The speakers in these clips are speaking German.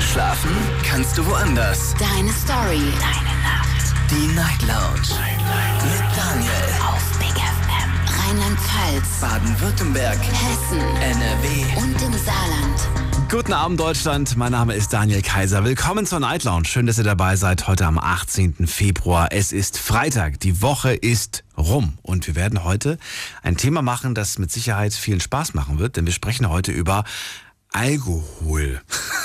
Schlafen kannst du woanders. Deine Story. Deine Nacht. Die Night Lounge. Mit Daniel. Auf Big FM. Rheinland-Pfalz. Baden-Württemberg. Hessen. NRW. Und im Saarland. Guten Abend, Deutschland. Mein Name ist Daniel Kaiser. Willkommen zur Night Lounge. Schön, dass ihr dabei seid. Heute am 18. Februar. Es ist Freitag. Die Woche ist rum. Und wir werden heute ein Thema machen, das mit Sicherheit vielen Spaß machen wird, denn wir sprechen heute über Alkohol.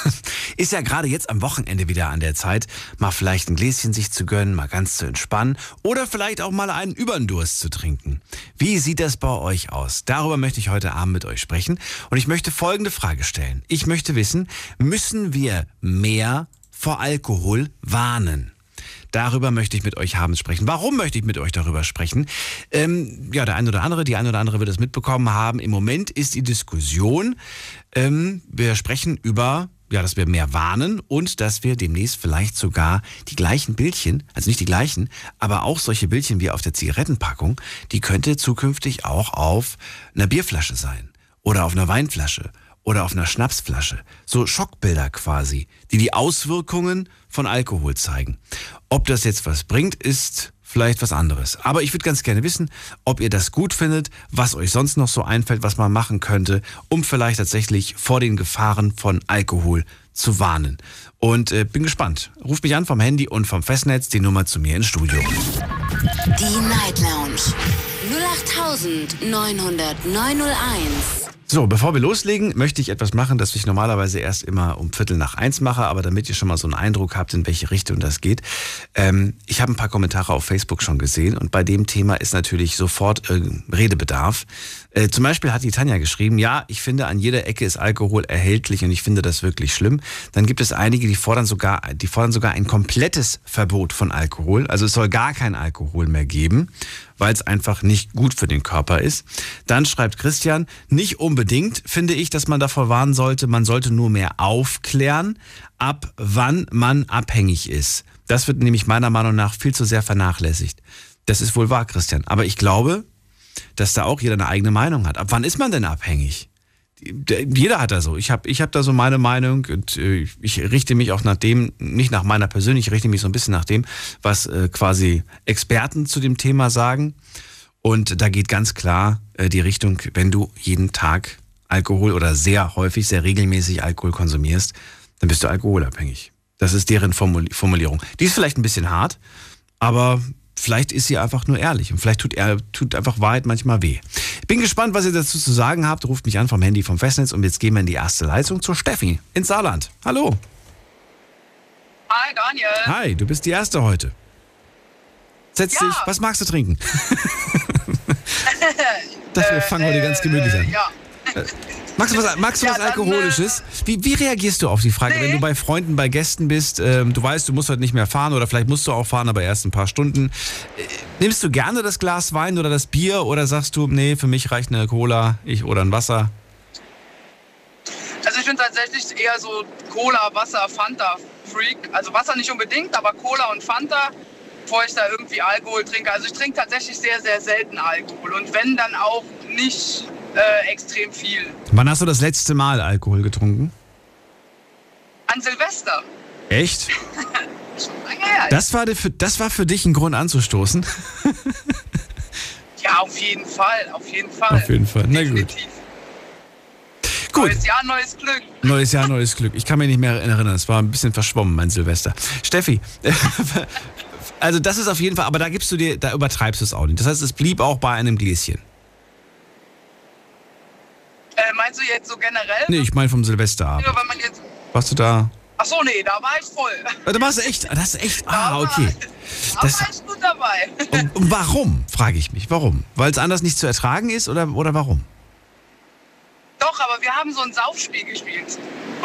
Ist ja gerade jetzt am Wochenende wieder an der Zeit, mal vielleicht ein Gläschen sich zu gönnen, mal ganz zu entspannen oder vielleicht auch mal einen Überndurst zu trinken. Wie sieht das bei euch aus? Darüber möchte ich heute Abend mit euch sprechen und ich möchte folgende Frage stellen. Ich möchte wissen, müssen wir mehr vor Alkohol warnen? Darüber möchte ich mit euch haben sprechen. Warum möchte ich mit euch darüber sprechen? Ähm, ja, der eine oder andere, die eine oder andere wird es mitbekommen haben. Im Moment ist die Diskussion, ähm, wir sprechen über ja, dass wir mehr warnen und dass wir demnächst vielleicht sogar die gleichen Bildchen, also nicht die gleichen, aber auch solche Bildchen wie auf der Zigarettenpackung, die könnte zukünftig auch auf einer Bierflasche sein oder auf einer Weinflasche oder auf einer Schnapsflasche. So Schockbilder quasi, die die Auswirkungen von Alkohol zeigen. Ob das jetzt was bringt, ist vielleicht was anderes. Aber ich würde ganz gerne wissen, ob ihr das gut findet, was euch sonst noch so einfällt, was man machen könnte, um vielleicht tatsächlich vor den Gefahren von Alkohol zu warnen. Und äh, bin gespannt. Ruft mich an vom Handy und vom Festnetz die Nummer zu mir ins Studio. Die Night Lounge. 0890901. So, bevor wir loslegen, möchte ich etwas machen, das ich normalerweise erst immer um Viertel nach eins mache, aber damit ihr schon mal so einen Eindruck habt, in welche Richtung das geht. Ähm, ich habe ein paar Kommentare auf Facebook schon gesehen und bei dem Thema ist natürlich sofort äh, Redebedarf. Äh, zum Beispiel hat die Tanja geschrieben, ja, ich finde, an jeder Ecke ist Alkohol erhältlich und ich finde das wirklich schlimm. Dann gibt es einige, die fordern sogar, die fordern sogar ein komplettes Verbot von Alkohol. Also es soll gar kein Alkohol mehr geben, weil es einfach nicht gut für den Körper ist. Dann schreibt Christian, nicht unbedingt finde ich, dass man davor warnen sollte, man sollte nur mehr aufklären, ab wann man abhängig ist. Das wird nämlich meiner Meinung nach viel zu sehr vernachlässigt. Das ist wohl wahr, Christian. Aber ich glaube, dass da auch jeder eine eigene Meinung hat. Ab wann ist man denn abhängig? Jeder hat da so. Ich habe ich hab da so meine Meinung und äh, ich richte mich auch nach dem, nicht nach meiner persönlich, ich richte mich so ein bisschen nach dem, was äh, quasi Experten zu dem Thema sagen. Und da geht ganz klar äh, die Richtung, wenn du jeden Tag Alkohol oder sehr häufig, sehr regelmäßig Alkohol konsumierst, dann bist du alkoholabhängig. Das ist deren Formulierung. Die ist vielleicht ein bisschen hart, aber vielleicht ist sie einfach nur ehrlich und vielleicht tut, er, tut einfach Wahrheit manchmal weh. Ich bin gespannt, was ihr dazu zu sagen habt. Ruft mich an vom Handy vom Festnetz und jetzt gehen wir in die erste Leitung zur Steffi ins Saarland. Hallo. Hi Daniel. Hi, du bist die Erste heute. Setz Ja. dich. Was magst du trinken? das, wir fangen heute ganz gemütlich an. Äh, ja. Magst du was, magst du Ja, was dann, Alkoholisches? Wie, wie reagierst du auf die Frage, Nee. wenn du bei Freunden, bei Gästen bist, ähm, du weißt, du musst heute nicht mehr fahren oder vielleicht musst du auch fahren, aber erst ein paar Stunden. Äh, nimmst du gerne das Glas Wein oder das Bier oder sagst du, nee, für mich reicht eine Cola ich, oder ein Wasser? Also ich bin tatsächlich eher so Cola, Wasser, Fanta Freak. Also Wasser nicht unbedingt, aber Cola und Fanta, bevor ich da irgendwie Alkohol trinke. Also ich trinke tatsächlich sehr, sehr selten Alkohol. Und wenn, dann auch nicht äh, extrem viel. Wann hast du das letzte Mal Alkohol getrunken? An Silvester. Echt? Das war, für, das war für dich ein Grund anzustoßen? ja, auf jeden Fall. Auf jeden Fall. Auf jeden Fall. Na gut. Gut. Neues Jahr, neues Glück. Neues Jahr, neues Glück. Ich kann mich nicht mehr erinnern. Es war ein bisschen verschwommen, mein Silvester. Steffi, also das ist auf jeden Fall, aber da gibst du dir, da übertreibst du es auch nicht. Das heißt, es blieb auch bei einem Gläschen. Äh, meinst du jetzt so generell? Nee, ich meine vom Silvesterabend. Nur wenn man jetzt. Warst du da? Ach so, nee, da war ich voll. Ah, Da warst du echt, das ist echt, ah, okay. Da Das- war ich gut dabei. Und, und warum, frage ich mich, warum? Weil es anders nicht zu ertragen ist oder, oder warum? Doch, aber wir haben so ein Saufspiel gespielt.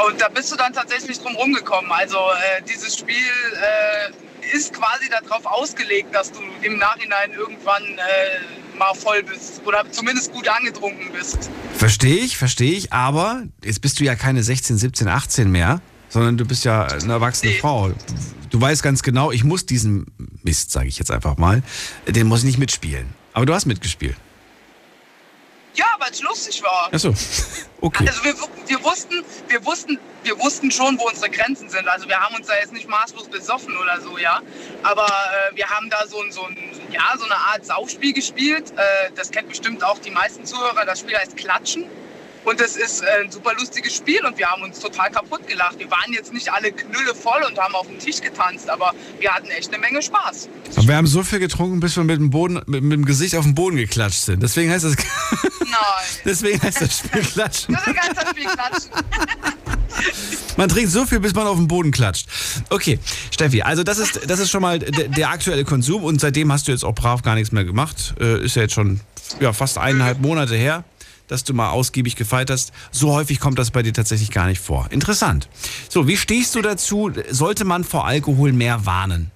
Und da bist du dann tatsächlich drum rumgekommen. Also äh, dieses Spiel äh, ist quasi darauf ausgelegt, dass du im Nachhinein irgendwann äh, mal voll bist. Oder zumindest gut angetrunken bist. Verstehe ich, verstehe ich, aber jetzt bist du ja keine 16, 17, 18 mehr, sondern du bist ja eine erwachsene Nee. Frau. Du weißt ganz genau, ich muss diesen Mist, sage ich jetzt einfach mal, den muss ich nicht mitspielen. Aber du hast mitgespielt. Ja, weil es lustig war. Achso, okay. Also wir, wir wussten, wir wussten, wir wussten schon, wo unsere Grenzen sind. Also wir haben uns da jetzt nicht maßlos besoffen oder so, ja. Aber äh, wir haben da so, ein, so, ein, ja, so eine Art Saufspiel gespielt. Äh, das kennt bestimmt auch die meisten Zuhörer. Das Spiel heißt Klatschen. Und es ist äh, ein super lustiges Spiel und wir haben uns total kaputt gelacht. Wir waren jetzt nicht alle knülle voll und haben auf dem Tisch getanzt, aber wir hatten echt eine Menge Spaß. Aber wir haben so viel getrunken, bis wir mit dem, Boden, mit, mit dem Gesicht auf den Boden geklatscht sind. Deswegen heißt das, Nein. deswegen heißt das Spiel Klatschen. Das ein ganzer Spiel Klatschen. Man trinkt so viel, bis man auf den Boden klatscht. Okay, Steffi, also das ist, das ist schon mal der, der aktuelle Konsum und seitdem hast du jetzt auch brav gar nichts mehr gemacht. Äh, ist ja jetzt schon ja, fast eineinhalb Monate her, dass du mal ausgiebig gefeiert hast. So häufig kommt das bei dir tatsächlich gar nicht vor. Interessant. So, wie stehst du dazu? Sollte man vor Alkohol mehr warnen?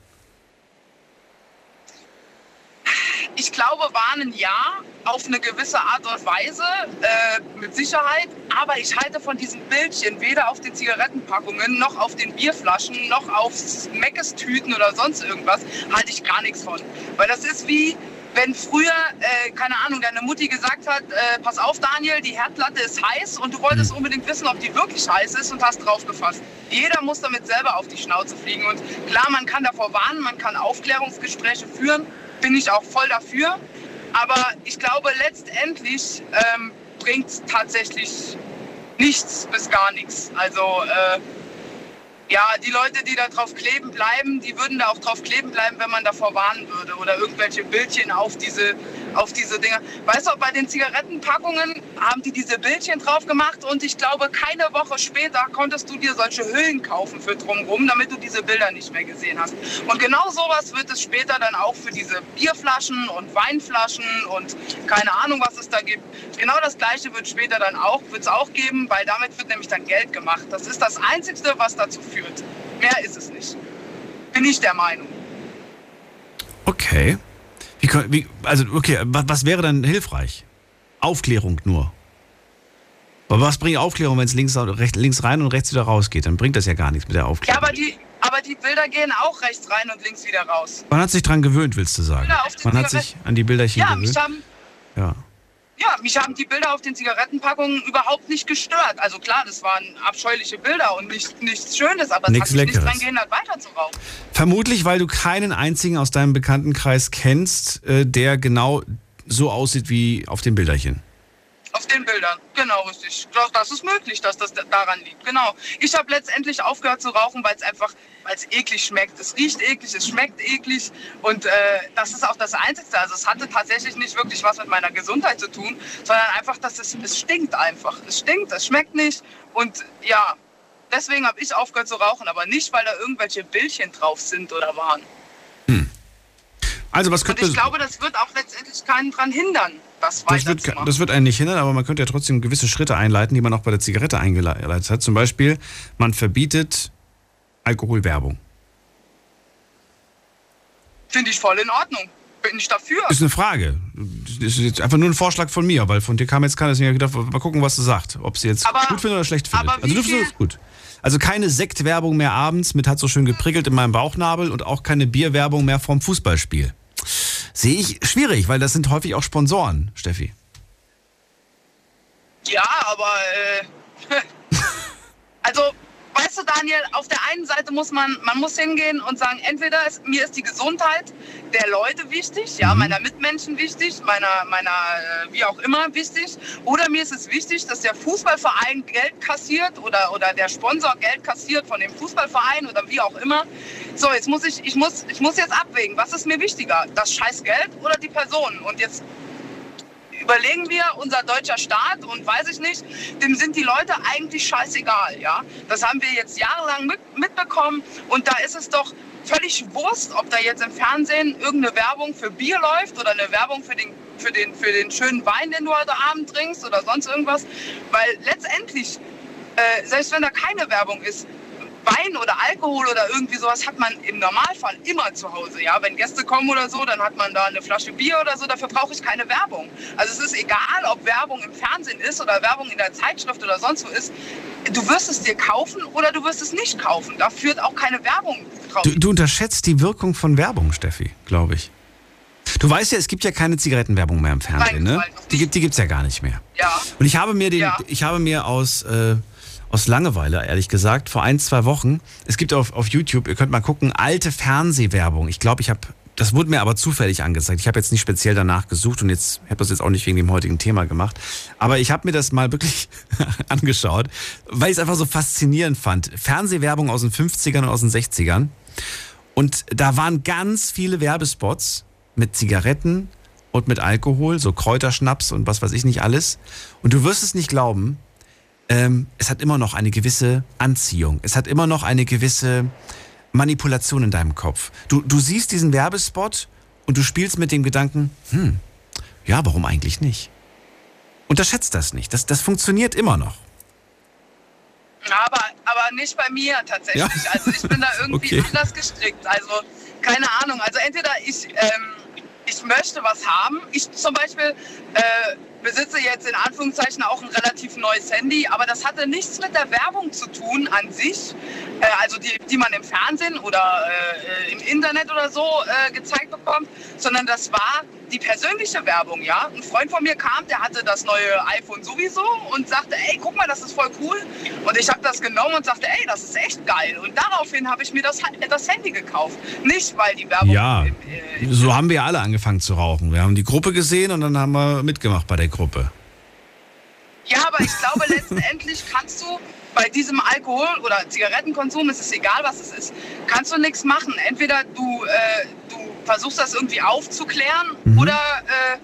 Ich glaube, warnen ja, auf eine gewisse Art und Weise, äh, mit Sicherheit. Aber ich halte von diesen Bildchen weder auf den Zigarettenpackungen, noch auf den Bierflaschen, noch auf Meckes-Tüten oder sonst irgendwas, halte ich gar nichts von. Weil das ist wie, wenn früher, äh, keine Ahnung, deine Mutti gesagt hat, äh, pass auf Daniel, die Herdplatte ist heiß und du wolltest unbedingt wissen, ob die wirklich heiß ist und hast drauf gefasst. Jeder muss damit selber auf die Schnauze fliegen und klar, man kann davor warnen, man kann Aufklärungsgespräche führen, bin ich auch voll dafür. Aber ich glaube, letztendlich ähm, bringt es tatsächlich nichts bis gar nichts. Also äh, ja, die Leute, die da drauf kleben bleiben, die würden da auch drauf kleben bleiben, wenn man davor warnen würde oder irgendwelche Bildchen auf diese, auf diese Dinger. Weißt du, bei den Zigarettenpackungen haben die diese Bildchen drauf gemacht und ich glaube, keine Woche später konntest du dir solche Hüllen kaufen für drumherum, damit du diese Bilder nicht mehr gesehen hast. Und genau sowas wird es später dann auch für diese Bierflaschen und Weinflaschen und keine Ahnung, was es da gibt. Genau das Gleiche wird später dann auch, wird es auch geben, weil damit wird nämlich dann Geld gemacht. Das ist das Einzige, was dazu führt. Mehr ist es nicht. Bin ich der Meinung. Okay. Wie, wie, also, okay, was, was wäre dann hilfreich? Aufklärung nur. Aber was bringt Aufklärung, wenn es links, rechts, links rein und rechts wieder rausgeht? Dann bringt das ja gar nichts mit der Ja, Aufklärung. aber die, aber die Bilder gehen auch rechts rein und links wieder raus. Man hat sich dran gewöhnt, willst du sagen? Man hat sich an die Bilderchen Ja, mich gewöhnt. haben, Ja. Ja, mich haben die Bilder auf den Zigarettenpackungen überhaupt nicht gestört. Also klar, das waren abscheuliche Bilder und nicht, nichts Schönes, aber es Nichts hat mich nicht Leckeres. dran gehindert, weiter zu rauchen. Vermutlich, weil du keinen einzigen aus deinem Bekanntenkreis kennst, äh, der genau so aussieht wie auf den Bilderchen. Auf den Bildern, genau richtig. Doch, das ist möglich, dass das da- daran liegt. Genau. Ich habe letztendlich aufgehört zu rauchen, weil es einfach, weil es eklig schmeckt. Es riecht eklig, es schmeckt eklig und äh, das ist auch das Einzige. Also es hatte tatsächlich nicht wirklich was mit meiner Gesundheit zu tun, sondern einfach, dass es, es stinkt einfach. Es stinkt, es schmeckt nicht und ja, deswegen habe ich aufgehört zu rauchen, aber nicht, weil da irgendwelche Bildchen drauf sind oder waren. Also was Und könnte ich glaube, das wird auch letztendlich keinen dran hindern, das das wird, das wird einen nicht hindern, aber man könnte ja trotzdem gewisse Schritte einleiten, die man auch bei der Zigarette eingeleitet hat. Zum Beispiel, man verbietet Alkoholwerbung. Finde ich voll in Ordnung. Bin ich dafür. Ist eine Frage. Das ist jetzt einfach nur ein Vorschlag von mir, weil von dir kam jetzt keiner. Deswegen habe ich gedacht, mal gucken, was du sagst. Ob sie jetzt Aber- gut findet oder schlecht findet. Also du findest es gut. Also keine Sektwerbung mehr abends mit hat so schön geprickelt in meinem Bauchnabel und auch keine Bierwerbung mehr vorm Fußballspiel. Sehe ich schwierig, weil das sind häufig auch Sponsoren, Steffi. Ja, aber äh, also weißt du, Daniel, auf der einen Seite muss man, man muss hingehen und sagen, entweder ist, mir ist die Gesundheit der Leute wichtig, ja, meiner Mitmenschen wichtig, meiner, meiner, äh, wie auch immer wichtig, oder mir ist es wichtig, dass der Fußballverein Geld kassiert oder, oder der Sponsor Geld kassiert von dem Fußballverein oder wie auch immer. So, jetzt muss ich, ich muss, ich muss jetzt abwägen, was ist mir wichtiger, das scheiß Geld oder die Person? Und jetzt überlegen wir, unser deutscher Staat und weiß ich nicht, dem sind die Leute eigentlich scheißegal, ja. Das haben wir jetzt jahrelang mit, mitbekommen und da ist es doch völlig Wurst, ob da jetzt im Fernsehen irgendeine Werbung für Bier läuft oder eine Werbung für den, für den, für den schönen Wein, den du heute Abend trinkst oder sonst irgendwas, weil letztendlich, äh, selbst wenn da keine Werbung ist, Wein oder Alkohol oder irgendwie sowas hat man im Normalfall immer zu Hause. Ja, wenn Gäste kommen oder so, dann hat man da eine Flasche Bier oder so. Dafür brauche ich keine Werbung. Also es ist egal, ob Werbung im Fernsehen ist oder Werbung in der Zeitschrift oder sonst wo ist. Du wirst es dir kaufen oder du wirst es nicht kaufen. Da führt auch keine Werbung drauf. Du, du unterschätzt die Wirkung von Werbung, Steffi, glaube ich. Du weißt ja, es gibt ja keine Zigarettenwerbung mehr im Fernsehen, ne? Nein, noch Die, gibt- gibt's ja gar nicht mehr. Ja. Und ich habe mir den, Ja. ich habe mir aus, äh, aus Langeweile, ehrlich gesagt, vor ein, zwei Wochen, es gibt auf, auf YouTube, ihr könnt mal gucken, alte Fernsehwerbung. Ich glaube, ich habe, das wurde mir aber zufällig angezeigt. Ich habe jetzt nicht speziell danach gesucht und jetzt, habe das jetzt auch nicht wegen dem heutigen Thema gemacht. Aber ich habe mir das mal wirklich angeschaut, weil ich es einfach so faszinierend fand. Fernsehwerbung aus den 50ern und aus den 60ern. Und da waren ganz viele Werbespots mit Zigaretten und mit Alkohol, so Kräuterschnaps und was weiß ich nicht alles. Und du wirst es nicht glauben, ähm, es hat immer noch eine gewisse Anziehung. Es hat immer noch eine gewisse Manipulation in deinem Kopf. Du, du siehst diesen Werbespot und du spielst mit dem Gedanken, hm, ja, warum eigentlich nicht? Unterschätzt das nicht. Das, das funktioniert immer noch. Aber, aber nicht bei mir tatsächlich. Ja. Also ich bin da irgendwie Okay. anders gestrickt. Also keine Ahnung. Also entweder ich, ähm, ich möchte was haben. Ich zum Beispiel äh, besitze jetzt in Anführungszeichen auch ein relativ neues Handy, aber das hatte nichts mit der Werbung zu tun an sich. Äh, also die, die man im Fernsehen oder äh, im Internet oder so äh, gezeigt bekommt, sondern das war die persönliche Werbung, ja. Ein Freund von mir kam, der hatte das neue iPhone sowieso und sagte, ey, guck mal, das ist voll cool. Und ich habe das genommen und sagte, ey, das ist echt geil. Und daraufhin habe ich mir das, das Handy gekauft. Nicht, weil die Werbung... Ja, im, äh, im so haben wir alle angefangen zu rauchen. Wir haben die Gruppe gesehen und dann haben wir mitgemacht bei der Gruppe. Ja, aber ich glaube, letztendlich kannst du bei diesem Alkohol oder Zigarettenkonsum, es ist egal, was es ist, kannst du nichts machen. Entweder du, äh, du versuchst das irgendwie aufzuklären oder äh,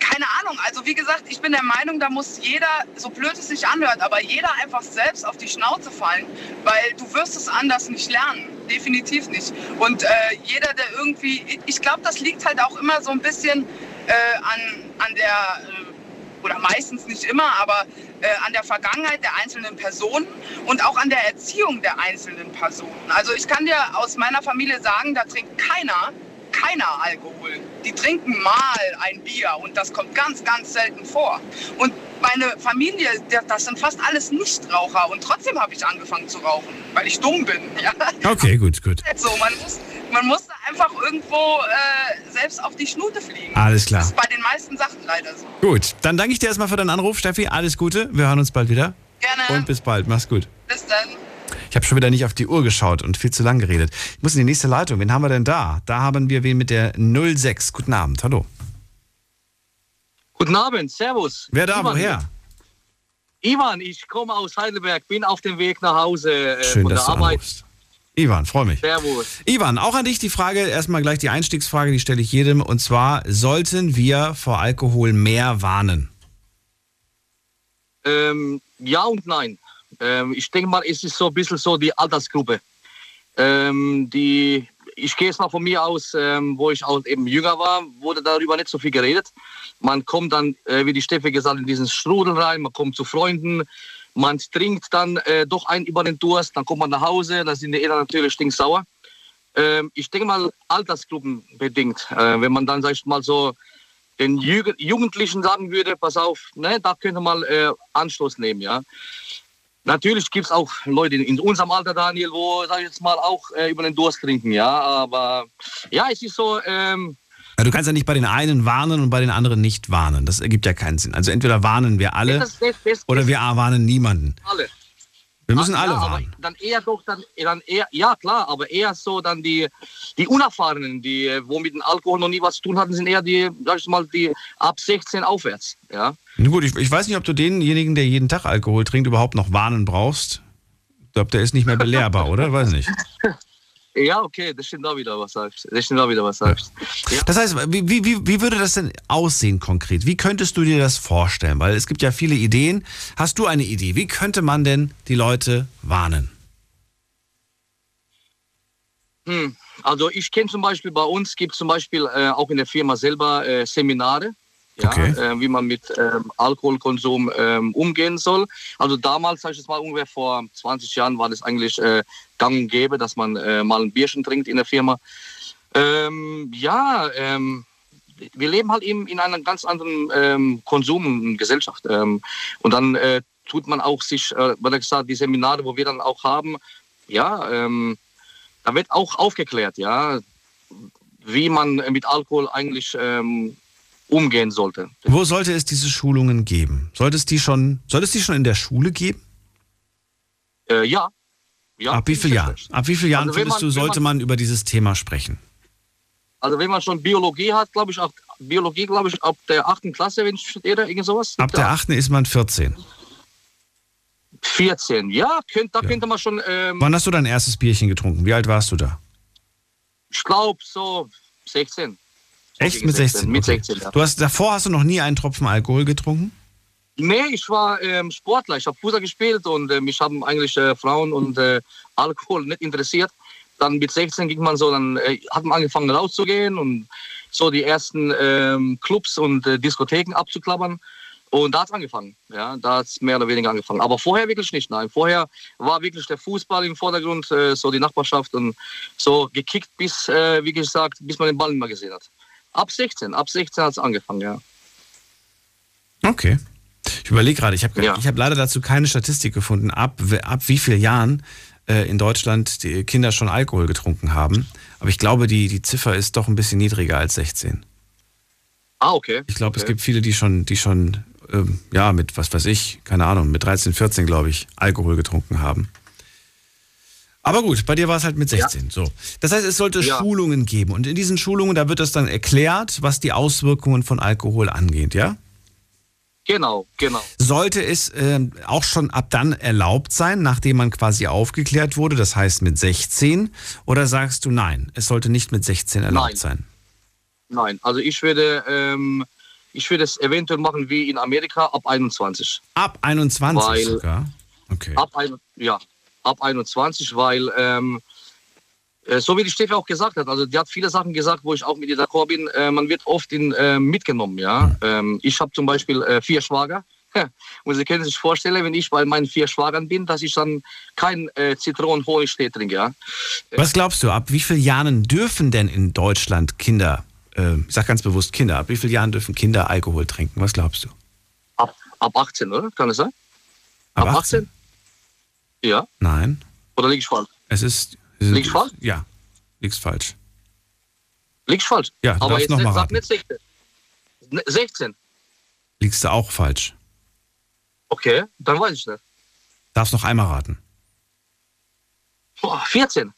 keine Ahnung. Also wie gesagt, ich bin der Meinung, da muss jeder, so blöd es sich anhört, aber jeder einfach selbst auf die Schnauze fallen, weil du wirst es anders nicht lernen. Definitiv nicht. Und äh, jeder, der irgendwie, ich glaube, das liegt halt auch immer so ein bisschen äh, an, an der, äh, oder meistens nicht immer, aber äh, an der Vergangenheit der einzelnen Personen und auch an der Erziehung der einzelnen Personen. Also ich kann dir aus meiner Familie sagen, da trinkt keiner, keiner Alkohol. Die trinken mal ein Bier und das kommt ganz, ganz selten vor. Und meine Familie, das sind fast alles Nichtraucher und trotzdem habe ich angefangen zu rauchen, weil ich dumm bin. Ja? Okay, gut, gut. Halt so, man muss, man muss da einfach irgendwo äh, selbst auf die Schnute fliegen. Alles klar. Das ist bei den meisten Sachen leider so. Gut, dann danke ich dir erstmal für deinen Anruf, Steffi. Alles Gute. Wir hören uns bald wieder. Gerne. Und bis bald. Mach's gut. Bis dann. Ich habe schon wieder nicht auf die Uhr geschaut und viel zu lang geredet. Ich muss in die nächste Leitung. Wen haben wir denn da? Da haben wir wen mit der 06. Guten Abend. Hallo. Guten Abend, Servus. Wer da? Ivan Woher? Ivan, ich komme aus Heidelberg, bin auf dem Weg nach Hause äh, Schön, von dass der du Arbeit. anrufst. Ivan, freue mich. Servus. Ivan, auch an dich die Frage, erstmal gleich die Einstiegsfrage, die stelle ich jedem. Und zwar, sollten wir vor Alkohol mehr warnen? Ähm, ja und nein. Ähm, ich denke mal, es ist so ein bisschen so die Altersgruppe. Ähm, die, ich gehe jetzt mal von mir aus, ähm, wo ich auch eben jünger war, wurde darüber nicht so viel geredet. Man kommt dann, äh, wie die Steffi gesagt hat, in diesen Strudel rein, man kommt zu Freunden, man trinkt dann äh, doch ein über den Durst, dann kommt man nach Hause, da sind die Eltern natürlich stinksauer. Ähm, ich denke mal, altersgruppenbedingt. Äh, wenn man dann, sag ich mal, so den Jugendlichen sagen würde, pass auf, ne, da könnte man äh, Anstoß nehmen, ja. Natürlich gibt es auch Leute in, unserem Alter, Daniel, wo, sag ich jetzt mal, auch äh, über den Durst trinken, ja. Aber ja, es ist so, ähm, Ja, Du kannst ja nicht bei den einen warnen und bei den anderen nicht warnen. Das ergibt ja keinen Sinn. Also entweder warnen wir alle das, das, das, oder wir warnen niemanden. alle. Wir müssen Ah, alle ja, warnen. dann eher doch dann, dann eher, ja klar, aber eher so dann die, die Unerfahrenen, die äh, wo mit dem Alkohol noch nie was zu tun hatten, sind eher die, sag ich mal, die ab 16 aufwärts, ja. Na gut, ich, ich weiß nicht, ob du denjenigen, der jeden Tag Alkohol trinkt, überhaupt noch warnen brauchst. Ich glaube, der ist nicht mehr belehrbar, oder? Weiß nicht. Ja, okay, das stimmt auch wieder, was sagst. Das stimmt auch wieder, was sagst. Ja. Das heißt, wie, wie, wie, würde das denn aussehen konkret? Wie könntest du dir das vorstellen? Weil es gibt ja viele Ideen. Hast du eine Idee? Wie könnte man denn die Leute warnen? Hm. Also ich kenne zum Beispiel bei uns gibt es zum Beispiel äh, auch in der Firma selber äh, Seminare, ja, Okay. äh, wie man mit ähm, Alkoholkonsum ähm, umgehen soll. Also damals, sag ich jetzt mal ungefähr vor 20 Jahren, war das eigentlich äh, gang und gäbe, dass man äh, mal ein Bierchen trinkt in der Firma. Ähm, ja, ähm, wir leben halt eben in einer ganz anderen ähm, Konsumgesellschaft. Ähm, und dann äh, tut man auch sich, äh, wie gesagt, die Seminare, wo wir dann auch haben, ja, da wird auch aufgeklärt, ja. wie man mit Alkohol eigentlich umgehen sollte. Wo sollte es diese Schulungen geben? Sollte es die schon, sollte es die schon in der Schule geben? Äh, ja. ja. Ab wie vielen Jahren? Ab wie vielen Jahren Also man- du, sollte man über dieses Thema sprechen? Also wenn man schon Biologie hat, glaube ich, auch Biologie, glaube ich, ab der achten Klasse, wenn ich studiere, irgend sowas. Ab der 8. ist man 14. 14, ja, könnt, da könnte man schon, ähm, Wann hast du dein erstes Bierchen getrunken? Wie alt warst du da? ich glaube, so 16. Echt mit 16? Mit Okay. 16, ja. Du hast, davor hast du noch nie einen Tropfen Alkohol getrunken? Nee, ich war ähm, Sportler, ich habe Fußball gespielt und äh, mich haben eigentlich äh, Frauen und äh, Alkohol nicht interessiert. Dann mit 16 ging man so, dann äh, hat man angefangen rauszugehen und so die ersten ähm, Clubs und äh, Diskotheken abzuklappern. Und da hat es angefangen. Ja, da hat es mehr oder weniger angefangen. Aber vorher wirklich nicht. Nein, vorher war wirklich der Fußball im Vordergrund, äh, so die Nachbarschaft und so gekickt bis, wie gesagt, bis man den Ball nicht mehr gesehen hat. Ab 16, ab 16 hat es angefangen, ja. Okay. Ich überlege gerade, ich habe Ja. ich hab leider dazu keine Statistik gefunden, ab, ab wie vielen Jahren äh, in Deutschland die Kinder schon Alkohol getrunken haben. Aber ich glaube, die, die Ziffer ist doch ein bisschen niedriger als 16. Ah, okay. Ich glaube, es okay. gibt viele, die schon, die schon, ähm, ja, mit, was weiß ich, keine Ahnung, mit 13, 14, glaube ich, Alkohol getrunken haben. Aber gut, bei dir war es halt mit 16. So. Das heißt, es sollte Ja. Schulungen geben. Und in diesen Schulungen, da wird das dann erklärt, was die Auswirkungen von Alkohol angeht, ja? Genau, genau. Sollte es ähm, auch schon ab dann erlaubt sein, nachdem man quasi aufgeklärt wurde, das heißt mit 16? Oder sagst du nein, es sollte nicht mit 16 erlaubt Nein. sein? Nein, also ich würde, ähm, ich würde es eventuell machen wie in Amerika ab 21. Ab 21 Weil- sogar? Okay. Ab ein, ja, ab 21, weil ähm, äh, so wie die Steffi auch gesagt hat, also die hat viele Sachen gesagt, wo ich auch mit ihr d'accord bin. Äh, man wird oft in, äh, mitgenommen, ja. Ähm, ich habe zum Beispiel äh, vier Schwager. Und Sie können sich vorstellen, wenn ich bei meinen vier Schwagern bin, dass ich dann kein äh, Zitronen-Honigtee trinke, ja. Was glaubst du, ab wie vielen Jahren dürfen denn in Deutschland Kinder, äh, ich sag ganz bewusst Kinder, ab wie vielen Jahren dürfen Kinder Alkohol trinken? Was glaubst du? Ab, ab 18, oder? Kann es sein? Ab 18? Ja. Nein, Oder liege ich falsch? es ist. Lieg ich falsch? Ja, liegst falsch. Liege ich falsch? Ja, du Aber jetzt noch mal sag raten. nicht 16. Ne, 16. Liegst du auch falsch. Okay, dann weiß ich nicht. Darfst noch einmal raten. Boah, 14.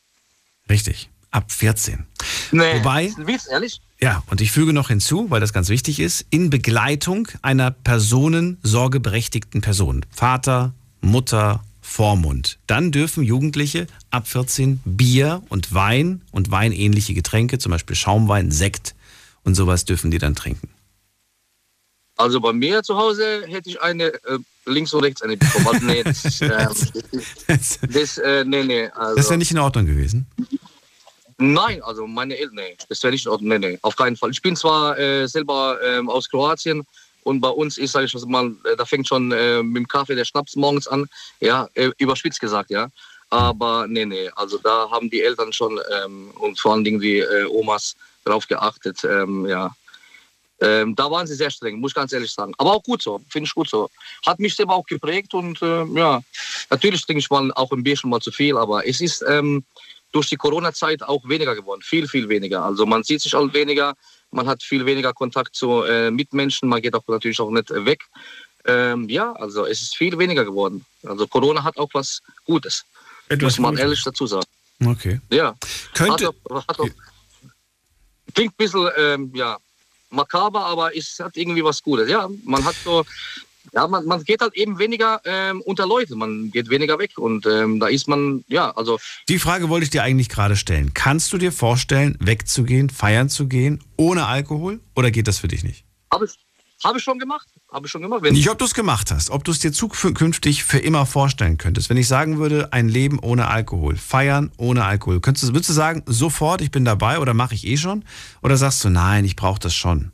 Richtig, ab 14. Nee, Wobei- Witz, ehrlich? Ja, und ich füge noch hinzu, weil das ganz wichtig ist, in Begleitung einer personensorgeberechtigten Person. Vater, Mutter, Vormund. Dann dürfen Jugendliche ab 14 Bier und Wein und weinähnliche Getränke, zum Beispiel Schaumwein, Sekt und sowas dürfen die dann trinken. Also bei mir zu Hause hätte ich eine äh, links und rechts eine bekommen. Also nee, das, ähm, Das das äh, nee, nee. Also, wäre nicht in Ordnung gewesen. Nein, also meine Eltern, nee, das wäre nicht in Ordnung. Nee, nee, auf keinen Fall. Ich bin zwar äh, selber ähm, aus Kroatien und bei uns ist, sag ich mal, äh, da fängt schon äh, mit dem Kaffee der Schnaps morgens an, ja, äh, überspitzt gesagt, ja. Aber nee, nee, also da haben die Eltern schon ähm, und vor allen Dingen die äh, Omas drauf geachtet, ähm, ja. Ähm, da waren sie sehr streng, muss ich ganz ehrlich sagen. Aber auch gut so, finde ich gut so. Hat mich selber auch geprägt und äh, ja, natürlich trinke ich mal auch ein bisschen mal zu viel, aber es ist ähm, durch die Corona-Zeit auch weniger geworden, viel, viel weniger. Also man sieht sich auch weniger, man hat viel weniger Kontakt zu äh, Mitmenschen, man geht auch natürlich auch nicht weg. Ähm, ja, also es ist viel weniger geworden. Also Corona hat auch was Gutes, muss man Gutes. ehrlich dazu sagen. Okay. Ja. Könnte, Hat auch, hat auch, klingt ein bisschen, ähm, ja, makaber, aber es hat irgendwie was Gutes. Ja, man hat so, ja, man, man geht halt eben weniger ähm, unter Leute, man geht weniger weg und ähm, da ist man, ja, also die Frage wollte ich dir eigentlich gerade stellen. Kannst du dir vorstellen, wegzugehen, feiern zu gehen, ohne Alkohol? Oder geht das für dich nicht? habe ich, hab ich schon gemacht, habe ich schon gemacht. Wenn, Nicht, ob du es gemacht hast, ob du es dir zukünftig für immer vorstellen könntest. Wenn ich sagen würde, ein Leben ohne Alkohol, feiern ohne Alkohol, könntest würdest du sagen, sofort, ich bin dabei oder mache ich eh schon? Oder sagst du, nein, ich brauche das schon?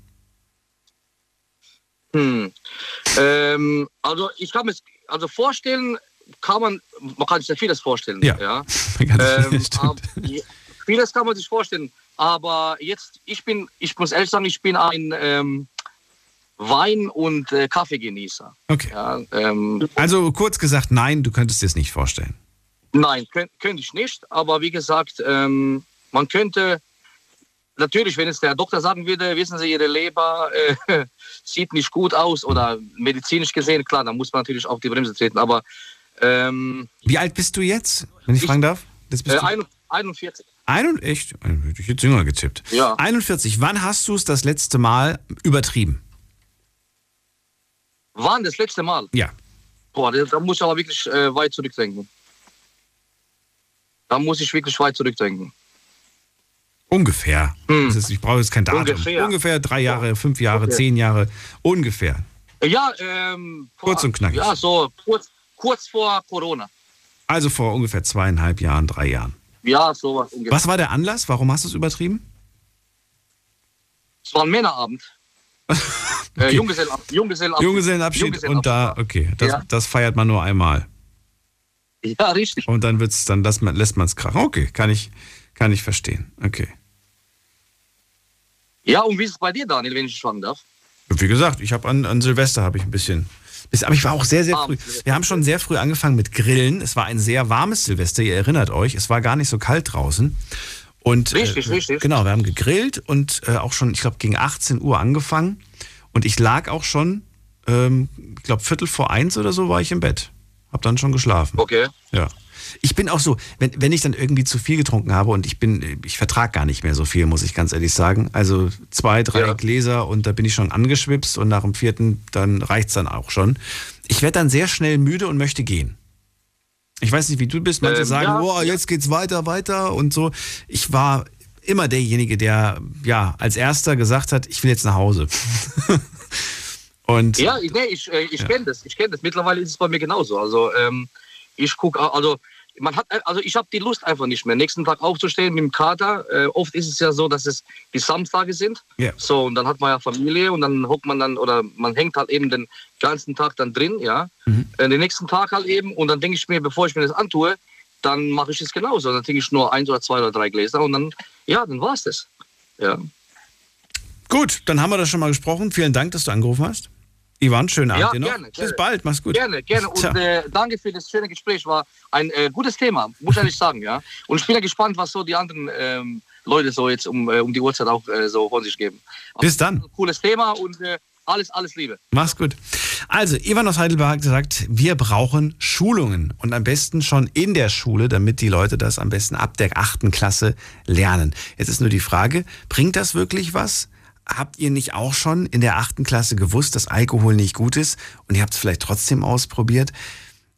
Hm. Ähm, also ich kann mir, also vorstellen kann man, man kann sich ja vieles vorstellen. Ja. ja. Ähm, ja, vieles kann man sich vorstellen. Aber jetzt, ich bin, ich muss ehrlich sagen, ich bin ein ähm, Wein- und äh, Kaffeegenießer. Okay. Ja, ähm, Also kurz gesagt, nein, du könntest dir es nicht vorstellen. nein, könnt, könnte ich nicht. Aber wie gesagt, ähm, man könnte natürlich, wenn es der Doktor sagen würde, wissen Sie, Ihre Leber äh, sieht nicht gut aus oder medizinisch gesehen, klar, dann muss man natürlich auf die Bremse treten. Aber ähm, Wie alt bist du jetzt, wenn ich, Ich- fragen darf? Das bist äh, du ein- 41. Ein, echt? Hätte ich jetzt jünger getippt. Ja. 41. Wann hast du es das letzte Mal übertrieben? Wann das letzte Mal? Ja. Boah, da da muss ich aber wirklich äh, weit zurückdenken. Da muss ich wirklich weit zurückdenken. Ungefähr. Hm. Ist, ich brauche jetzt kein Datum. Ungefähr. Ungefähr drei Jahre, fünf Jahre, Okay. zehn Jahre. Ungefähr. Äh, Ja, ähm, Kurz und knackig. Ja, so kurz, kurz vor Corona. Also vor ungefähr zweieinhalb Jahren, drei Jahren. Ja, sowas ungefähr. Was war der Anlass? Warum hast du es übertrieben? Es war ein Männerabend. äh, Junggesellenabschied. Junggesellenabschied. Junggesellenabschied und da, okay, das, Ja. das feiert man nur einmal. Ja, richtig. Und dann wird's, dann lässt man es krachen. Okay, kann ich, kann ich verstehen. Okay. Ja, und wie ist es bei dir, Daniel, wenn ich fragen darf? Wie gesagt, ich habe an, an Silvester habe ich ein bisschen. bis- Aber ich war auch sehr, sehr Ah, früh. Wir haben schon sehr früh angefangen mit Grillen. Es war ein sehr warmes Silvester, ihr erinnert euch. Es war gar nicht so kalt draußen. Und, Richtig, äh, richtig. Genau, wir haben gegrillt und äh, auch schon, ich glaube, gegen 18 Uhr angefangen. Und ich lag auch schon, ähm, ich glaube, Viertel vor eins oder so war ich im Bett. Hab dann schon geschlafen. Okay. Ja. Ich bin auch so, wenn, wenn ich dann irgendwie zu viel getrunken habe und ich bin, ich vertrage gar nicht mehr so viel, muss ich ganz ehrlich sagen. Also zwei, drei Ja. Gläser und da bin ich schon angeschwipst und nach dem vierten, dann reicht's dann auch schon. Ich werde dann sehr schnell müde und möchte gehen. Ich weiß nicht, wie du bist. Manche Ähm, sagen, ja, boah, jetzt geht's weiter, weiter und so. Ich war immer derjenige, der ja als erster gesagt hat, ich will jetzt nach Hause. und Ja, ich, nee, ich, äh, ich Ja. kenne das. Ich kenne das. Mittlerweile ist es bei mir genauso. Also ähm, ich gucke, also man hat, also ich habe die Lust einfach nicht mehr. Nächsten Tag aufzustehen mit dem Kater. Äh, oft ist es ja so, dass es die Samstage sind. Ja. So und dann hat man ja Familie und dann hockt man dann oder man hängt halt eben den ganzen Tag dann drin, ja. Mhm. Äh, den nächsten Tag halt eben und dann denke ich mir, bevor ich mir das antue, dann mache ich es genauso. Dann trinke ich nur eins oder zwei oder drei Gläser und dann, ja, dann war's das. Ja. gut, dann haben wir das schon mal gesprochen. Vielen Dank, dass du angerufen hast. Ivan, schönen Abend Ja, dir noch. gerne, Bis gerne. bald, mach's gut. Gerne, gerne. Und äh, danke für das schöne Gespräch. War ein äh, gutes Thema, muss ich ehrlich sagen, ja. Und ich bin ja gespannt, was so die anderen ähm, Leute so jetzt um, äh, um die Uhrzeit auch äh, so von sich geben. Aber Bis dann. Cooles Thema und äh, alles, alles Liebe. Mach's gut. Also, Ivan aus Heidelberg hat gesagt, wir brauchen Schulungen und am besten schon in der Schule, damit die Leute das am besten ab der achten Klasse lernen. Jetzt ist nur die Frage, bringt das wirklich was? Habt ihr nicht auch schon in der achten Klasse gewusst, dass Alkohol nicht gut ist und ihr habt es vielleicht trotzdem ausprobiert?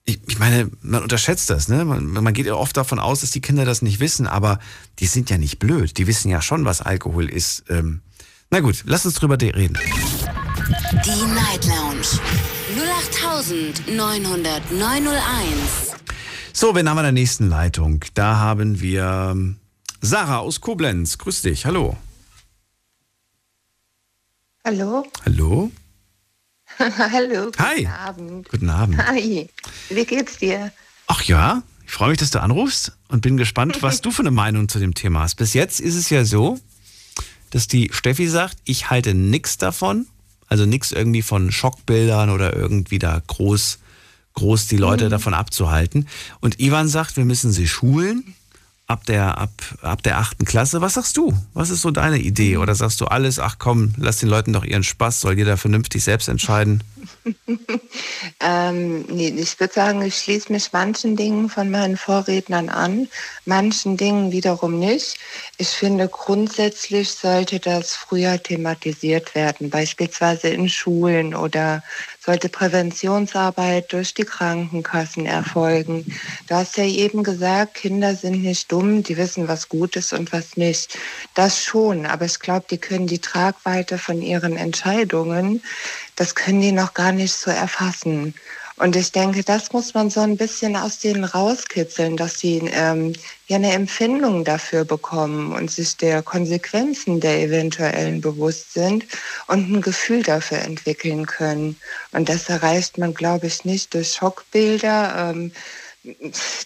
Ich, ich meine, man unterschätzt das, ne? Man, man geht ja oft davon aus, dass die Kinder das nicht wissen, aber die sind ja nicht blöd. Die wissen ja schon, was Alkohol ist. Ähm, na gut, lass uns drüber de- reden. Die Night Lounge 0890901. So, wen haben wir in der nächsten Leitung? Da haben wir ähm, Sarah aus Koblenz. Grüß dich, hallo. Hallo? Hallo? Hallo, guten Hi. Abend. Guten Abend. Hi, wie geht's dir? Ach ja, ich freue mich, dass du anrufst und bin gespannt, was du für eine Meinung zu dem Thema hast. Bis jetzt ist es ja so, dass die Steffi sagt, ich halte nichts davon, also nichts irgendwie von Schockbildern oder irgendwie da groß, groß die Leute davon abzuhalten. Und Ivan sagt, wir müssen sie schulen ab der, ab, ab der achten Klasse. Was sagst du? Was ist so deine Idee? Oder sagst du alles, ach komm, lass den Leuten doch ihren Spaß, soll jeder vernünftig selbst entscheiden? Ähm, nee, ich würde sagen, ich schließe mich manchen Dingen von meinen Vorrednern an, manchen Dingen wiederum nicht. Ich finde, grundsätzlich sollte das früher thematisiert werden, beispielsweise in Schulen oder sollte Präventionsarbeit durch die Krankenkassen erfolgen. Du hast ja eben gesagt, Kinder sind nicht dumm, die wissen, was gut ist und was nicht. Das schon, aber ich glaube, die können die Tragweite von ihren Entscheidungen, das können die noch gar nicht so erfassen. Und ich denke, das muss man so ein bisschen aus denen rauskitzeln, dass sie ähm, ja eine Empfindung dafür bekommen und sich der Konsequenzen der eventuellen bewusst sind und ein Gefühl dafür entwickeln können. Und das erreicht man, glaube ich, nicht durch Schockbilder. Ähm,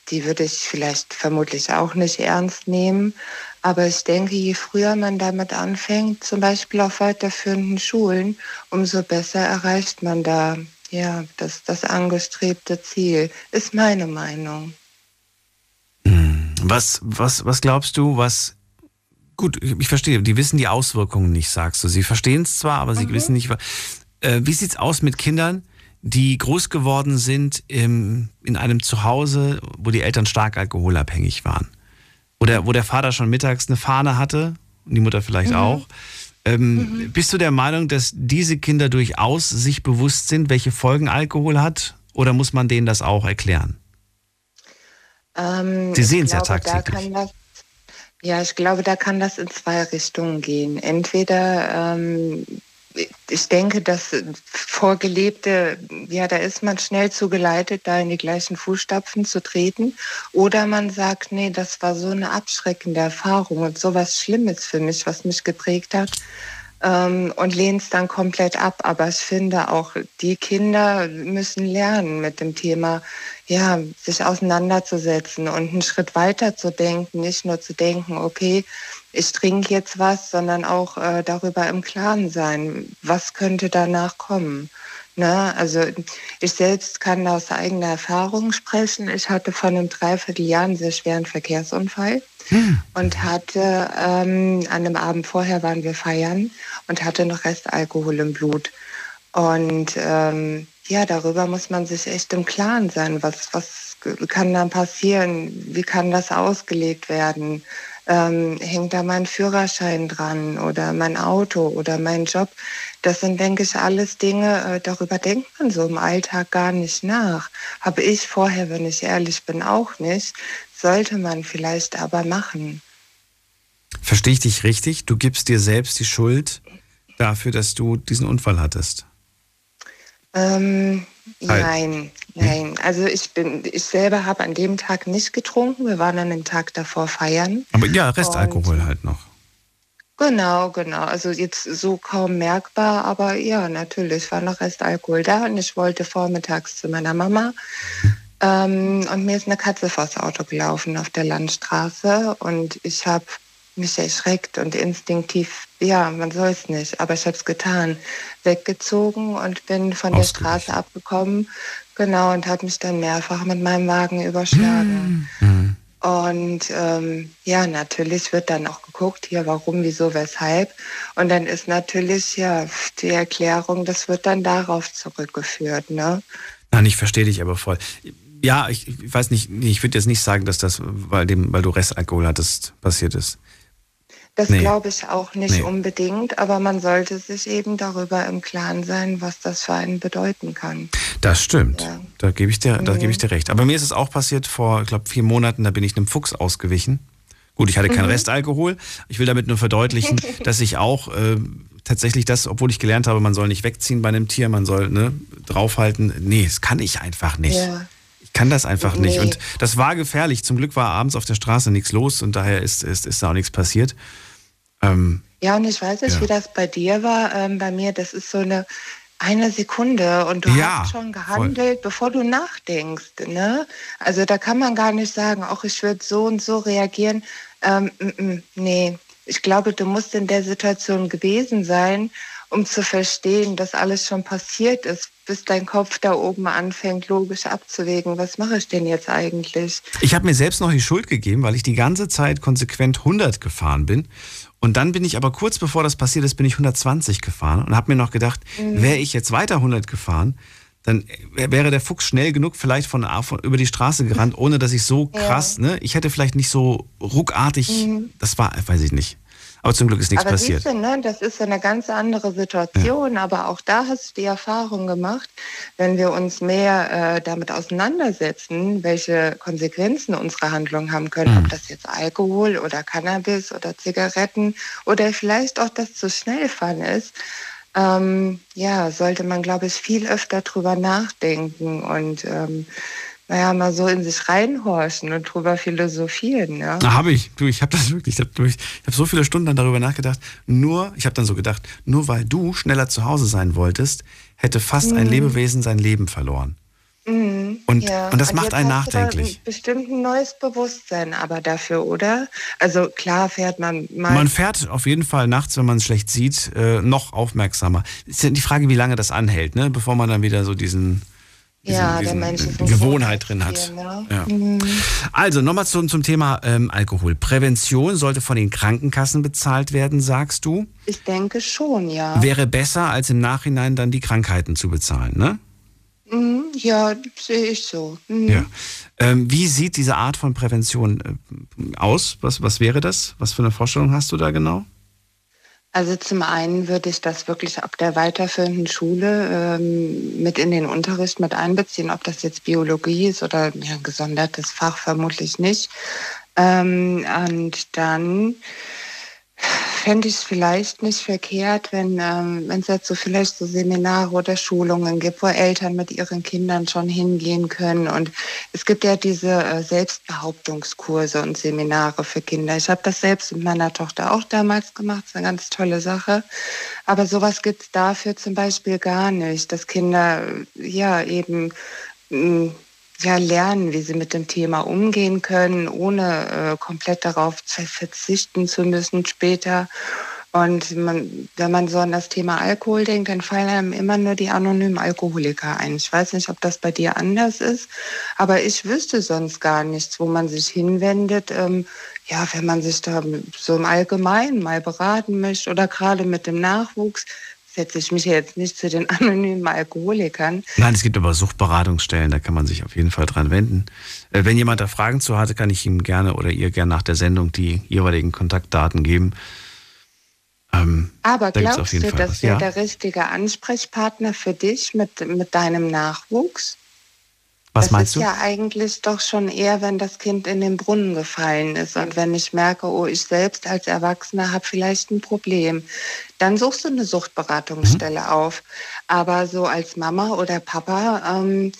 die würde ich vielleicht vermutlich auch nicht ernst nehmen. Aber ich denke, je früher man damit anfängt, zum Beispiel auf weiterführenden Schulen, umso besser erreicht man da ja das, das angestrebte Ziel. Ist meine Meinung. Was, was, was glaubst du, was gut, ich verstehe. Die wissen die Auswirkungen nicht, sagst du. Sie verstehen es zwar, aber sie Mhm. wissen nicht. Äh, wie sieht's aus mit Kindern, die groß geworden sind im, in einem Zuhause, wo die Eltern stark alkoholabhängig waren? Oder wo der Vater schon mittags eine Fahne hatte und die Mutter vielleicht auch. Ähm, Bist du der Meinung, dass diese Kinder durchaus sich bewusst sind, welche Folgen Alkohol hat? Oder muss man denen das auch erklären? Ähm, Sie ich sehen's ja da tagtäglich. das, ja, ich glaube, da kann das in zwei Richtungen gehen. Entweder, ähm, ich denke, dass vorgelebte, ja, da ist man schnell zugeleitet, da in die gleichen Fußstapfen zu treten. Oder man sagt, nee, das war so eine abschreckende Erfahrung und so was Schlimmes für mich, was mich geprägt hat. Ähm, und lehnt es dann komplett ab. Aber ich finde auch, die Kinder müssen lernen mit dem Thema, ja, sich auseinanderzusetzen und einen Schritt weiter zu denken, nicht nur zu denken, okay, ich trinke jetzt was, sondern auch äh, darüber im Klaren sein, was könnte danach kommen. Ne? Also ich selbst kann aus eigener Erfahrung sprechen. Ich hatte vor einem Dreivierteljahr einen sehr schweren Verkehrsunfall und hatte ähm, an einem Abend vorher waren wir feiern und hatte noch Restalkohol im Blut. Und ähm, ja, darüber muss man sich echt im Klaren sein. Was, was kann dann passieren? Wie kann das ausgelegt werden? Ähm, hängt da mein Führerschein dran oder mein Auto oder mein Job? Das sind, denke ich, alles Dinge, äh, darüber denkt man so im Alltag gar nicht nach. Habe ich vorher, wenn ich ehrlich bin, auch nicht. Sollte man vielleicht aber machen. Verstehe ich dich richtig? Du gibst dir selbst die Schuld dafür, dass du diesen Unfall hattest. Ähm, Halt. nein, nein. Also ich bin, ich selber habe an dem Tag nicht getrunken. Wir waren an dem Tag davor feiern. Aber ja, Restalkohol halt noch. Genau, genau. Also jetzt so kaum merkbar, aber ja, natürlich war noch Restalkohol da und ich wollte vormittags zu meiner Mama. Ähm, und mir ist eine Katze vors Auto gelaufen auf der Landstraße und ich habe mich erschreckt und instinktiv, ja, man soll es nicht, aber ich habe es getan, weggezogen und bin von der. Straße abgekommen, genau, und habe mich dann mehrfach mit meinem Wagen überschlagen. Mhm. Und ähm, ja, natürlich wird dann auch geguckt, hier warum, wieso, weshalb. Und dann ist natürlich ja die Erklärung, das wird dann darauf zurückgeführt. Ne? Nein, ich verstehe dich aber voll. Ja, ich, ich weiß nicht, ich würde jetzt nicht sagen, dass das, weil, dem, weil du Restalkohol hattest, passiert ist. Das Nee. glaube ich auch nicht Nee. unbedingt, aber man sollte sich eben darüber im Klaren sein, was das für einen bedeuten kann. Das stimmt. Ja. Da gebe ich, dir, da Mhm. gebe ich dir recht. Aber mir ist es auch passiert vor, ich glaube, vier Monaten, da bin ich einem Fuchs ausgewichen. Gut, ich hatte keinen Mhm. Restalkohol. Ich will damit nur verdeutlichen, dass ich auch äh, tatsächlich das, obwohl ich gelernt habe, man soll nicht wegziehen bei einem Tier, man soll ne, draufhalten. Nee, das kann ich einfach nicht. Ja. Ich kann das einfach nicht. Nee. Und das war gefährlich. Zum Glück war abends auf der Straße nichts los und daher ist, ist, ist da auch nichts passiert. Ähm, Ja, und ich weiß nicht, Ja. wie das bei dir war. Ähm, bei mir, das ist so eine eine Sekunde und du Ja, hast schon gehandelt, bevor du nachdenkst. Ne? Also da kann man gar nicht sagen, auch ich würde so und so reagieren. Ähm, mm, mm, nee, ich glaube, du musst in der Situation gewesen sein, um zu verstehen, dass alles schon passiert ist, bis dein Kopf da oben anfängt, logisch abzuwägen, was mache ich denn jetzt eigentlich? Ich habe mir selbst noch die Schuld gegeben, weil ich die ganze Zeit konsequent 100 gefahren bin. Und dann bin ich aber kurz bevor das passiert ist, bin ich 120 gefahren und habe mir noch gedacht, Mhm. wäre ich jetzt weiter 100 gefahren, dann wäre der Fuchs schnell genug vielleicht von, von über die Straße gerannt, ohne dass ich so Ja. krass, ne? Ich hätte vielleicht nicht so ruckartig, das war, weiß ich nicht. Aber zum Glück ist nichts aber passiert. du, ne, das ist eine ganz andere Situation. Aber auch da hast du die Erfahrung gemacht, wenn wir uns mehr äh, damit auseinandersetzen, welche Konsequenzen unsere Handlungen haben können, Mhm. ob das jetzt Alkohol oder Cannabis oder Zigaretten oder vielleicht auch das zu schnell fahren ist. Ähm, ja, sollte man, glaube ich, viel öfter drüber nachdenken und ähm, naja, mal so in sich reinhorchen und drüber philosophieren. Ja? Na, habe ich. Du, ich habe das wirklich, ich habe hab so viele Stunden dann darüber nachgedacht. Nur, ich habe dann so gedacht, nur weil du schneller zu Hause sein wolltest, hätte fast ein Lebewesen sein Leben verloren. Mhm, Und- und das macht jetzt einen hast du da nachdenklich. Bestimmt ein neues Bewusstsein aber dafür, oder? Also klar fährt man mal. Man fährt auf jeden Fall nachts, wenn man es schlecht sieht, äh, noch aufmerksamer. Ist ja die Frage, wie lange das anhält, ne? bevor man dann wieder so diesen, diesen, Ja, der diesen, äh, ein Gewohnheit drin hat. Ne? Ja. Mhm. Also nochmal zum, zum Thema ähm, Alkohol. Prävention sollte von den Krankenkassen bezahlt werden, sagst du. Ich denke schon, ja. Wäre besser, als im Nachhinein dann die Krankheiten zu bezahlen, ne? Mhm, ja, sehe ich so. Mhm. Ja. Ähm, wie sieht diese Art von Prävention äh, aus? Was, was wäre das? Was für eine Vorstellung hast du da genau? Also zum einen würde ich das wirklich ab der weiterführenden Schule ähm, mit in den Unterricht mit einbeziehen, ob das jetzt Biologie ist oder ja, ein gesondertes Fach vermutlich nicht. Ähm, und dann fände ich es vielleicht nicht verkehrt, wenn ähm, es jetzt so vielleicht so Seminare oder Schulungen gibt, wo Eltern mit ihren Kindern schon hingehen können. Und es gibt ja diese äh, Selbstbehauptungskurse und Seminare für Kinder. Ich habe das selbst mit meiner Tochter auch damals gemacht. Das ist eine ganz tolle Sache. Aber sowas gibt es dafür zum Beispiel gar nicht, dass Kinder äh, ja eben mh, ja, lernen, wie sie mit dem Thema umgehen können, ohne äh, komplett darauf verzichten zu müssen später. Und man, wenn man so an das Thema Alkohol denkt, dann fallen einem immer nur die anonymen Alkoholiker ein. Ich weiß nicht, ob das bei dir anders ist, aber ich wüsste sonst gar nichts, wo man sich hinwendet. Ähm, ja, wenn man sich da so im Allgemeinen mal beraten möchte oder gerade mit dem Nachwuchs, setze ich mich jetzt nicht zu den anonymen Alkoholikern. Nein, es gibt aber Suchtberatungsstellen, da kann man sich auf jeden Fall dran wenden. Äh, wenn jemand da Fragen zu hatte, kann ich ihm gerne oder ihr gerne nach der Sendung die jeweiligen Kontaktdaten geben. Ähm, Aber da glaubst du, das wäre Ja. der richtige Ansprechpartner für dich mit, mit deinem Nachwuchs? Was das meinst ist du? ja eigentlich doch schon eher, wenn das Kind in den Brunnen gefallen ist und wenn ich merke, oh, ich selbst als Erwachsener habe vielleicht ein Problem, dann suchst du eine Suchtberatungsstelle Mhm. auf. Aber so als Mama oder Papa ähm,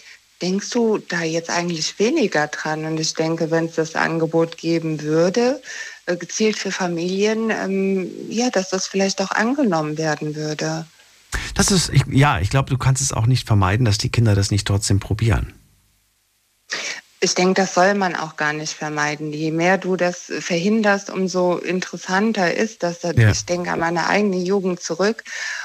denkst du da jetzt eigentlich weniger dran. Und ich denke, wenn es das Angebot geben würde, äh, gezielt für Familien, ähm, ja, dass das vielleicht auch angenommen werden würde. Das ist, ich, ja, ich glaube, du kannst es auch nicht vermeiden, dass die Kinder das nicht trotzdem probieren. Ich denke, das soll man auch gar nicht vermeiden. Je mehr du das verhinderst, umso interessanter ist das. Ja. Ich denke an meine eigene Jugend zurück.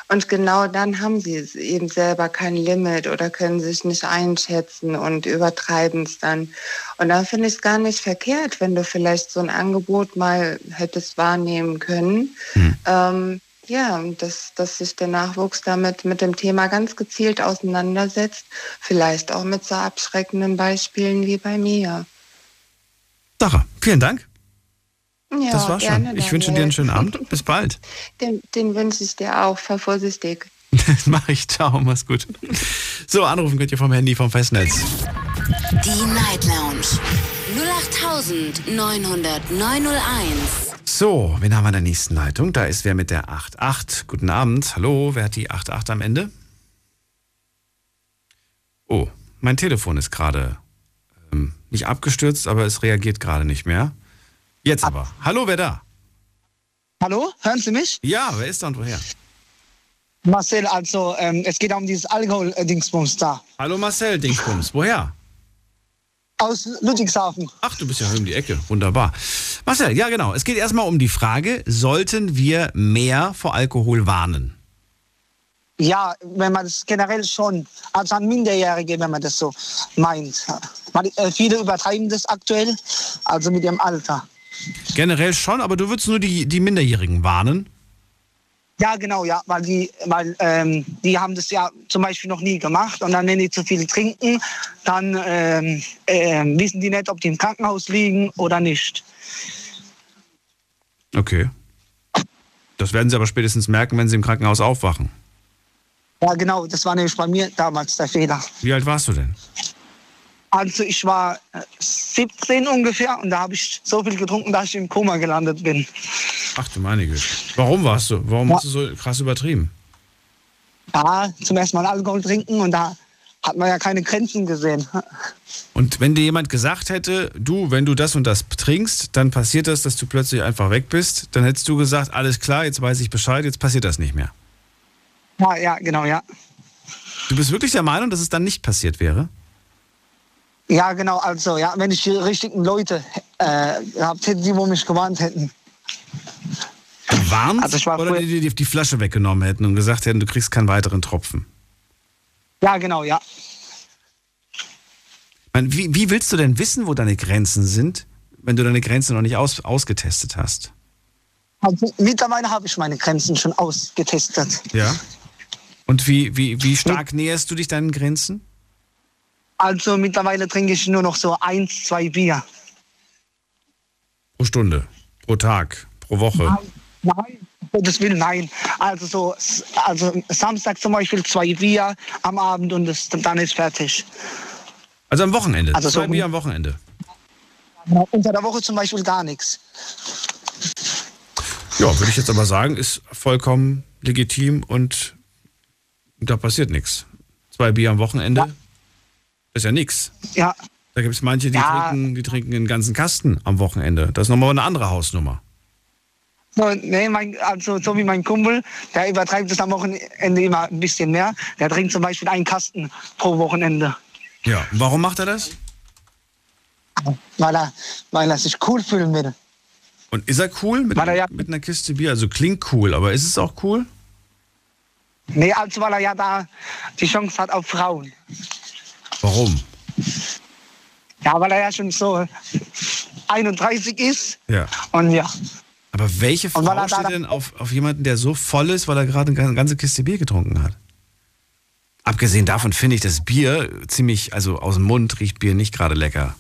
Und genau dann haben sie eben selber kein Limit oder können sich nicht einschätzen und übertreiben es dann. Und dann finde ich es gar nicht verkehrt, wenn du vielleicht so ein Angebot mal hättest wahrnehmen können. Ähm, ja, dass, dass sich der Nachwuchs damit mit dem Thema ganz gezielt auseinandersetzt, vielleicht auch mit so abschreckenden Beispielen wie bei mir. Sache, vielen Dank. Ja, das war's schon. Ich wünsche dir einen schönen Abend. Bis bald. Den, den wünsche ich dir auch. Fahr vorsichtig. Das mache ich. Ciao, mach's gut. So, anrufen könnt ihr vom Handy vom Festnetz. Die Night Lounge 0890901. So, wen haben wir in der nächsten Leitung? Da ist wer mit der 88. Guten Abend. Hallo, wer hat die 88 am Ende? Oh, mein Telefon ist gerade ähm, nicht abgestürzt, aber es reagiert gerade nicht mehr. Jetzt aber. Hallo, wer da? Hallo, hören Sie mich? Ja, wer ist da und woher? Marcel, also ähm, es geht um dieses Alkohol-Dingsbums da. Hallo Marcel Dingsbums, woher? Aus Ludwigshafen. Ach, du bist ja um die Ecke. Wunderbar. Marcel, ja genau. Es geht erstmal um die Frage, sollten wir mehr vor Alkohol warnen? Ja, wenn man das generell schon, also an Minderjährige, wenn man das so meint. Man, äh, viele übertreiben das aktuell, also mit ihrem Alter. Generell schon, aber du würdest nur die, die Minderjährigen warnen? Ja, genau, ja, weil die, weil ähm, die haben das ja zum Beispiel noch nie gemacht und dann, wenn die zu viel trinken, dann ähm, ähm, wissen die nicht, ob die im Krankenhaus liegen oder nicht. Okay. Das werden sie aber spätestens merken, wenn sie im Krankenhaus aufwachen. Ja, genau, das war nämlich bei mir damals der Fehler. Wie alt warst du denn? Also ich war äh, 17 ungefähr und da habe ich so viel getrunken, dass ich im Koma gelandet bin. Ach du meine Güte. Warum warst du? Warum Ja. hast du so krass übertrieben? Ja, zum ersten Mal Alkohol trinken und da hat man ja keine Grenzen gesehen. Und wenn dir jemand gesagt hätte, du, wenn du das und das trinkst, dann passiert das, dass du plötzlich einfach weg bist, dann hättest du gesagt, alles klar, jetzt weiß ich Bescheid, jetzt passiert das nicht mehr. Ja, ja, genau, ja. Du bist wirklich der Meinung, dass es dann nicht passiert wäre? Ja, genau, also ja, wenn ich die richtigen Leute äh, gehabt hätte, die wo mich gewarnt hätten. Gewarnt? Also ich war oder die dir die Flasche weggenommen hätten und gesagt hätten, du kriegst keinen weiteren Tropfen? Ja, genau, ja. Wie, wie willst du denn wissen, wo deine Grenzen sind, wenn du deine Grenzen noch nicht aus, ausgetestet hast? Also, mittlerweile habe ich meine Grenzen schon ausgetestet. Ja. Und wie, wie, wie stark näherst du dich deinen Grenzen? Also mittlerweile trinke ich nur noch so eins, zwei Bier. Pro Stunde, pro Tag, pro Woche. Nein, um Gottes Willen, nein. Also so, also Samstag zum Beispiel zwei Bier am Abend und das, dann ist fertig. Also am Wochenende. Also so- Zwei Bier am Wochenende. Unter der Woche zum Beispiel gar nichts. Ja, würde ich jetzt aber sagen, ist vollkommen legitim und da passiert nichts. Zwei Bier am Wochenende ist ja nichts. Ja, Da gibt es manche, die, Ja. trinken, die trinken einen ganzen Kasten am Wochenende. Das ist nochmal eine andere Hausnummer. so, nee, mein, also so wie mein Kumpel, der übertreibt es am Wochenende immer ein bisschen mehr. Der trinkt zum Beispiel einen Kasten pro Wochenende, Ja, und warum macht er das? weil er, weil er sich cool fühlen will. Und ist er cool mit, er ja- mit einer Kiste Bier? Also klingt cool, aber ist es auch cool? Nee, also weil er ja da die Chance hat auf Frauen. Warum? Ja, weil er ja schon so 31 ist Ja. und ja. Aber welche Frau da- steht denn auf, auf jemanden, der so voll ist, weil er gerade eine ganze Kiste Bier getrunken hat? Abgesehen davon finde ich das Bier ziemlich, also aus dem Mund riecht Bier nicht gerade lecker.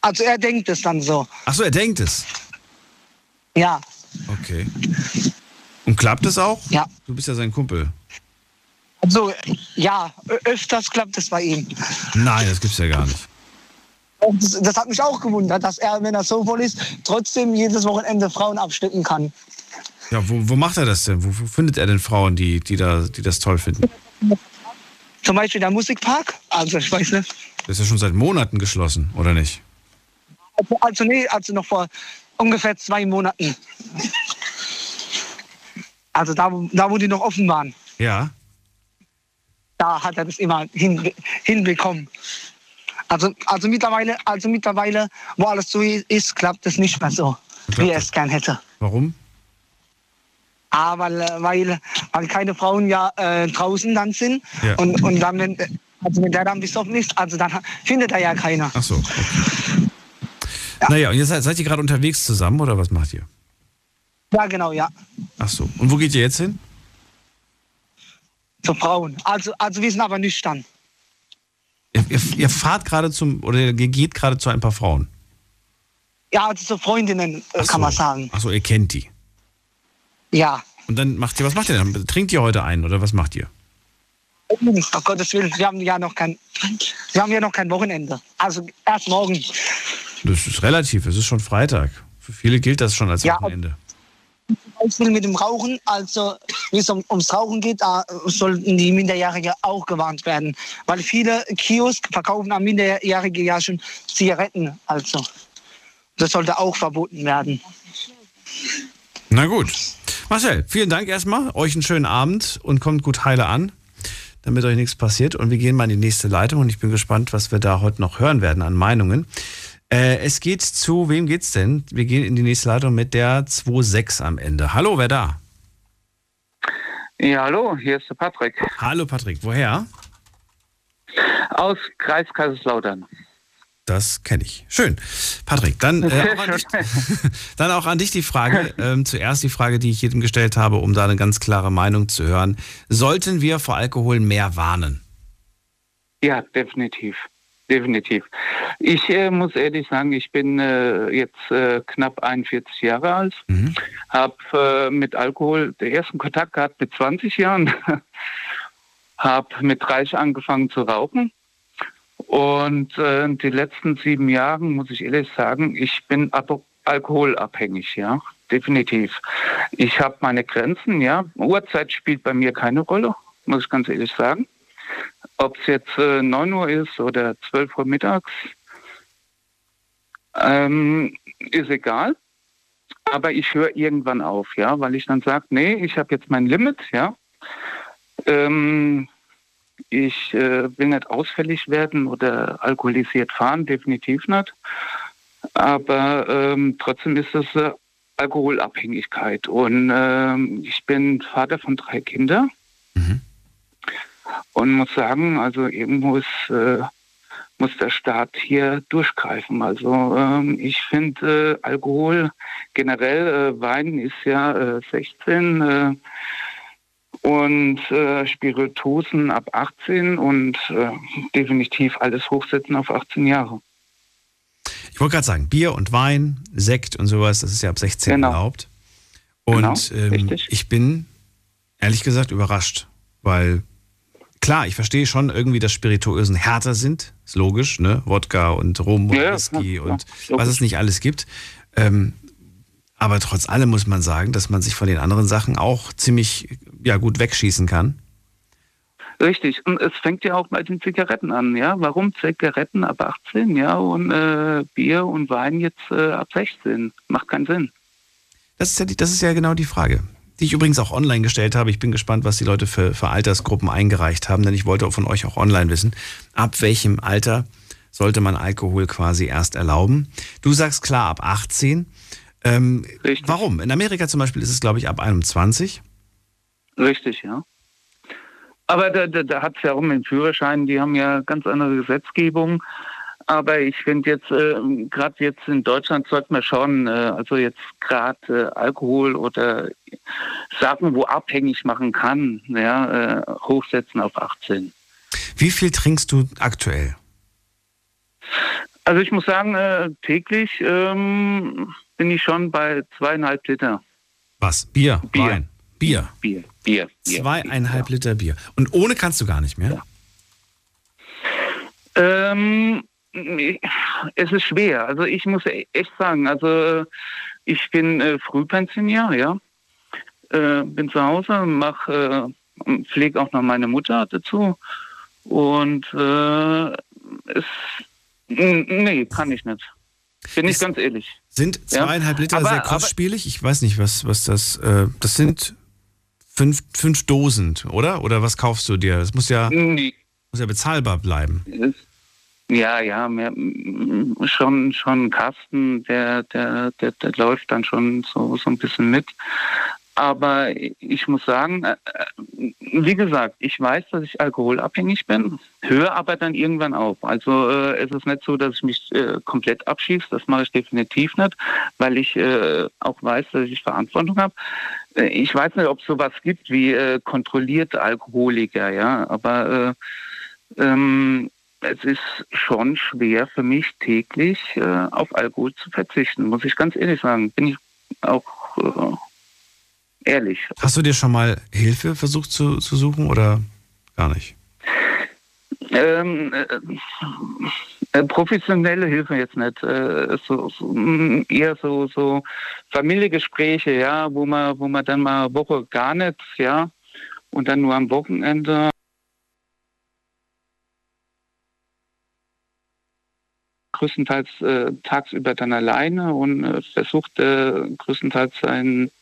Also er denkt es dann so. Ach so, er denkt es. Ja, Okay. Und klappt es auch? Ja. Du bist ja sein Kumpel. Also ja, öfters klappt es bei ihm. Nein, das gibt's ja gar nicht. Das, das hat mich auch gewundert, dass er, wenn er so voll ist, trotzdem jedes Wochenende Frauen abstecken kann. Ja, wo, wo macht er das denn? Wo, wo findet er denn Frauen, die, die, da, die das toll finden? Zum Beispiel der Musikpark. Also ich weiß nicht. Das ist ja schon seit Monaten geschlossen, oder nicht? Also, also nee, also noch vor ungefähr zwei Monaten. Also da, da wo die noch offen waren, Ja. Da hat er das immer hin, hinbekommen. Also, also, mittlerweile, also mittlerweile, wo alles so ist, klappt es nicht mehr so, wie er es gern hätte. Warum? Ah, weil, äh, weil, weil keine Frauen ja äh, draußen dann sind. Ja. Und, und dann, wenn, also wenn der dann besoffen ist, also dann findet er ja keiner. Ach so, okay. Naja, und jetzt seid, seid ihr gerade unterwegs zusammen oder was macht ihr? Ja, genau, ja. Ach so. Und wo geht ihr jetzt hin? Zu Frauen. Also, also wir sind aber nüchtern. Ihr, ihr, ihr fahrt gerade zum, oder ihr geht gerade zu ein paar Frauen. Ja, also zu Freundinnen, äh, Ach kann so. man sagen. Ach so, ihr kennt die. Ja. Und dann macht ihr, was macht ihr dann? Trinkt ihr heute einen oder was macht ihr? Um Gottes Willen, wir haben ja noch kein, wir haben ja noch kein Wochenende. Also erst morgen. Das ist relativ, es ist schon Freitag. Für viele gilt das schon als Ja, Wochenende. Zum Beispiel mit dem Rauchen, also wie es um, ums Rauchen geht, sollten die Minderjährigen auch gewarnt werden. Weil viele Kiosk verkaufen an Minderjährige ja schon Zigaretten. Also das sollte auch verboten werden. Na gut. Marcel, vielen Dank erstmal. Euch einen schönen Abend und kommt gut heile an, damit euch nichts passiert. Und wir gehen mal in die nächste Leitung und ich bin gespannt, was wir da heute noch hören werden an Meinungen. Äh, es geht zu, wem geht's denn? Wir gehen in die nächste Leitung mit der 2.6 am Ende. Hallo, wer da? Ja, hallo, hier ist der Patrick Hallo Patrick, woher? aus Kreis Kaiserslautern. Das kenne ich. Schön. Patrick, dann, äh, auch, an dich, dann auch an dich die Frage. Ähm, zuerst die Frage, die ich jedem gestellt habe, um da eine ganz klare Meinung zu hören. Sollten wir vor Alkohol mehr warnen? Ja, definitiv. Definitiv. Ich äh, muss ehrlich sagen, ich bin äh, jetzt äh, knapp 41 Jahre alt, Mhm. habe äh, mit Alkohol den ersten Kontakt gehabt mit 20 Jahren, habe mit 30 angefangen zu rauchen und äh, die letzten sieben Jahre, muss ich ehrlich sagen, ich bin alkoholabhängig, ja, definitiv. Ich habe meine Grenzen, ja. Uhrzeit spielt bei mir keine Rolle, muss ich ganz ehrlich sagen. Ob es jetzt äh, 9 Uhr ist oder 12 Uhr mittags, ähm, ist egal. Aber ich höre irgendwann auf, ja, weil ich dann sage, nee, ich habe jetzt mein Limit, ja. Ähm, ich äh, will nicht ausfällig werden oder alkoholisiert fahren, definitiv nicht. Aber ähm, trotzdem ist es äh, Alkoholabhängigkeit. Und ähm, ich bin Vater von drei Kindern. Und muss sagen, also irgendwo ist, äh, muss der Staat hier durchgreifen. Also ähm, ich finde äh, Alkohol generell, äh, Wein ist ja äh, 16 äh, und äh, Spirituosen ab 18 und äh, definitiv alles hochsetzen auf 18 Jahre. Ich wollte gerade sagen, Bier und Wein, Sekt und sowas, das ist ja ab 16 genau. erlaubt. Und genau, ähm, ich bin ehrlich gesagt überrascht, weil klar, ich verstehe schon irgendwie, dass Spirituösen härter sind, ist logisch, ne? Wodka und Rum und ja, Whisky ja, und ja, was es nicht alles gibt. Ähm, aber trotz allem muss man sagen, dass man sich von den anderen Sachen auch ziemlich ja, gut wegschießen kann. Richtig, und es fängt ja auch bei den Zigaretten an, ja. Warum Zigaretten ab 18, ja, und äh, Bier und Wein jetzt äh, ab 16? Macht keinen Sinn. Das ist, ja die, das ist ja genau die Frage, die ich übrigens auch online gestellt habe. Ich bin gespannt, was die Leute für, für Altersgruppen eingereicht haben, denn ich wollte von euch auch online wissen, ab welchem Alter sollte man Alkohol quasi erst erlauben. Du sagst klar ab 18. Ähm, warum? In Amerika zum Beispiel ist es, glaube ich, ab 21. Richtig, ja. Aber da, da, da hat es ja auch mit den Führerscheinen, die haben ja ganz andere Gesetzgebung. Aber ich finde jetzt, äh, gerade jetzt in Deutschland sollte man schon, äh, also jetzt gerade äh, Alkohol oder Sachen, wo abhängig machen kann, ja, äh, hochsetzen auf 18. Wie viel trinkst du aktuell? Also ich muss sagen, äh, täglich ähm, bin ich schon bei zweieinhalb Liter. Was? Bier? Bier. Wein? Bier? Bier. Bier. Zweieinhalb Bier. Liter Bier. Und ohne kannst du gar nicht mehr? Ja. Ähm, es ist schwer. Also ich muss echt sagen, also ich bin äh, Frühpensionier, ja. Äh, bin zu Hause, mache, äh, pflege auch noch meine Mutter dazu. Und äh, es, nee, kann ich nicht. Bin ich ganz ehrlich. Sind zweieinhalb ja? Liter aber, sehr kostspielig? Ich weiß nicht, was, was das, äh, das sind fünf, fünf Dosen, oder? Oder was kaufst du dir? Das muss ja, nee. muss ja bezahlbar bleiben. Ja, ja, mehr, schon, schon Kasten, der, der, der, der läuft dann schon so, so ein bisschen mit. Aber ich muss sagen, äh, äh, wie gesagt, ich weiß, dass ich alkoholabhängig bin, höre aber dann irgendwann auf. Also äh, es ist nicht so, dass ich mich äh, komplett abschieße, das mache ich definitiv nicht, weil ich äh, auch weiß, dass ich Verantwortung habe. Äh, ich weiß nicht, ob es sowas gibt wie kontrollierte Alkoholiker, ja, aber äh, ähm, es ist schon schwer für mich täglich äh, auf Alkohol zu verzichten, muss ich ganz ehrlich sagen. Bin ich auch äh, ehrlich. Hast du dir schon mal Hilfe versucht zu, zu suchen oder gar nicht? Ähm, äh, äh, professionelle Hilfe jetzt nicht. Äh, so, so, mm, eher so, so Familiengespräche, ja, wo man, wo man dann mal eine Woche gar nicht, ja, und dann nur am Wochenende. Größtenteils äh, tagsüber dann alleine und äh, versucht äh, größtenteils sein,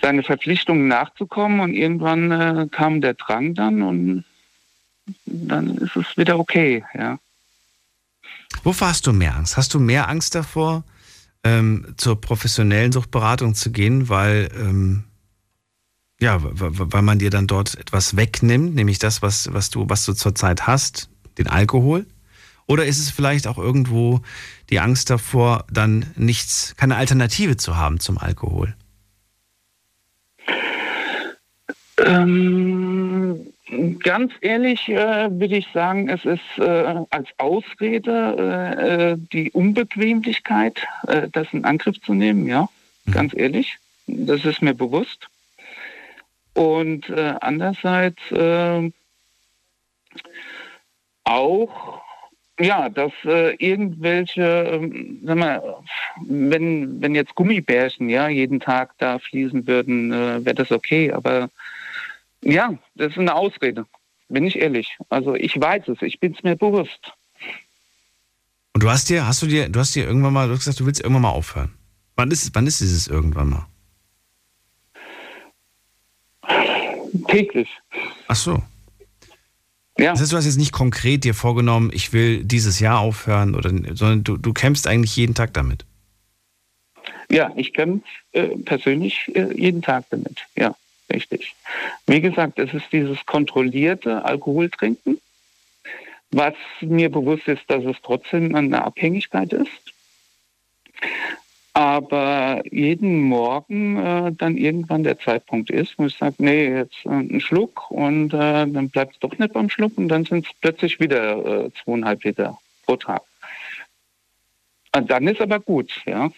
seine Verpflichtungen nachzukommen und irgendwann äh, kam der Drang dann und dann ist es wieder okay, ja. Wovor hast du mehr Angst? Hast du mehr Angst davor, ähm, zur professionellen Suchtberatung zu gehen, weil, ähm, ja, weil man dir dann dort etwas wegnimmt, nämlich das, was, was du, was du zurzeit hast, den Alkohol? Oder ist es vielleicht auch irgendwo die Angst davor, dann nichts, keine Alternative zu haben zum Alkohol? Ähm, Ganz ehrlich äh, würde ich sagen, es ist äh, als Ausrede äh, äh die Unbequemlichkeit, äh, das in Angriff zu nehmen, ja, mhm. ganz ehrlich. Das ist mir bewusst. Und äh, andererseits auch, ja, dass irgendwelche, ähm, sag mal, wenn, wenn jetzt Gummibärchen ja jeden Tag da fließen würden, wäre das okay, aber ja, das ist eine Ausrede, bin ich ehrlich. Also ich weiß es, ich bin es mir bewusst. Und du hast dir, hast du dir, du hast dir irgendwann mal, du hast gesagt, du willst irgendwann mal aufhören. Wann ist, wann ist dieses irgendwann mal? Täglich. Ach so. Ja. Das heißt, du hast jetzt nicht konkret dir vorgenommen, ich will dieses Jahr aufhören, oder, sondern du, du kämpfst eigentlich jeden Tag damit. Ja, ich kämpfe äh, persönlich äh, jeden Tag damit, ja. Richtig. Wie gesagt, es ist dieses kontrollierte Alkoholtrinken, Was mir bewusst ist, dass es trotzdem eine Abhängigkeit ist. Aber jeden Morgen äh, dann irgendwann der Zeitpunkt ist, wo ich sage, nee, jetzt äh, ein Schluck und äh, dann bleibt es doch nicht beim Schluck und dann sind es plötzlich wieder äh, zweieinhalb Liter pro Tag. Und dann ist aber gut, ja.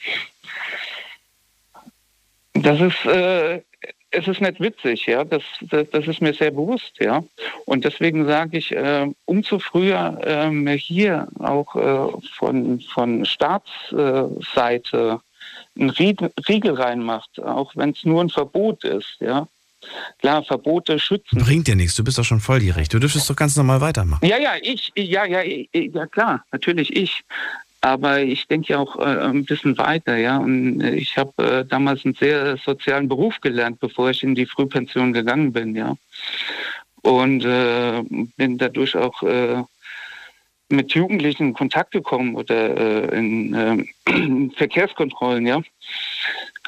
Das ist, äh, es ist nicht witzig, ja. Das, das, das, ist mir sehr bewusst, ja. Und deswegen sage ich, äh, umso früher äh, hier auch äh, von, von Staatsseite einen Riegel reinmacht, auch wenn es nur ein Verbot ist, ja. Klar, Verbote schützen. Bringt dir nichts, du bist doch schon volljährig. Du dürftest doch ganz normal weitermachen. Ja, ja, ich, ja, ja, ja, klar, natürlich ich. Aber ich denke ja auch äh, ein bisschen weiter, ja. Und ich habe äh, damals einen sehr sozialen Beruf gelernt, bevor ich in die Frühpension gegangen bin, ja. Und äh, bin dadurch auch äh, mit Jugendlichen in Kontakt gekommen oder äh, in äh, Verkehrskontrollen, ja.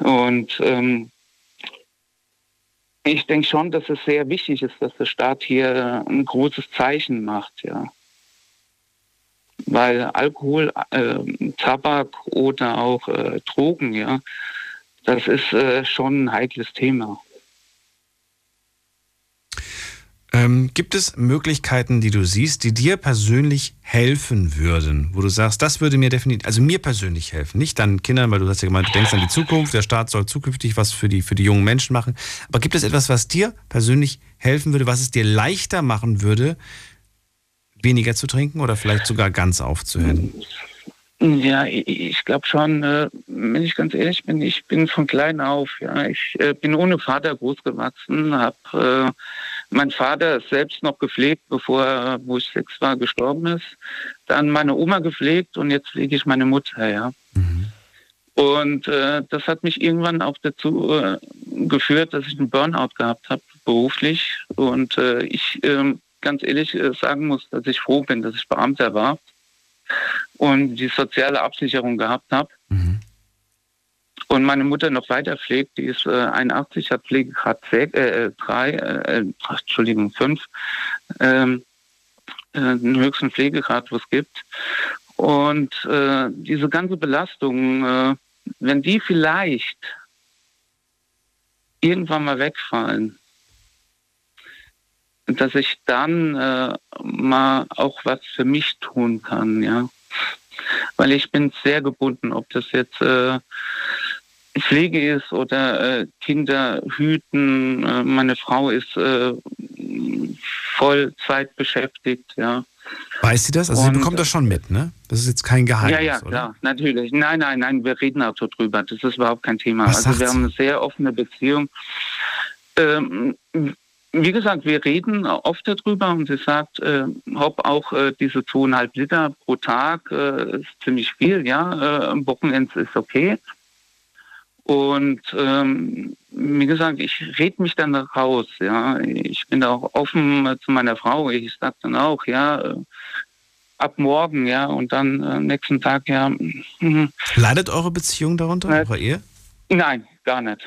Und ähm, ich denke schon, dass es sehr wichtig ist, dass der Staat hier ein großes Zeichen macht, ja. Weil Alkohol, äh, Tabak oder auch äh, Drogen, ja, das ist äh, schon ein heikles Thema. Ähm, gibt es Möglichkeiten, die du siehst, die dir persönlich helfen würden, wo du sagst, das würde mir definitiv, also mir persönlich helfen, nicht deinen Kindern, weil du hast ja gemeint, du denkst an die Zukunft, der Staat soll zukünftig was für die, für die jungen Menschen machen. Aber gibt es etwas, was dir persönlich helfen würde, was es dir leichter machen würde, weniger zu trinken oder vielleicht sogar ganz aufzuhören? Ja, ich glaube schon, äh, wenn ich ganz ehrlich bin, ich bin von klein auf, ja, ich äh, bin ohne Vater groß gewachsen, habe äh, mein Vater ist selbst noch gepflegt, bevor er, wo ich sechs war, gestorben ist. Dann meine Oma gepflegt und jetzt pflege ich meine Mutter, ja. Mhm. Und äh, das hat mich irgendwann auch dazu äh, geführt, dass ich einen Burnout gehabt habe, beruflich. Und äh, ich ähm, ganz ehrlich äh, sagen muss, dass ich froh bin, dass ich Beamter war und die soziale Absicherung gehabt habe. Mhm und meine Mutter noch weiter pflegt, die ist äh, 81, hat Pflegegrad 3, äh, 3 äh, äh Entschuldigung, 5, ähm, äh, den höchsten Pflegegrad, was es gibt. Und äh, diese ganze Belastung, äh, wenn die vielleicht irgendwann mal wegfallen, dass ich dann äh, mal auch was für mich tun kann, ja. Weil ich bin sehr gebunden, ob das jetzt äh, Pflege ist oder äh, Kinder hüten. Äh, meine Frau ist äh, Vollzeit beschäftigt, ja. Weiß sie das? Also Und, sie bekommt das schon mit, ne? Das ist jetzt kein Geheimnis, Ja, ja, oder? klar, natürlich. Nein, nein, nein, wir reden auch so drüber. Das ist überhaupt kein Thema. Was also wir haben eine sehr offene Beziehung. Ähm, wie gesagt, wir reden oft darüber und sie sagt, äh, ob auch äh, diese zweieinhalb Liter pro Tag äh, ist ziemlich viel, ja. Äh, am Wochenende ist okay. Und ähm, wie gesagt, ich rede mich dann raus. Ja, ich bin da auch offen zu meiner Frau. Ich sage dann auch, ja, äh, ab morgen, ja, und dann äh, nächsten Tag, ja. Mhm. Leidet eure Beziehung darunter, äh, eure Ehe? Nein, gar nicht.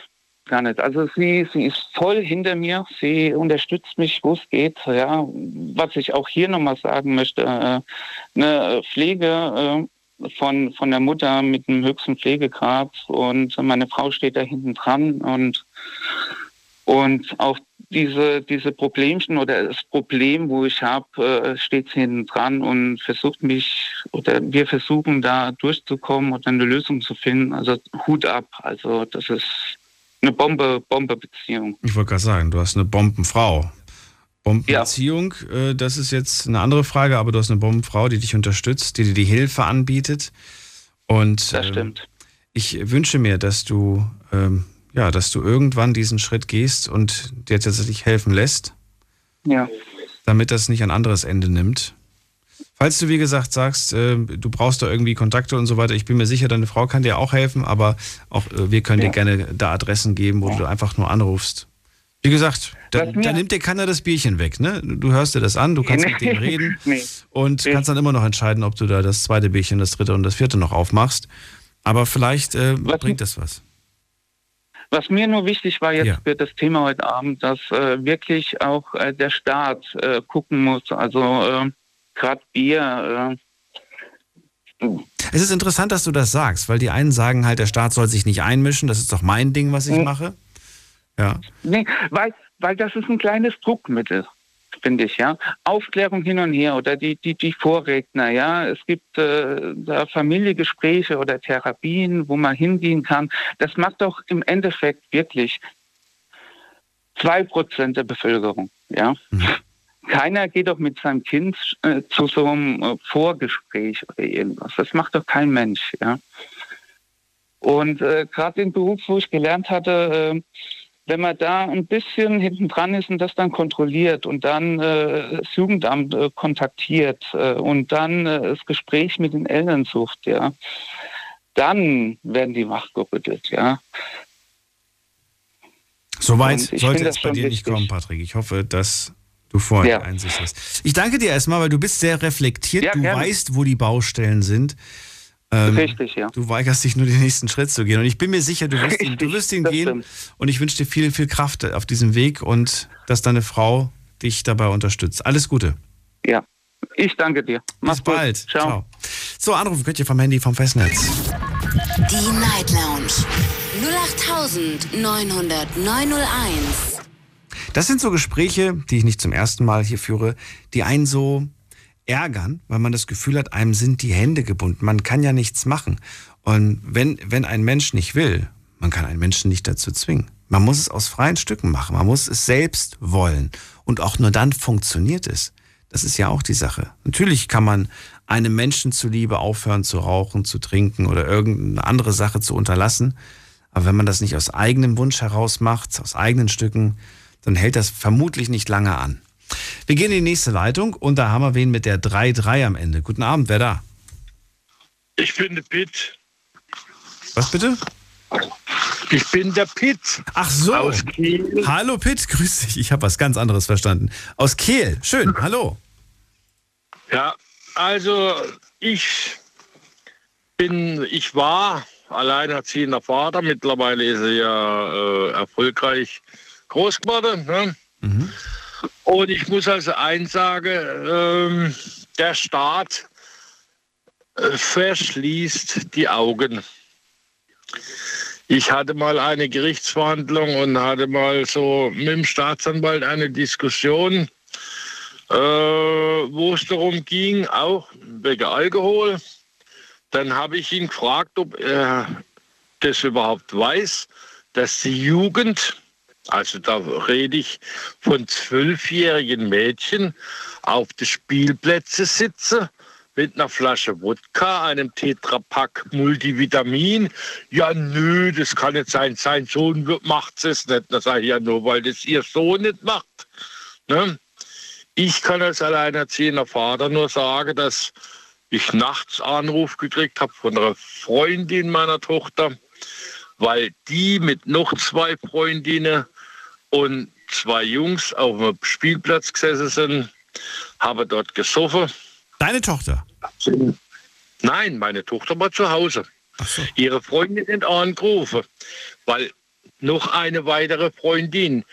Gar nicht. Also sie, sie ist voll hinter mir. Sie unterstützt mich, wo es geht. Ja, was ich auch hier nochmal sagen möchte: äh, eine Pflege äh, von, von der Mutter mit dem höchsten Pflegegrad und meine Frau steht da hinten dran und, und auch diese, diese Problemchen oder das Problem, wo ich habe, äh, steht hinten dran und versucht mich oder wir versuchen da durchzukommen und eine Lösung zu finden. Also Hut ab. Also das ist eine Bombe, Bombe-Beziehung. Ich wollte gerade sagen, du hast eine Bombenfrau. Bombenbeziehung, ja. äh, das ist jetzt eine andere Frage, aber du hast eine Bombenfrau, die dich unterstützt, die dir die Hilfe anbietet. Und das ähm, stimmt. ich wünsche mir, dass du, ähm, ja, dass du irgendwann diesen Schritt gehst und dir tatsächlich helfen lässt. Ja. Damit das nicht ein anderes Ende nimmt. Falls du, wie gesagt, sagst, äh, du brauchst da irgendwie Kontakte und so weiter, ich bin mir sicher, deine Frau kann dir auch helfen, aber auch äh, wir können ja. dir gerne da Adressen geben, wo ja. du einfach nur anrufst. Wie gesagt, da, da, nimmt dir keiner das Bierchen weg. Ne? Du hörst dir das an, du kannst nee. mit dem reden nee. und nee. kannst dann immer noch entscheiden, ob du da das zweite Bierchen, das dritte und das vierte noch aufmachst. Aber vielleicht äh, bringt das was. Was mir nur wichtig war jetzt ja. für das Thema heute Abend, dass äh, wirklich auch äh, der Staat äh, gucken muss. Also äh, gerade Bier. Äh, Es ist interessant, dass du das sagst, weil die einen sagen halt, der Staat soll sich nicht einmischen, das ist doch mein Ding, was ich Hm. mache. Ja. Nee, weil, weil das ist ein kleines Druckmittel, finde ich, ja. Aufklärung hin und her oder die, die, die Vorredner, ja. Es gibt äh, da Familiengespräche oder Therapien, wo man hingehen kann. Das macht doch im Endeffekt wirklich zwei Prozent der Bevölkerung, ja. Keiner geht doch mit seinem Kind äh, zu so einem äh, Vorgespräch oder irgendwas. Das macht doch kein Mensch, ja. Und äh, gerade den Beruf, wo ich gelernt hatte, äh, wenn man da ein bisschen hinten dran ist und das dann kontrolliert und dann äh, das Jugendamt äh, kontaktiert äh, und dann äh, das Gespräch mit den Eltern sucht, ja, dann werden die wachgerüttelt, ja. Soweit sollte es bei dir nicht wichtig. kommen, Patrick. Ich hoffe, dass du vorher Ja. Einsicht hast. Ich danke dir erstmal, weil du bist sehr reflektiert. Ja, du gerne. weißt, wo die Baustellen sind. Ähm, Richtig, ja. Du weigerst dich nur den nächsten Schritt zu gehen. Und ich bin mir sicher, du wirst ihn, du wirst ihn das gehen. stimmt. Und ich wünsche dir viel, viel Kraft auf diesem Weg und dass deine Frau dich dabei unterstützt. Alles Gute. Ja. Ich danke dir. Mach's Bis bald. Gut. Ciao. So, anrufen könnt ihr vom Handy vom Festnetz. Die Night Lounge 0890901. Das sind so Gespräche, die ich nicht zum ersten Mal hier führe, die einen so ärgern, weil man das Gefühl hat, einem sind die Hände gebunden. Man kann ja nichts machen. Und wenn, wenn ein Mensch nicht will, man kann einen Menschen nicht dazu zwingen. Man muss es aus freien Stücken machen. Man muss es selbst wollen. Und auch nur dann funktioniert es. Das ist ja auch die Sache. Natürlich kann man einem Menschen zuliebe aufhören zu rauchen, zu trinken oder irgendeine andere Sache zu unterlassen. Aber wenn man das nicht aus eigenem Wunsch heraus macht, aus eigenen Stücken, dann hält das vermutlich nicht lange an. Wir gehen in die nächste Leitung und da haben wir wen mit der 3-3 am Ende. Guten Abend, wer da? Ich bin der Pitt. Was bitte? Ich bin der Pitt. Ach so. Aus Kiel. Hallo Pitt, grüß dich. Ich habe was ganz anderes verstanden. Aus Kehl. Schön, hallo. Ja, also ich bin, ich war alleinerziehender Vater. Mittlerweile ist er ja äh, erfolgreich groß geworden. Ne? Und ich muss also eins sagen, ähm, der Staat äh, verschließt die Augen. Ich hatte mal eine Gerichtsverhandlung und hatte mal so mit dem Staatsanwalt eine Diskussion, äh, wo es darum ging, auch wegen Alkohol. Dann habe ich ihn gefragt, ob er das überhaupt weiß, dass die Jugend, also da rede ich von zwölfjährigen Mädchen, auf den Spielplätzen sitze mit einer Flasche Wodka, einem Tetrapack Multivitamin. Ja, nö, das kann nicht sein. Sein Sohn macht es nicht. Das sage ich ja nur, weil das ihr Sohn nicht macht. Ne? Ich kann als alleinerziehender Vater nur sagen, dass ich nachts Anruf gekriegt habe von einer Freundin meiner Tochter, weil die mit noch zwei Freundinnen und zwei Jungs auf dem Spielplatz gesessen sind, habe dort gesoffen. Deine Tochter? Nein, meine Tochter war zu Hause. so. Ihre Freundin hat angerufen, weil noch eine weitere Freundin,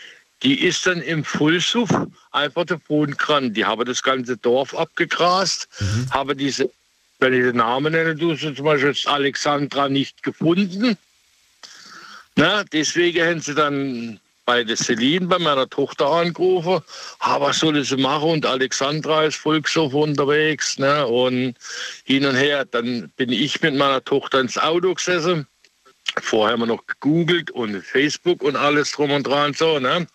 die ist dann im Fullsuff einfach davon gerannt. Die haben das ganze Dorf abgegrast, haben diese, wenn ich den Namen nenne, du zum Beispiel Alexandra nicht gefunden. Na, deswegen haben sie dann bei der Celine, bei meiner Tochter angerufen, ah, was soll sie machen? Und Alexandra ist Volkshof unterwegs. Ne? Und hin und her, dann bin ich mit meiner Tochter ins Auto gesessen. Vorher haben wir noch gegoogelt und Facebook und alles drum und dran so, ne?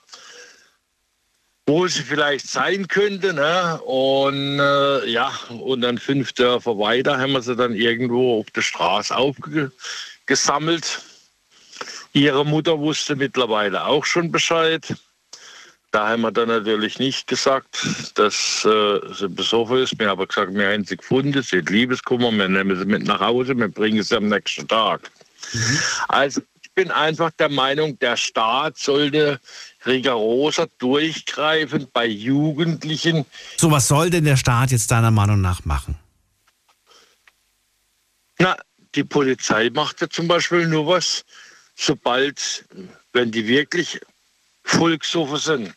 Wo sie vielleicht sein könnte, ne? Und äh, ja, und dann fünf Dörfer weiter haben wir sie dann irgendwo auf der Straße aufgesammelt. Ihre Mutter wusste mittlerweile auch schon Bescheid. Da haben wir dann natürlich nicht gesagt, dass äh, sie besoffen ist. Wir haben gesagt, wir haben sie gefunden, sie hat Liebeskummer, wir nehmen sie mit nach Hause, wir bringen sie am nächsten Tag. Also ich bin einfach der Meinung, der Staat sollte rigoroser durchgreifen bei Jugendlichen. So, was soll denn der Staat jetzt deiner Meinung nach machen? Na, die Polizei macht ja zum Beispiel nur was, sobald, wenn die wirklich vollgesoffen sind,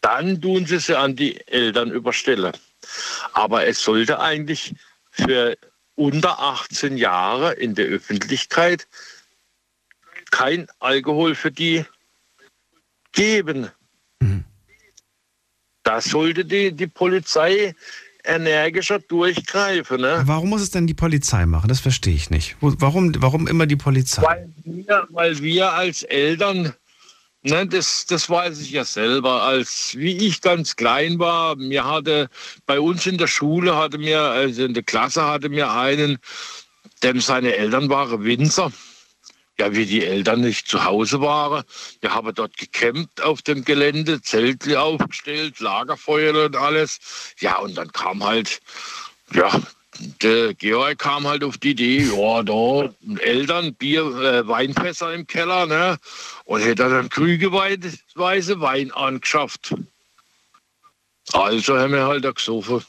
dann tun sie sie an die Eltern überstellen. Aber es sollte eigentlich für unter 18 Jahre in der Öffentlichkeit kein Alkohol für die geben. Da sollte die, die Polizei energischer durchgreifen. Ne? Warum muss es denn die Polizei machen? Das verstehe ich nicht. Warum, warum immer die Polizei? Weil wir, weil wir als Eltern, ne, das, das weiß ich ja selber, als wie ich ganz klein war, mir hatte bei uns in der Schule hatte mir, also in der Klasse hatte mir einen, denn seine Eltern waren Winzer. Ja, wie die Eltern nicht zu Hause waren. Wir haben dort gecampt auf dem Gelände, Zelte aufgestellt, Lagerfeuer und alles. Ja, und dann kam halt, ja, der Georg kam halt auf die Idee, ja, da Eltern, Bier, äh, Weinfässer im Keller, ne? Und hätte dann krügeweise Wein angeschafft. Also haben wir halt da gesoffen.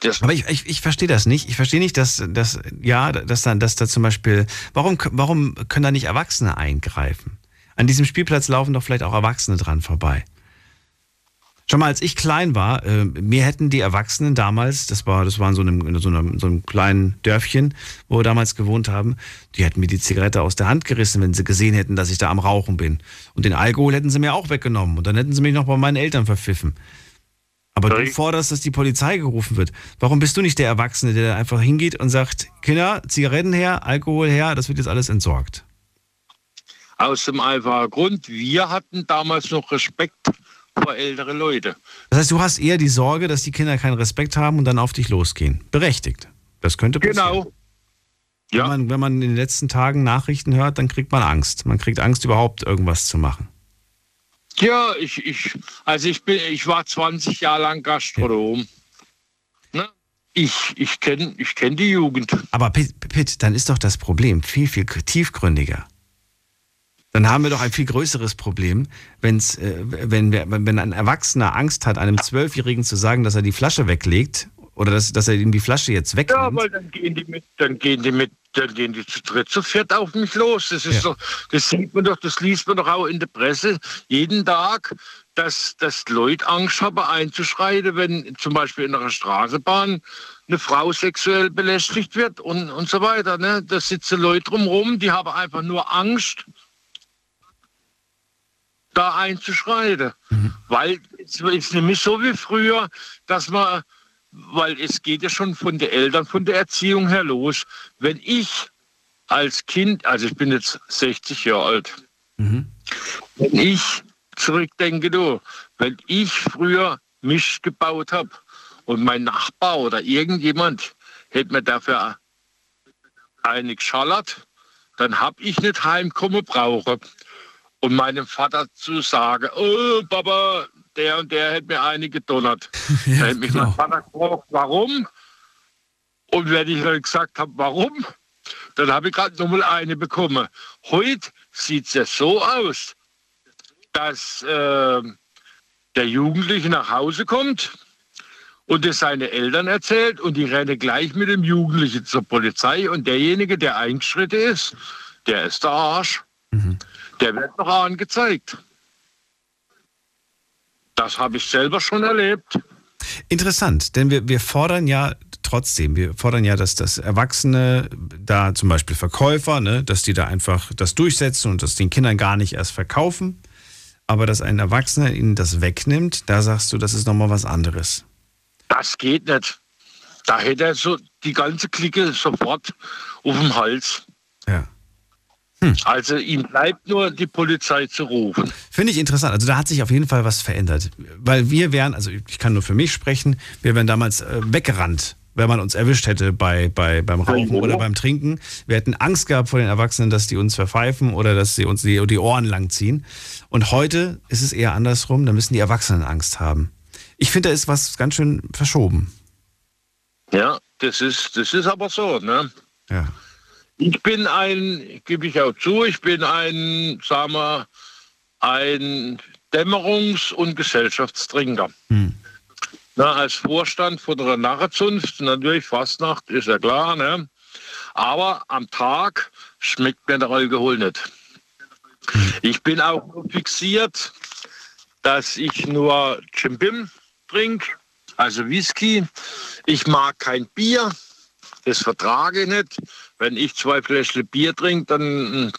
Das Aber ich, ich, ich verstehe das nicht. Ich verstehe nicht, dass, dass ja, dass dann, dass da zum Beispiel, warum, warum können da nicht Erwachsene eingreifen? An diesem Spielplatz laufen doch vielleicht auch Erwachsene dran vorbei. Schon mal, als ich klein war, äh, mir hätten die Erwachsenen damals, das war, das war in so einem, in so einem, so einem kleinen Dörfchen, wo wir damals gewohnt haben, die hätten mir die Zigarette aus der Hand gerissen, wenn sie gesehen hätten, dass ich da am Rauchen bin. Und den Alkohol hätten sie mir auch weggenommen. Und dann hätten sie mich noch bei meinen Eltern verpfiffen. Aber du forderst, dass die Polizei gerufen wird. Warum bist du nicht der Erwachsene, der einfach hingeht und sagt, Kinder, Zigaretten her, Alkohol her, das wird jetzt alles entsorgt? aus dem einfachen Grund, wir hatten damals noch Respekt vor ältere Leute. Das heißt, du hast eher die Sorge, dass die Kinder keinen Respekt haben und dann auf dich losgehen. Berechtigt. Das könnte passieren. Genau. Wenn, man, wenn man in den letzten Tagen Nachrichten hört, dann kriegt man Angst. Man kriegt Angst, überhaupt irgendwas zu machen. Ja, ich, ich, also ich bin, ich war 20 Jahre lang Gastronom. Ne? Ich, ich kenne ich kenn die Jugend. Aber Pitt, Pitt, dann ist doch das Problem viel, viel tiefgründiger. Dann haben wir doch ein viel größeres Problem, wenn's, äh, wenn, wir, wenn ein Erwachsener Angst hat, einem Zwölfjährigen zu sagen, dass er die Flasche weglegt oder dass, dass er ihm die Flasche jetzt wegnimmt. Ja, weil dann gehen die mit, dann gehen die mit, dann gehen die zu dritt, zu viert auf mich los. Das ist doch, das sieht man doch, das liest man doch auch in der Presse jeden Tag, dass, dass Leute Angst haben einzuschreiten, wenn zum Beispiel in einer Straßenbahn eine Frau sexuell belästigt wird und, und so weiter. Ne? Da sitzen Leute drumherum, die haben einfach nur Angst, da einzuschreiten. Weil es ist nämlich so wie früher, dass man, weil es geht ja schon von den Eltern, von der Erziehung her los. Wenn ich als Kind, also ich bin jetzt 60 Jahre alt, wenn ich zurückdenke, du, wenn ich früher Misch gebaut habe und mein Nachbar oder irgendjemand hätte mir dafür eine geschallert, dann habe ich nicht heimkommen brauche. Und meinem Vater zu sagen, oh Papa, der und der hätte mir eine gedonnert. da hätte mich mein Vater gefragt, warum? Und wenn ich dann gesagt habe, warum, dann habe ich gerade nochmal eine bekommen. Heute sieht es ja so aus, dass äh, der Jugendliche nach Hause kommt und es seine Eltern erzählt und die rennen gleich mit dem Jugendlichen zur Polizei und derjenige, der eingeschritten ist, der ist der Arsch. Der wird noch angezeigt. Das habe ich selber schon erlebt. Interessant, denn wir, wir fordern ja trotzdem, wir fordern ja, dass das Erwachsene, da zum Beispiel Verkäufer, ne, dass die da einfach das durchsetzen und das den Kindern gar nicht erst verkaufen. Aber dass ein Erwachsener ihnen das wegnimmt, da sagst du, das ist nochmal was anderes. Das geht nicht. Da hätte er so die ganze Clique sofort auf dem Hals. Ja. Also ihm bleibt nur die Polizei zu rufen. Finde ich interessant. Also da hat sich auf jeden Fall was verändert. Weil wir wären, also ich kann nur für mich sprechen, wir wären damals äh, weggerannt, wenn man uns erwischt hätte bei, bei, beim Rauchen oder beim Trinken. Wir hätten Angst gehabt vor den Erwachsenen, dass die uns verpfeifen oder dass sie uns die, die Ohren langziehen. Und heute ist es eher andersrum, da müssen die Erwachsenen Angst haben. Ich finde, da ist was ganz schön verschoben. Ja, das ist, das ist aber so. Ne? Ja. Ich bin ein, gebe ich auch zu, ich bin ein, sagen wir, ein Dämmerungs- und Gesellschaftstrinker. Na, als Vorstand von der Narrenzunft, natürlich Fastnacht, ist ja klar, ne? aber am Tag schmeckt mir der Alkohol nicht. Ich bin auch fixiert, dass ich nur Chimbim trinke, Also Whisky, ich mag kein Bier, das vertrage ich nicht. Wenn ich zwei Fläschchen Bier trinke, dann hm,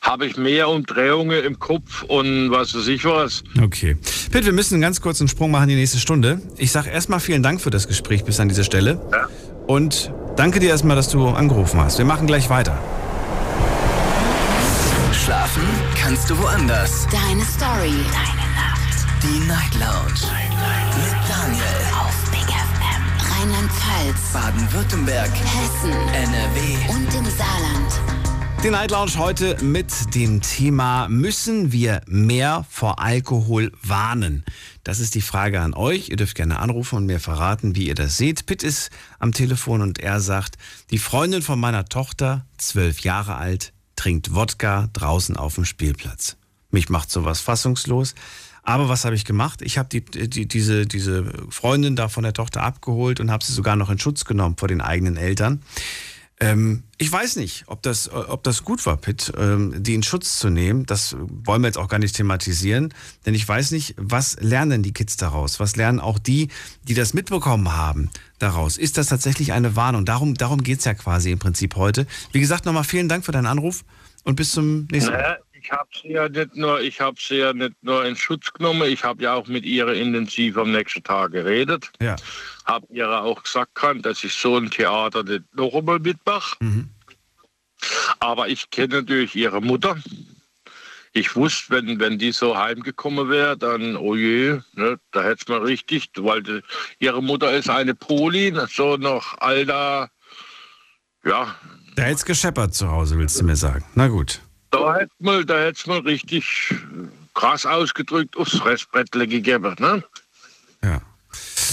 habe ich mehr Umdrehungen im Kopf und was weiß ich was. Okay. Pitt, wir müssen einen ganz kurzen Sprung machen in die nächste Stunde. Ich sage erstmal vielen Dank für das Gespräch bis an dieser Stelle. Ja. Und danke dir erstmal, dass du angerufen hast. Wir machen gleich weiter. Schlafen kannst du woanders. Deine Story. Deine Nacht. Die Night Lounge. Mit Daniel. Rheinland-Pfalz. Baden-Württemberg. Hessen. NRW. Und im Saarland. Die Night Lounge heute mit dem Thema Müssen wir mehr vor Alkohol warnen? Das ist die Frage an euch. Ihr dürft gerne anrufen und mir verraten, wie ihr das seht. Pitt ist am Telefon und er sagt, die Freundin von meiner Tochter, zwölf Jahre alt, trinkt Wodka draußen auf dem Spielplatz. Mich macht sowas fassungslos. Aber was habe ich gemacht? Ich habe die, die, diese, diese Freundin da von der Tochter abgeholt und habe sie sogar noch in Schutz genommen vor den eigenen Eltern. Ähm, ich weiß nicht, ob das, ob das gut war, Pitt, ähm, die in Schutz zu nehmen. Das wollen wir jetzt auch gar nicht thematisieren, denn ich weiß nicht, was lernen die Kids daraus? Was lernen auch die, die das mitbekommen haben, daraus? Ist das tatsächlich eine Warnung? Darum, darum geht's ja quasi im Prinzip heute. Wie gesagt, nochmal vielen Dank für deinen Anruf und bis zum nächsten Mal. Naja, ich habe sie ja nicht nur, ich habe sie ja nicht nur in Schutz genommen, ich habe ja auch mit ihr intensiv am nächsten Tag geredet. Ja. Habe ihr auch gesagt, kann, dass ich so ein Theater nicht noch einmal mitmache. Mhm. Aber ich kenne natürlich ihre Mutter. Ich wusste, wenn, wenn die so heimgekommen wäre, dann, oh je, ne, da hätte es mal richtig, weil die, ihre Mutter ist eine Polin, so noch alter, ja, Da hätt's gescheppert zu Hause, willst du mir sagen. Na gut. Da hätte da hätte mal richtig krass ausgedrückt aufs Fressbrettle gegeben, ne? Ja.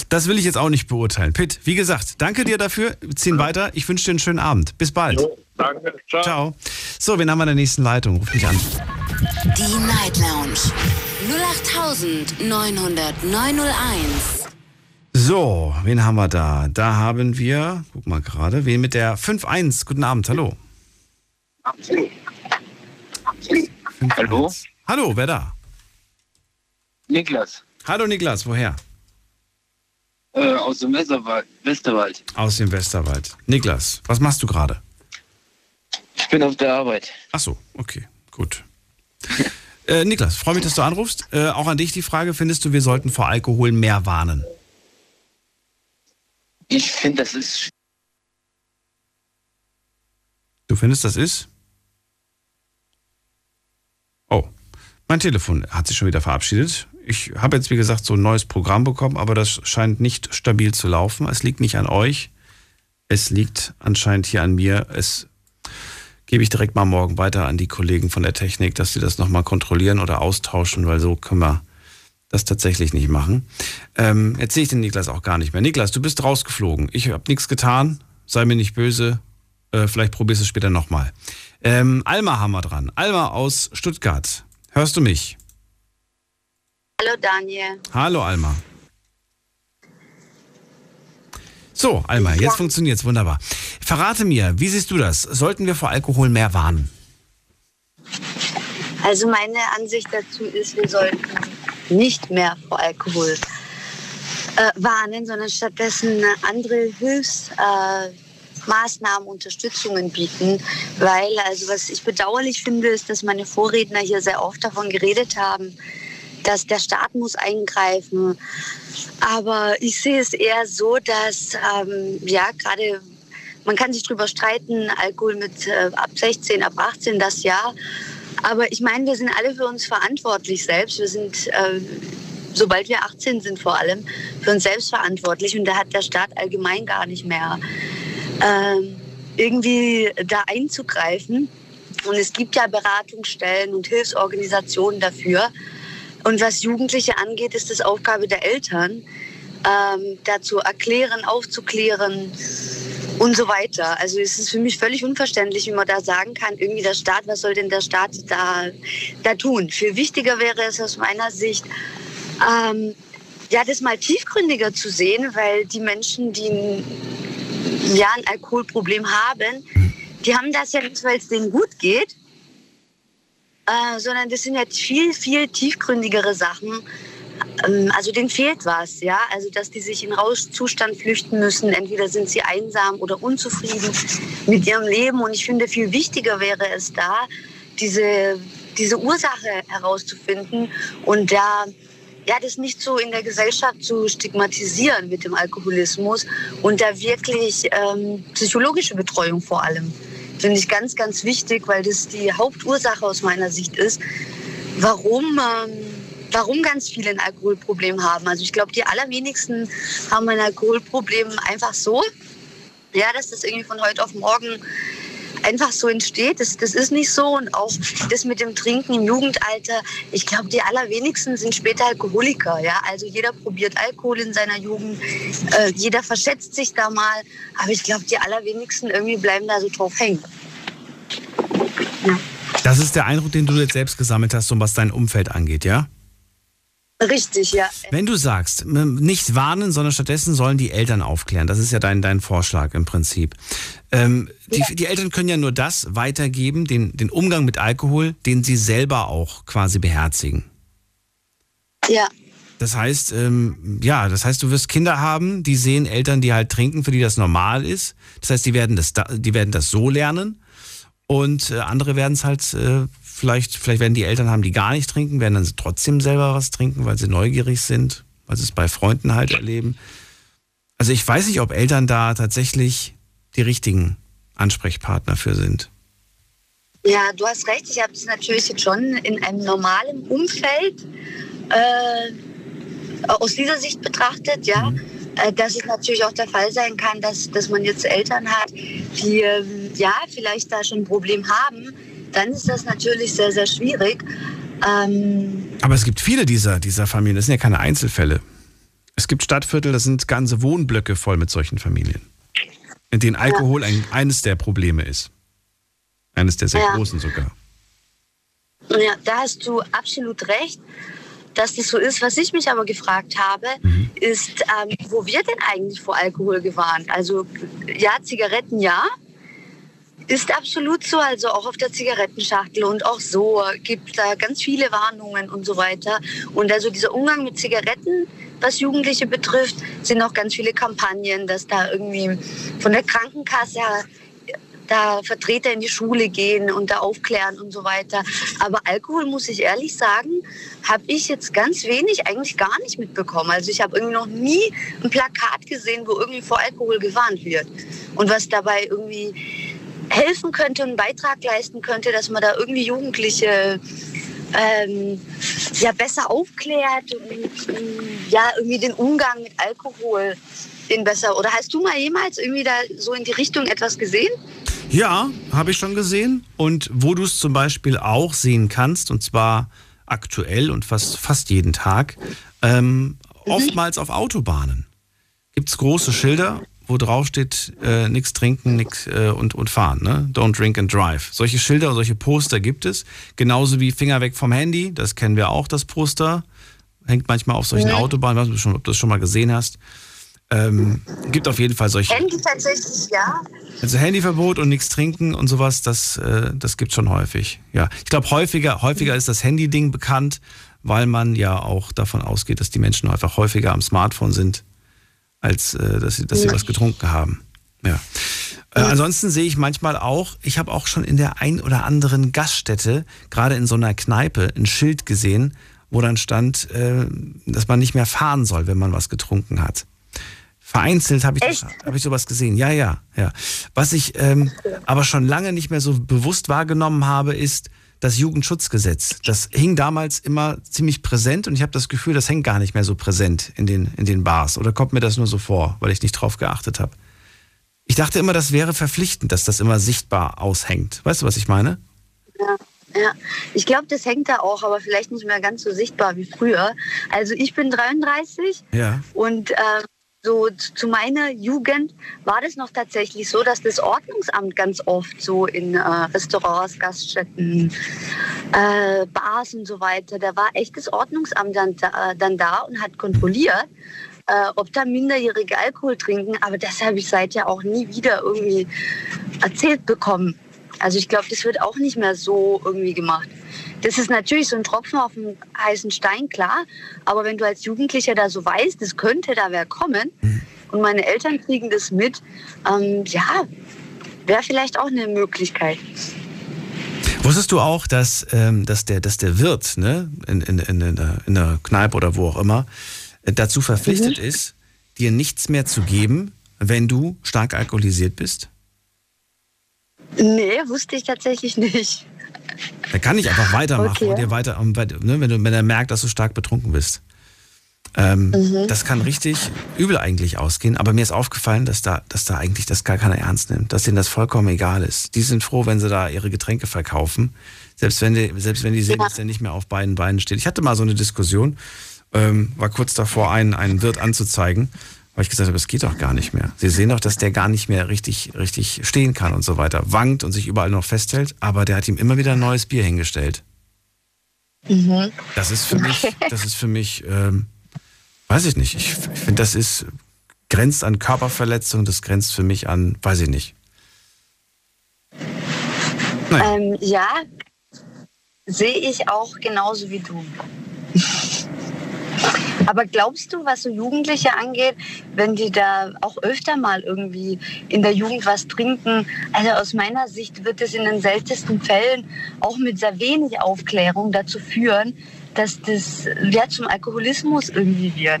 Das will ich jetzt auch nicht beurteilen. Pitt, wie gesagt, danke dir dafür. Wir ziehen weiter. Ich wünsche dir einen schönen Abend. Bis bald. Danke, ciao. Ciao. So, wen haben wir in der nächsten Leitung? Ruf mich an. Die Night Lounge. 08901. So, wen haben wir da? Da haben wir, guck mal gerade, wen mit der 5-1. Guten Abend, hallo. 5-1. Hallo? Hallo, wer da? Niklas, Hallo Niklas, woher? äh, aus dem Westerwald. Westerwald. Aus dem Westerwald. Niklas, was machst du gerade? Ich bin auf der Arbeit. Ach so, okay, gut. äh, Niklas, freue mich, dass du anrufst. Äh, auch an dich die Frage, findest du, wir sollten vor Alkohol mehr warnen? Ich finde, das ist Du findest, das ist? Oh, mein Telefon hat sich schon wieder verabschiedet. Ich habe jetzt, wie gesagt, so ein neues Programm bekommen, aber das scheint nicht stabil zu laufen. Es liegt nicht an euch. Es liegt anscheinend hier an mir. Es gebe ich direkt mal morgen weiter an die Kollegen von der Technik, dass sie das nochmal kontrollieren oder austauschen, weil so können wir das tatsächlich nicht machen. Ähm, jetzt sehe ich den Niklas auch gar nicht mehr. Niklas, du bist rausgeflogen. Ich habe nichts getan. Sei mir nicht böse. Äh, vielleicht probierst du es später nochmal. Ähm, Alma haben wir dran. Alma aus Stuttgart. Hörst du mich? Hallo Daniel. Hallo Alma. So, Alma, jetzt funktioniert's wunderbar. Verrate mir, wie siehst du das? Sollten wir vor Alkohol mehr warnen? Also meine Ansicht dazu ist, wir sollten nicht mehr vor Alkohol äh, warnen, sondern stattdessen andere Hilfsmaßnahmen, äh, Maßnahmen, Unterstützungen bieten. Weil, also was ich bedauerlich finde, ist, dass meine Vorredner hier sehr oft davon geredet haben, dass der Staat muss eingreifen. Aber ich sehe es eher so, dass ähm, ja gerade man kann sich darüber streiten, Alkohol mit äh, ab 16, ab 18 das ja. Aber ich meine, wir sind alle für uns verantwortlich selbst. Wir sind, äh, sobald wir 18 sind vor allem, für uns selbst verantwortlich. Und da hat der Staat allgemein gar nicht mehr irgendwie da einzugreifen. Und es gibt ja Beratungsstellen und Hilfsorganisationen dafür. Und was Jugendliche angeht, ist es Aufgabe der Eltern, ähm, dazu erklären, aufzuklären und so weiter. Also es ist für mich völlig unverständlich, wie man da sagen kann, irgendwie der Staat, was soll denn der Staat da, da tun? Viel wichtiger wäre es aus meiner Sicht, ähm, ja, das mal tiefgründiger zu sehen, weil die Menschen, die ja, ein Alkoholproblem haben, die haben das ja nicht, weil es denen gut geht, äh, sondern das sind ja viel, viel tiefgründigere Sachen, ähm, also denen fehlt was, ja. Also dass die sich in Rauschzustand flüchten müssen. Entweder sind sie einsam oder unzufrieden mit ihrem Leben. Und ich finde, viel wichtiger wäre es da, diese, diese Ursache herauszufinden und da das nicht so in der Gesellschaft zu stigmatisieren mit dem Alkoholismus und da wirklich ähm, psychologische Betreuung vor allem. Finde ich ganz, ganz wichtig, weil das die Hauptursache aus meiner Sicht ist, warum, ähm, warum ganz viele ein Alkoholproblem haben. Also ich glaube, die allerwenigsten haben ein Alkoholproblem einfach so, ja, dass das irgendwie von heute auf morgen einfach so entsteht. Das, das ist nicht so. Und auch das mit dem Trinken im Jugendalter, ich glaube, die allerwenigsten sind später Alkoholiker. Ja? Also jeder probiert Alkohol in seiner Jugend, äh, jeder verschätzt sich da mal. Aber ich glaube, die allerwenigsten irgendwie bleiben da so drauf hängen. Ja. Das ist der Eindruck, den du jetzt selbst gesammelt hast, um was dein Umfeld angeht, ja? Richtig, ja. Wenn du sagst, nicht warnen, sondern stattdessen sollen die Eltern aufklären, das ist ja dein, dein Vorschlag im Prinzip. Ähm, die, ja. die, Eltern können ja nur das weitergeben, den, den Umgang mit Alkohol, den sie selber auch quasi beherzigen. Ja. Das heißt, ähm, ja, das heißt, du wirst Kinder haben, die sehen Eltern, die halt trinken, für die das normal ist. Das heißt, die werden das, die werden das so lernen. Und äh, andere werden es halt äh, Vielleicht, vielleicht werden die Eltern haben, die gar nicht trinken, werden dann trotzdem selber was trinken, weil sie neugierig sind, weil sie es bei Freunden halt erleben. Also ich weiß nicht, ob Eltern da tatsächlich die richtigen Ansprechpartner für sind. Ja, du hast recht. Ich habe es natürlich jetzt schon in einem normalen Umfeld äh, aus dieser Sicht betrachtet, ja. Mhm. Äh, dass es natürlich auch der Fall sein kann, dass, dass man jetzt Eltern hat, die äh, ja vielleicht da schon ein Problem haben, dann ist das natürlich sehr, sehr schwierig. Ähm Aber es gibt viele dieser, dieser Familien, das sind ja keine Einzelfälle. Es gibt Stadtviertel, das sind ganze Wohnblöcke voll mit solchen Familien, in denen Alkohol ja. ein, eines der Probleme ist. Eines der sehr ja. großen sogar. Ja, da hast du absolut recht, dass das so ist. Was ich mich aber gefragt habe, mhm. ist, ähm, wo wird denn eigentlich vor Alkohol gewarnt? Also ja, Zigaretten ja, ist absolut so, also auch auf der Zigarettenschachtel und auch so gibt da ganz viele Warnungen und so weiter. Und also dieser Umgang mit Zigaretten, was Jugendliche betrifft, sind auch ganz viele Kampagnen, dass da irgendwie von der Krankenkasse da Vertreter in die Schule gehen und da aufklären und so weiter. Aber Alkohol, muss ich ehrlich sagen, habe ich jetzt ganz wenig, eigentlich gar nicht mitbekommen. Also ich habe irgendwie noch nie ein Plakat gesehen, wo irgendwie vor Alkohol gewarnt wird. Und was dabei irgendwie helfen könnte, einen Beitrag leisten könnte, dass man da irgendwie Jugendliche ähm, ja, besser aufklärt und ja, irgendwie den Umgang mit Alkohol den besser. Oder hast du mal jemals irgendwie da so in die Richtung etwas gesehen? Ja, habe ich schon gesehen. Und wo du es zum Beispiel auch sehen kannst, und zwar aktuell und fast, fast jeden Tag, ähm, mhm. oftmals auf Autobahnen gibt es große Schilder wo drauf steht, äh, nichts trinken nix, äh, und, und fahren, ne? Don't drink and drive. Solche Schilder, solche Poster gibt es. Genauso wie Finger weg vom Handy, das kennen wir auch, das Poster. Hängt manchmal auf solchen ja. Autobahnen, weiß nicht, ob du das schon mal gesehen hast. Ähm, gibt auf jeden Fall solche. Handy tatsächlich, ja. Also Handyverbot und nichts trinken und sowas, das, äh, das gibt schon häufig. Ja, ich glaube häufiger, häufiger ist das Handy-Ding bekannt, weil man ja auch davon ausgeht, dass die Menschen einfach häufiger am Smartphone sind als äh, dass, sie, dass sie was getrunken haben. Ja. Äh, ansonsten sehe ich manchmal auch, ich habe auch schon in der ein oder anderen Gaststätte, gerade in so einer Kneipe, ein Schild gesehen, wo dann stand, äh, dass man nicht mehr fahren soll, wenn man was getrunken hat. Vereinzelt habe ich, hab ich sowas gesehen. Ja, ja, ja. Was ich ähm, aber schon lange nicht mehr so bewusst wahrgenommen habe, ist, das Jugendschutzgesetz. Das hing damals immer ziemlich präsent und ich habe das Gefühl, das hängt gar nicht mehr so präsent in den, in den Bars. Oder kommt mir das nur so vor, weil ich nicht drauf geachtet habe? Ich dachte immer, das wäre verpflichtend, dass das immer sichtbar aushängt. Weißt du, was ich meine? Ja. Ja, ich glaube, das hängt da auch, aber vielleicht nicht mehr ganz so sichtbar wie früher. Also ich bin 33 ja. und äh, so zu meiner Jugend war das noch tatsächlich so, dass das Ordnungsamt ganz oft so in äh, Restaurants, Gaststätten, äh, Bars und so weiter, da war echt das Ordnungsamt dann, äh, dann da und hat kontrolliert, äh, ob da Minderjährige Alkohol trinken. Aber das habe ich seither auch nie wieder irgendwie erzählt bekommen. Also ich glaube, das wird auch nicht mehr so irgendwie gemacht. Das ist natürlich so ein Tropfen auf dem heißen Stein, klar. Aber wenn du als Jugendlicher da so weißt, es könnte da wer kommen und meine Eltern kriegen das mit, ähm, ja, wäre vielleicht auch eine Möglichkeit. Wusstest du auch, dass, ähm, dass, der, dass der Wirt ne, in, in, in, in, der, in der Kneipe oder wo auch immer äh, dazu verpflichtet Mhm. ist, dir nichts mehr zu geben, wenn du stark alkoholisiert bist? Nee, wusste ich tatsächlich nicht. Er kann nicht einfach weitermachen Okay. und dir weiter, weit- ne, wenn, du, wenn er merkt, dass du stark betrunken bist. Ähm, Mhm. Das kann richtig übel eigentlich ausgehen, aber mir ist aufgefallen, dass da, dass da eigentlich das gar keiner ernst nimmt, dass denen das vollkommen egal ist. Die sind froh, wenn sie da ihre Getränke verkaufen, selbst wenn die, selbst wenn die sehen, dass der nicht mehr auf beiden Beinen steht. Ich hatte mal so eine Diskussion, ähm, war kurz davor, einen, einen Wirt anzuzeigen, weil ich gesagt habe, es geht doch gar nicht mehr. Sie sehen doch, dass der gar nicht mehr richtig, richtig stehen kann und so weiter, wankt und sich überall noch festhält, aber der hat ihm immer wieder ein neues Bier hingestellt. Mhm. Das ist für mich, das ist für mich, ähm, weiß ich nicht. Ich, ich finde, das ist grenzt an Körperverletzung, das grenzt für mich an, weiß ich nicht. Ähm, ja, sehe ich auch genauso wie du. Aber glaubst du, was so Jugendliche angeht, wenn die da auch öfter mal irgendwie in der Jugend was trinken? Also aus meiner Sicht wird es in den seltensten Fällen auch mit sehr wenig Aufklärung dazu führen, dass das ja zum Alkoholismus irgendwie wird.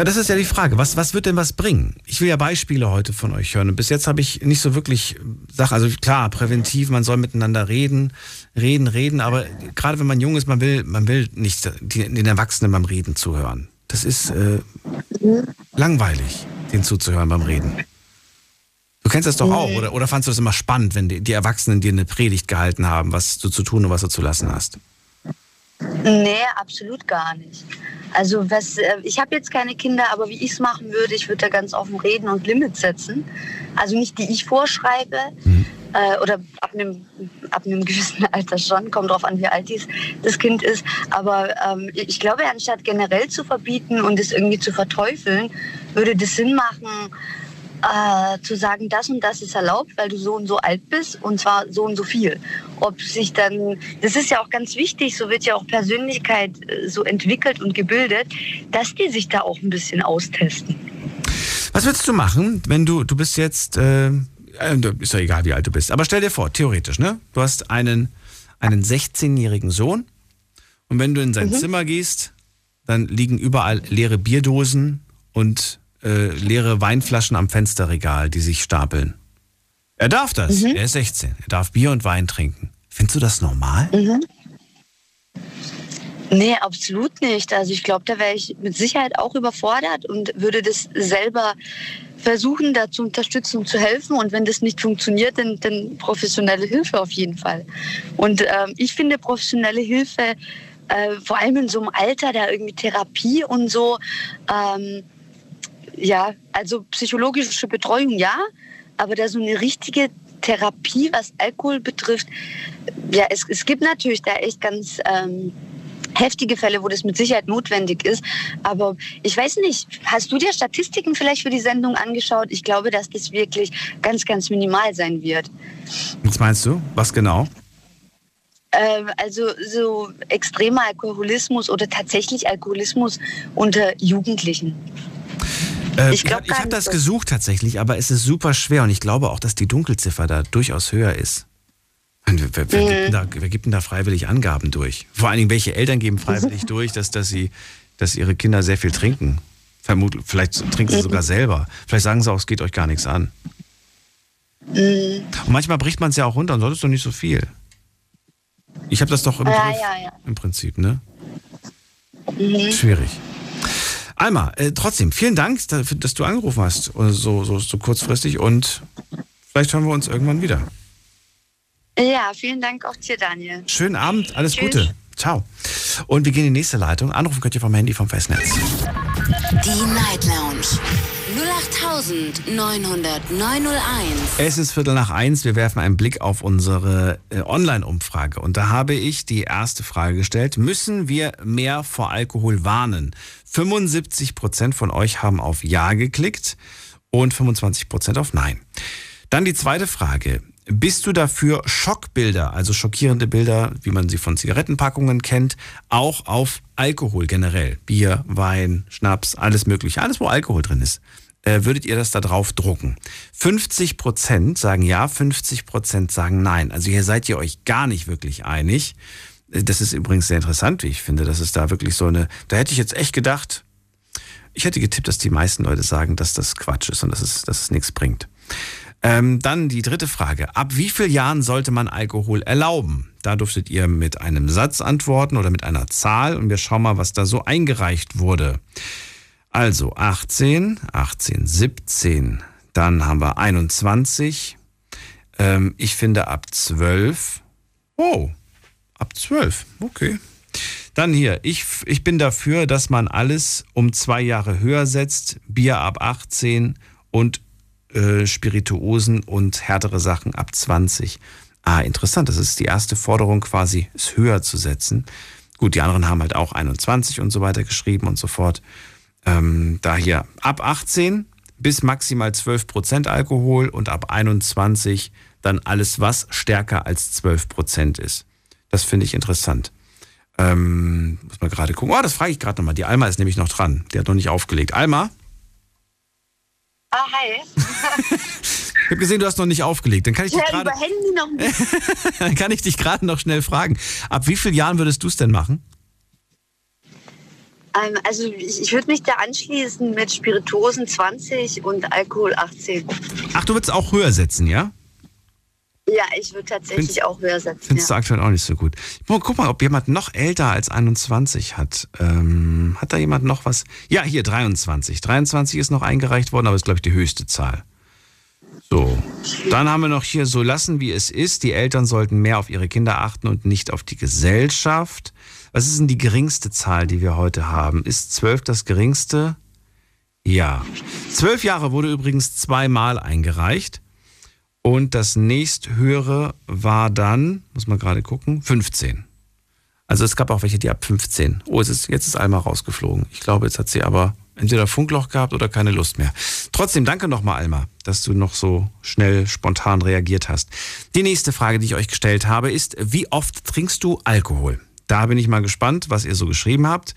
Na, das ist ja die Frage. Was, was wird denn was bringen? Ich will ja Beispiele heute von euch hören. Und bis jetzt habe ich nicht so wirklich Sachen, also klar, präventiv, man soll miteinander reden, reden, reden, aber gerade wenn man jung ist, man will, man will nicht den Erwachsenen beim Reden zuhören. Das ist äh, langweilig, denen zuzuhören beim Reden. Du kennst das doch auch, oder, oder fandst du das immer spannend, wenn die, die Erwachsenen dir eine Predigt gehalten haben, was du zu tun und was du zu lassen hast? Nee, absolut gar nicht. Also was, äh, ich habe jetzt keine Kinder, aber wie ich es machen würde, ich würde da ganz offen reden und Limits setzen. Also nicht die ich vorschreibe äh, oder ab einem, ab einem gewissen Alter schon, kommt drauf an, wie alt dies, das Kind ist. Aber ähm, ich glaube, anstatt generell zu verbieten und es irgendwie zu verteufeln, würde das Sinn machen, äh, zu sagen, das und das ist erlaubt, weil du so und so alt bist und zwar so und so viel. Ob sich dann, das ist ja auch ganz wichtig, so wird ja auch Persönlichkeit äh, so entwickelt und gebildet, dass die sich da auch ein bisschen austesten. Was würdest du machen, wenn du, du bist jetzt, äh, äh, ist ja egal, wie alt du bist, aber stell dir vor, theoretisch, ne? Du hast einen, einen 16-jährigen Sohn und wenn du in sein Mhm. Zimmer gehst, dann liegen überall leere Bierdosen und äh, leere Weinflaschen am Fensterregal, die sich stapeln. Er darf das, Mhm. er ist 16, er darf Bier und Wein trinken. Findest du das normal? Mhm. Nee, absolut nicht. Also ich glaube, da wäre ich mit Sicherheit auch überfordert und würde das selber versuchen, da zu unterstützen und zu helfen. Und wenn das nicht funktioniert, dann, dann professionelle Hilfe auf jeden Fall. Und ähm, ich finde professionelle Hilfe, äh, vor allem in so einem Alter, da irgendwie Therapie und so, ähm, ja, also psychologische Betreuung ja, aber da so eine richtige Therapie, was Alkohol betrifft, ja, es, es gibt natürlich da echt ganz ähm, heftige Fälle, wo das mit Sicherheit notwendig ist. Aber ich weiß nicht, hast du dir Statistiken vielleicht für die Sendung angeschaut? Ich glaube, dass das wirklich ganz, ganz minimal sein wird. Was meinst du? Was genau? Ähm, also so extremer Alkoholismus oder tatsächlich Alkoholismus unter Jugendlichen. Äh, Ich ich glaub ich habe das gesucht tatsächlich, aber es ist super schwer und ich glaube auch, dass die Dunkelziffer da durchaus höher ist. Wer, wer, wer, Mhm. gibt denn da, wer gibt denn da freiwillig Angaben durch? Vor allen Dingen, welche Eltern geben freiwillig durch, dass, dass, sie, dass ihre Kinder sehr viel trinken? Vermutlich, vielleicht trinken Mhm. sie sogar selber. Vielleicht sagen sie auch, es geht euch gar nichts an. Mhm. Und manchmal bricht man es ja auch runter und solltest doch nicht so viel. Ich habe das doch im Ja, Griff, ja, ja. im Prinzip, ne? Mhm. Schwierig. Alma, äh, trotzdem, vielen Dank, dafür, dass du angerufen hast, äh, so, so, so kurzfristig und vielleicht hören wir uns irgendwann wieder. Ja, vielen Dank auch dir, Daniel. Schönen Abend, alles Tschüss. Gute. Ciao. Und wir gehen in die nächste Leitung. Anrufen könnt ihr vom Handy vom Festnetz. Die Night Lounge 0890901. Es ist Viertel nach eins. Wir werfen einen Blick auf unsere äh, Online-Umfrage. Und da habe ich die erste Frage gestellt. Müssen wir mehr vor Alkohol warnen? 75 Prozent von euch haben auf Ja geklickt und 25 Prozent auf Nein. Dann die zweite Frage. Bist du dafür, Schockbilder, also schockierende Bilder, wie man sie von Zigarettenpackungen kennt, auch auf Alkohol generell, Bier, Wein, Schnaps, alles mögliche, alles wo Alkohol drin ist, äh, würdet ihr das da drauf drucken? 50 Prozent sagen ja, 50 Prozent sagen nein. Also hier seid ihr euch gar nicht wirklich einig. Das ist übrigens sehr interessant, wie ich finde. Das ist da wirklich so eine, da hätte ich jetzt echt gedacht, ich hätte getippt, dass die meisten Leute sagen, dass das Quatsch ist und dass es, dass es nichts bringt. Ähm, dann die dritte Frage. Ab wie vielen Jahren sollte man Alkohol erlauben? Da dürftet ihr mit einem Satz antworten oder mit einer Zahl und wir schauen mal, was da so eingereicht wurde. Also 18, 18, 17, dann haben wir 21. Ähm, ich finde ab 12. Oh, ab 12, okay. Dann hier, ich, ich bin dafür, dass man alles um zwei Jahre höher setzt. Bier ab 18 und äh, Spirituosen und härtere Sachen ab 20. Ah, interessant. Das ist die erste Forderung quasi, es höher zu setzen. Gut, die anderen haben halt auch 21 und so weiter geschrieben und so fort. Ähm, da hier ab 18 bis maximal 12 Prozent Alkohol und ab 21 dann alles, was stärker als 12 Prozent ist. Das finde ich interessant. Ähm, muss man gerade gucken. Oh, das frage ich gerade nochmal. Die Alma ist nämlich noch dran. Die hat noch nicht aufgelegt. Alma, Ah, hi. ich habe gesehen, du hast noch nicht aufgelegt. Dann kann ich dich Ja, gerade über Handy noch nicht. dann kann ich dich gerade noch schnell fragen. Ab wie vielen Jahren würdest du es denn machen? Ähm, also ich, ich würde mich da anschließen mit Spirituosen 20 und Alkohol 18. Ach, du würdest auch höher setzen, ja? Ja, ich würde tatsächlich Findest- auch höher setzen. Findest Ja. du aktuell auch nicht so gut. Guck mal, ob jemand noch älter als 21 hat. Ähm, hat da jemand noch was? Ja, hier 23. 23 ist noch eingereicht worden, aber ist, glaube ich, die höchste Zahl. So. Dann haben wir noch hier so lassen, wie es ist. Die Eltern sollten mehr auf ihre Kinder achten und nicht auf die Gesellschaft. Was ist denn die geringste Zahl, die wir heute haben? Ist 12 das geringste? Ja. Zwölf Jahre wurde übrigens zweimal eingereicht. Und das nächsthöhere war dann, muss man gerade gucken, 15. Also es gab auch welche, die ab 15. Oh, es ist, jetzt ist Alma rausgeflogen. Ich glaube, jetzt hat sie aber entweder Funkloch gehabt oder keine Lust mehr. Trotzdem, danke nochmal, Alma, dass du noch so schnell, spontan reagiert hast. Die nächste Frage, die ich euch gestellt habe, ist, wie oft trinkst du Alkohol? Da bin ich mal gespannt, was ihr so geschrieben habt.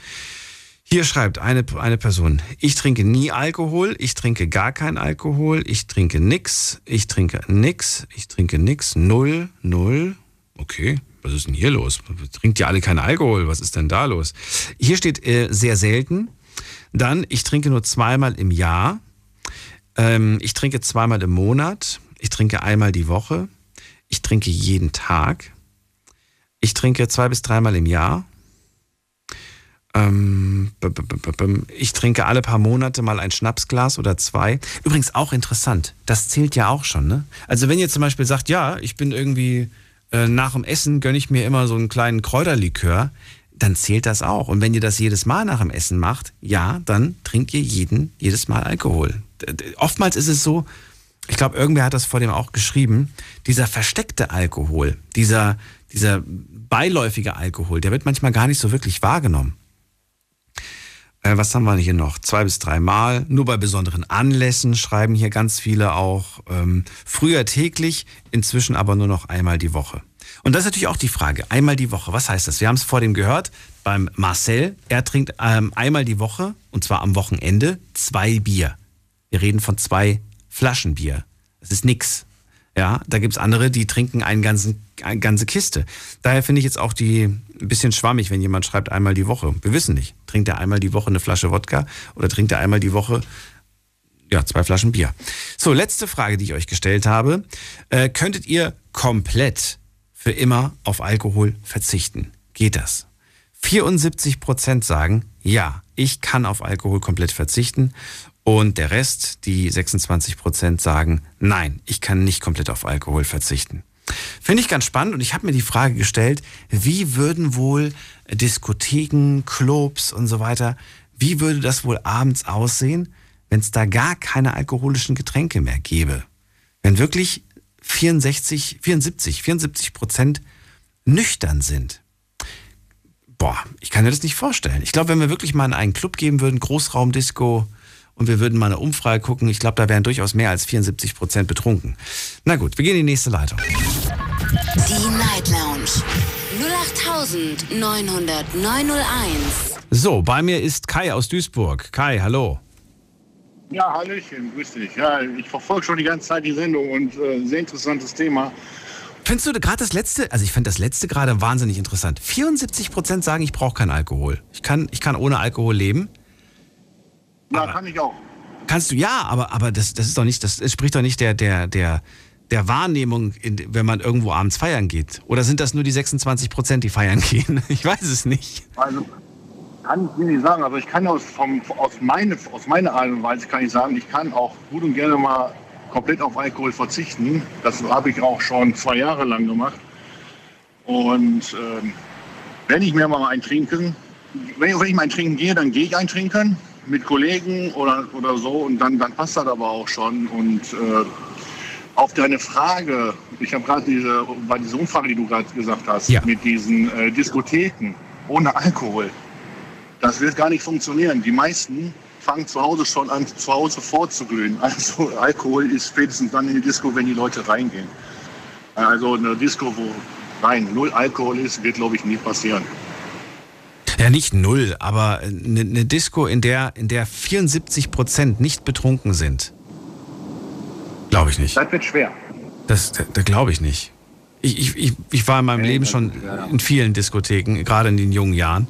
Hier schreibt eine, eine Person, ich trinke nie Alkohol, ich trinke gar kein Alkohol, ich trinke nix, ich trinke nix, ich trinke nix, null, null. Okay, was ist denn hier los? Trinkt ihr alle keinen Alkohol? Was ist denn da los? Hier steht äh, sehr selten. Dann, ich trinke nur zweimal im Jahr. Ähm, ich trinke zweimal im Monat. Ich trinke einmal die Woche. Ich trinke jeden Tag. Ich trinke zwei bis dreimal im Jahr. Ähm, ich trinke alle paar Monate mal ein Schnapsglas oder zwei. Übrigens auch interessant, das zählt ja auch schon. Ne? Also wenn ihr zum Beispiel sagt, ja, ich bin irgendwie äh, nach dem Essen gönne ich mir immer so einen kleinen Kräuterlikör, dann zählt das auch. Und wenn ihr das jedes Mal nach dem Essen macht, ja, dann trinkt ihr jeden, jedes Mal Alkohol. Oftmals ist es so, ich glaube, irgendwer hat das vor dem auch geschrieben, dieser versteckte Alkohol, dieser, dieser beiläufige Alkohol, der wird manchmal gar nicht so wirklich wahrgenommen. Äh, was haben wir hier noch? Zwei bis drei Mal. Nur bei besonderen Anlässen schreiben hier ganz viele auch. Ähm, früher täglich, inzwischen aber nur noch einmal die Woche. Und das ist natürlich auch die Frage. Einmal die Woche. Was heißt das? Wir haben es vor dem gehört beim Marcel. Er trinkt ähm, einmal die Woche, und zwar am Wochenende, zwei Bier. Wir reden von zwei Flaschen Bier. Das ist nix. Ja, da gibt's andere, die trinken einen ganzen, eine ganze Kiste. Daher finde ich jetzt auch die ein bisschen schwammig, wenn jemand schreibt einmal die Woche. Wir wissen nicht. Trinkt er einmal die Woche eine Flasche Wodka oder trinkt er einmal die Woche ja, zwei Flaschen Bier. So, letzte Frage, die ich euch gestellt habe. Äh, könntet ihr komplett für immer auf Alkohol verzichten? Geht das? 74 Prozent sagen, ja, ich kann auf Alkohol komplett verzichten. Und der Rest, die 26 Prozent, sagen, nein, ich kann nicht komplett auf Alkohol verzichten. Finde ich ganz spannend und ich habe mir die Frage gestellt, wie würden wohl Diskotheken, Clubs und so weiter, wie würde das wohl abends aussehen, wenn es da gar keine alkoholischen Getränke mehr gäbe? Wenn wirklich 64, 74, 74 Prozent nüchtern sind. Boah, ich kann mir das nicht vorstellen. Ich glaube, wenn wir wirklich mal in einen Club gehen würden, Großraumdisco und wir würden mal eine Umfrage gucken. Ich glaube, da wären durchaus mehr als 74 Prozent betrunken. Na gut, wir gehen in die nächste Leitung. Die Night Lounge 0890901. So, bei mir ist Kai aus Duisburg. Kai, hallo. Ja, Hallöchen, grüß dich. Ja, ich verfolge schon die ganze Zeit die Sendung und äh, sehr interessantes Thema. Findest du gerade das letzte, also ich finde das letzte gerade wahnsinnig interessant. 74 Prozent sagen, ich brauche keinen Alkohol. Ich kann, ich kann ohne Alkohol leben. Ja, kann ich auch. Kannst du, ja, aber, aber das, das ist doch nicht, das entspricht doch nicht der, der, der, der Wahrnehmung, wenn man irgendwo abends feiern geht. Oder sind das nur die 26 Prozent, die feiern gehen? Ich weiß es nicht. Also kann ich dir nicht sagen, aber ich kann aus, vom, aus, meine, aus meiner Art und Weise kann ich sagen, ich kann auch gut und gerne mal komplett auf Alkohol verzichten. Das habe ich auch schon zwei Jahre lang gemacht. Und ähm, wenn ich mir mal ein trinken, wenn ich, wenn ich mal ein Trinken gehe, dann gehe ich ein Trinken mit Kollegen oder, oder so und dann, dann passt das aber auch schon. Und äh, auf deine Frage, ich habe gerade diese, bei dieser Umfrage, die du gerade gesagt hast, Ja. mit diesen äh, Diskotheken ohne Alkohol, das wird gar nicht funktionieren. Die meisten fangen zu Hause schon an, zu Hause vorzuglühen. Also Alkohol ist spätestens dann in die Disco, wenn die Leute reingehen. Also eine Disco, wo rein null Alkohol ist, wird, glaube ich, nie passieren. Ja, nicht null, aber eine, eine Disco, in der, in der 74 Prozent nicht betrunken sind. Glaube ich nicht. Das wird schwer. Das, da, da glaube ich nicht. Ich, ich, ich, ich war in meinem Leben schon in vielen Diskotheken, gerade in den jungen Jahren.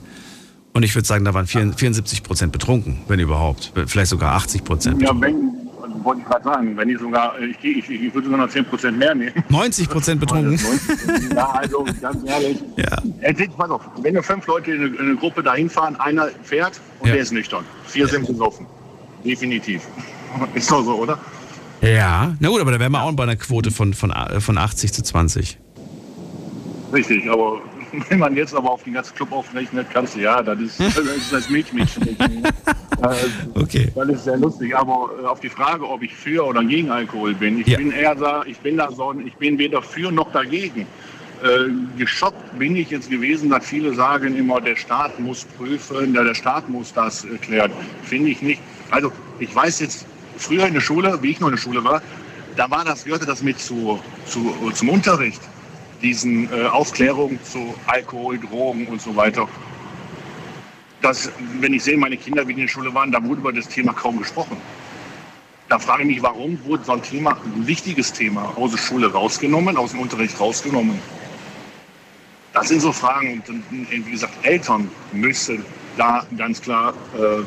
Und ich würde sagen, da waren 74 Prozent betrunken, wenn überhaupt. Vielleicht sogar 80 Prozent. Ja, wenn, wollte ich gerade sagen, wenn ich sogar, ich, gehe- ich, ich würde sogar noch 10 Prozent mehr nehmen. 90 Prozent betrunken. Ja, also ganz ehrlich. Ja. Jetzt, pass auf, wenn wir fünf Leute in eine, in eine Gruppe dahin fahren, einer fährt und Ja. der ist nüchtern. Vier sind besoffen. Definitiv. Ist doch so, oder? Ja, na gut, aber da wären wir auch bei einer Quote von, von, äh, von 80 zu 20. Richtig, aber wenn man jetzt aber auf den ganzen Club aufrechnet, kannst du, ja, das ist das, ist das Milchmädchen. Okay. Das ist sehr lustig, aber äh, auf die Frage, ob ich für oder gegen Alkohol bin, ich Ja. bin eher da, ich bin da so, ich bin weder für noch dagegen. Äh, geschockt bin ich jetzt gewesen, dass viele sagen immer, der Staat muss prüfen, der, der Staat muss das erklären. Finde ich nicht. Also ich weiß jetzt, früher in der Schule, wie ich noch in der Schule war, da war das, gehörte das mit zu, zu, zum Unterricht, diesen äh, Aufklärung zu Alkohol, Drogen und so weiter. Das, wenn ich sehe, meine Kinder, wie die in der Schule waren, da wurde über das Thema kaum gesprochen. Da frage ich mich, warum wurde so ein Thema, ein wichtiges Thema, aus der Schule rausgenommen, aus dem Unterricht rausgenommen? Das sind so Fragen. Und, und wie gesagt, Eltern müssen da ganz klar äh,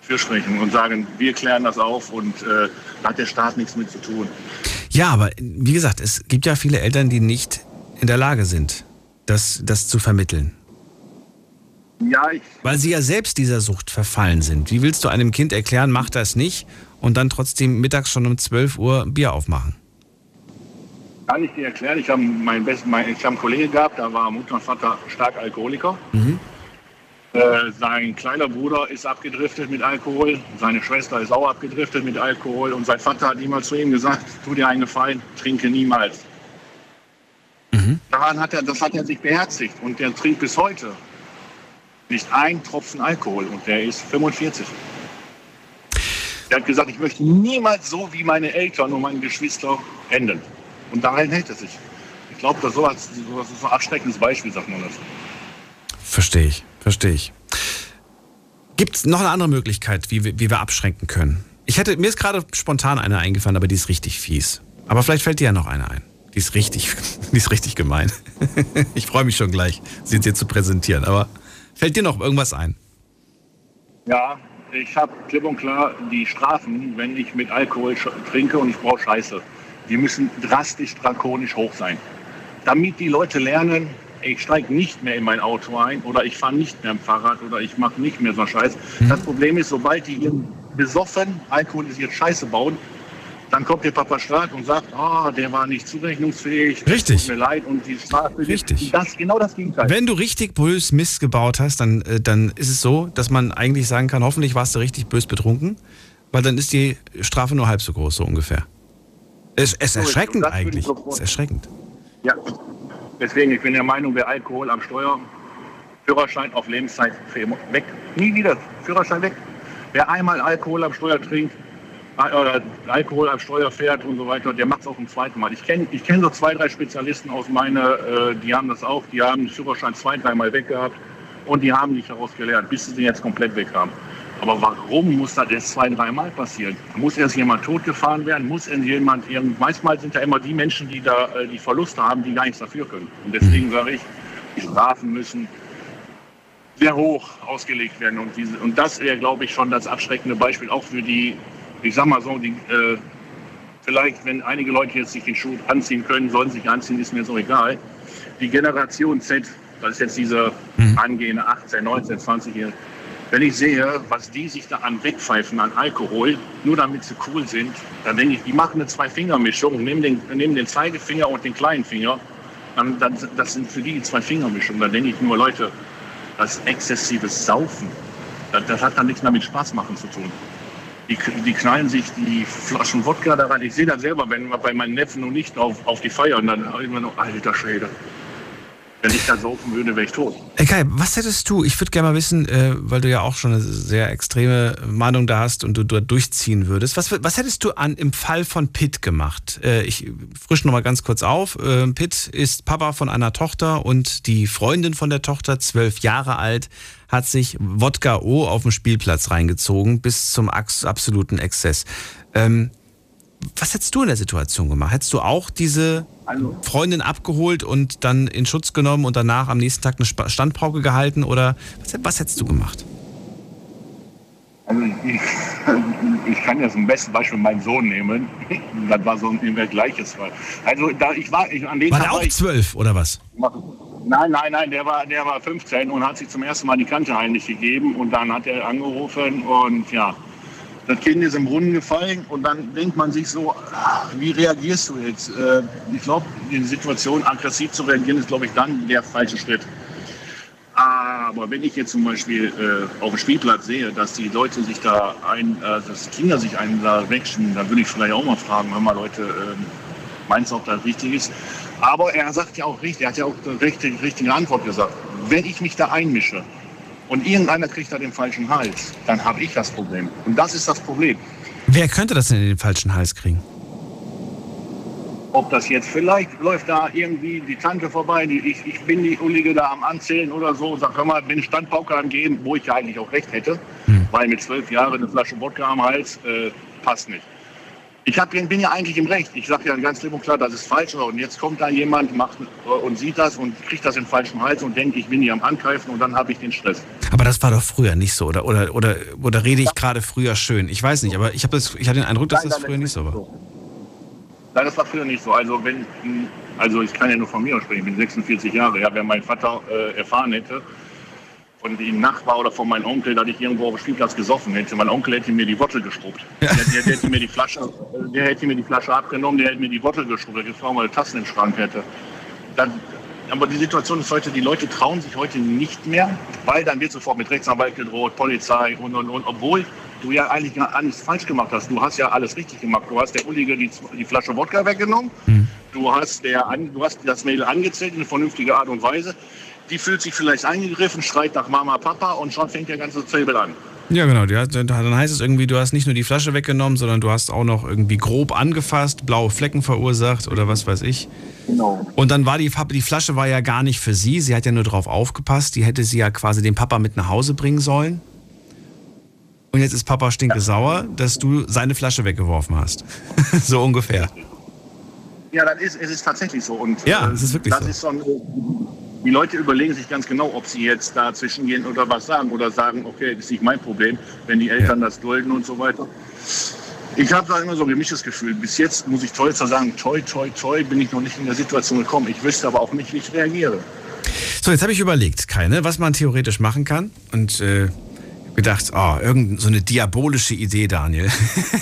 für sprechen und sagen, wir klären das auf und äh, da hat der Staat nichts mit zu tun. Ja, aber wie gesagt, es gibt ja viele Eltern, die nicht in der Lage sind, das, das zu vermitteln. Ja, ich, Weil sie ja selbst dieser Sucht verfallen sind. Wie willst du einem Kind erklären, mach das nicht und dann trotzdem mittags schon um 12 Uhr Bier aufmachen? kann ich dir erklären, ich habe meinen besten, mein, ich habe einen Kollegen gehabt, da war Mutter und Vater stark Alkoholiker. Äh, sein kleiner Bruder ist abgedriftet mit Alkohol, seine Schwester ist auch abgedriftet mit Alkohol und sein Vater hat niemals zu ihm gesagt, tu dir einen Gefallen, trinke niemals. Daran hat er, das hat er sich beherzigt und der trinkt bis heute nicht ein Tropfen Alkohol und der ist 45. Er hat gesagt, ich möchte niemals so wie meine Eltern und meine Geschwister enden. Und daran hält er sich. Ich glaube, das, sowas ist so ein abschreckendes Beispiel, sagt man das. Verstehe ich, verstehe ich. Gibt es noch eine andere Möglichkeit, wie, wir- wie wir abschränken können? Ich hätte, mir ist gerade spontan eine eingefallen, aber die ist richtig fies. Aber vielleicht fällt dir ja noch eine ein. Die ist richtig, die ist richtig gemein. Ich freue mich schon gleich, sie dir zu präsentieren. Aber fällt dir noch irgendwas ein? Ja, ich habe klipp und klar die Strafen, wenn ich mit Alkohol trinke und ich brauche Scheiße. Die müssen drastisch drakonisch hoch sein. Damit die Leute lernen, ich steige nicht mehr in mein Auto ein oder ich fahre nicht mehr am Fahrrad oder ich mache nicht mehr so einen Scheiß. Das Problem ist, sobald die ihren besoffen, alkoholisiert Scheiße bauen, dann kommt der Papa Staat und sagt, ah, der war nicht zurechnungsfähig. Richtig. Tut mir leid und die Strafe. Richtig. Das genau das Gegenteil. Wenn du richtig bös Mist gebaut hast, dann, äh, dann ist es so, dass man eigentlich sagen kann, hoffentlich warst du richtig bös betrunken, weil dann ist die Strafe nur halb so groß, so ungefähr. Es es ist erschreckend eigentlich. Es ist erschreckend. Ja, deswegen, ich bin der Meinung, wer Alkohol am Steuer, Führerschein auf Lebenszeit für immer weg. Nie wieder, Führerschein weg. Wer einmal Alkohol am Steuer trinkt, äh, oder Alkohol am Steuer fährt und so weiter, der macht es auch ein zweites Mal. Ich kenne ich kenn so zwei, drei Spezialisten aus meiner, äh, die haben das auch, die haben den Führerschein zwei, dreimal weg gehabt und die haben nicht daraus gelernt, bis sie den jetzt komplett weg haben. Aber warum muss das erst zwei, dreimal passieren? Muss erst jemand totgefahren werden? Muss erst jemand, manchmal sind ja immer die Menschen, die da äh, die Verluste haben, die gar nichts dafür können. Und deswegen sage ich, die Strafen müssen sehr hoch ausgelegt werden. Und, diese, und das wäre, glaube ich, schon das abschreckende Beispiel auch für die, ich sag mal so, die, äh, vielleicht, wenn einige Leute jetzt sich den Schuh anziehen können, sollen sich anziehen, ist mir so egal. Die Generation Z, das ist jetzt diese angehende 18, 19, 20-Jährige, wenn ich sehe, was die sich da an wegpfeifen an Alkohol, nur damit sie cool sind, dann denke ich, die machen eine Zwei-Finger-Mischung, nehmen den, nehmen den Zeigefinger und den kleinen Finger. Dann, dann, das sind für die die Zwei-Finger-Mischung. Da denke ich nur, Leute, das exzessives Saufen, das, das hat dann nichts mehr mit Spaß machen zu tun. Die, die knallen sich die Flaschen Wodka da rein. Ich sehe das selber, wenn bei meinen Neffen und nicht auf, auf die Feier und dann immer noch, alter Schwede. Wenn ich da saufen würde, wäre ich tot. Kai, was hättest du, ich würde gerne mal wissen, äh, weil du ja auch schon eine sehr extreme Meinung da hast und du dort durchziehen würdest, was, was hättest du an im Fall von Pitt gemacht? Äh, ich frische noch mal ganz kurz auf. Äh, Pitt ist Papa von einer Tochter und die Freundin von der Tochter, zwölf Jahre alt, hat sich Wodka O auf dem Spielplatz reingezogen bis zum absoluten Exzess. Ähm, was hättest du in der Situation gemacht? Hättest du auch diese Freundin abgeholt und dann in Schutz genommen und danach am nächsten Tag eine Standpauke gehalten? Oder was, was hättest du gemacht? Also ich, ich kann jetzt ein bestes Beispiel meinen Sohn nehmen. Das war so ein gleiches Fall. Also da ich war, ich, an dem War Tag der auch zwölf oder was? Nein, nein, nein, der war, der war 15 und hat sich zum ersten Mal die Kante heimlich gegeben und dann hat er angerufen und ja, das Kind ist im Brunnen gefallen und dann denkt man sich so, wie reagierst du jetzt? Äh, Ich glaube, in Situationen aggressiv zu reagieren ist, glaube ich, dann der falsche Schritt. Aber wenn ich jetzt zum Beispiel äh, auf dem Spielplatz sehe, dass die Leute sich da ein, äh, dass Kinder sich einen da wegschen, dann würde ich vielleicht auch mal fragen, hör mal Leute, ähm, meinst du, ob das richtig ist? Aber er sagt ja auch richtig, er hat ja auch die richtige, richtige Antwort gesagt. Wenn ich mich da einmische und irgendeiner kriegt da den falschen Hals, dann habe ich das Problem. Und das ist das Problem. Wer könnte das denn in den falschen Hals kriegen? Ob das jetzt vielleicht läuft da irgendwie die Tante vorbei, die, ich, ich bin die Ullige da am Anzählen oder so, sag hör mal, bin Standpauke am Gehen, wo ich ja eigentlich auch recht hätte, weil mit zwölf Jahren eine Flasche Wodka am Hals äh, passt nicht. Ich hab, bin ja eigentlich im Recht. Ich sage ja ganz klipp und klar, das ist falsch. Und jetzt kommt da jemand macht, äh, und sieht das und kriegt das in den falschen Hals und denkt, ich bin hier am Angreifen und dann habe ich den Stress. Aber das war doch früher nicht so, oder? Oder, oder, oder rede ich gerade früher schön? Ich weiß nicht, aber ich, hab das, ich hatte den Eindruck, dass Nein, das früher nicht so war. Nein, das war früher nicht so. Also wenn, also ich kann ja nur von mir sprechen, ich bin 46 Jahre. Ja, wenn mein Vater äh, erfahren hätte, von dem Nachbar oder von meinem Onkel, dass ich irgendwo auf dem Spielplatz gesoffen hätte, mein Onkel hätte mir die Wottel gestruppt. Der, der, der, hätte mir die Flasche, der hätte mir die Flasche abgenommen, der hätte mir die Wottel gestruppt, der gefragt, mal Tassen im Schrank hätte. Dann, aber die Situation ist heute, die Leute trauen sich heute nicht mehr, weil dann wird sofort mit Rechtsanwalt gedroht, Polizei und, und, und. Obwohl du ja eigentlich gar alles falsch gemacht hast. Du hast ja alles richtig gemacht. Du hast der Ullige die, die Flasche Wodka weggenommen. Du hast, der, du hast das Mädel angezählt in eine vernünftige Art und Weise. Die fühlt sich vielleicht eingegriffen, schreit nach Mama, Papa und schon fängt der ganze Zwiebel an. Ja, genau. Dann heißt es irgendwie, du hast nicht nur die Flasche weggenommen, sondern du hast auch noch irgendwie grob angefasst, blaue Flecken verursacht oder was weiß ich. Genau. Und dann war die, die Flasche war ja gar nicht für sie. Sie hat ja nur drauf aufgepasst. Die hätte sie ja quasi den Papa mit nach Hause bringen sollen. Und jetzt ist Papa stinke sauer, dass du seine Flasche weggeworfen hast. so ungefähr. Ja, das ist, es ist tatsächlich so. Und, Ja, äh, es ist wirklich das so. Ist so ein, die Leute überlegen sich ganz genau, ob sie jetzt dazwischen gehen oder was sagen oder sagen, okay, das ist nicht mein Problem, wenn die Eltern das dulden und so weiter. Ich habe da immer so ein gemischtes Gefühl. Bis jetzt muss ich toll sagen, toi, toi, toi, bin ich noch nicht in der Situation gekommen. Ich wüsste aber auch nicht, wie ich reagiere. So, jetzt habe ich überlegt, keine, was man theoretisch machen kann. Und äh, gedacht, oh, irgend so eine diabolische Idee, Daniel.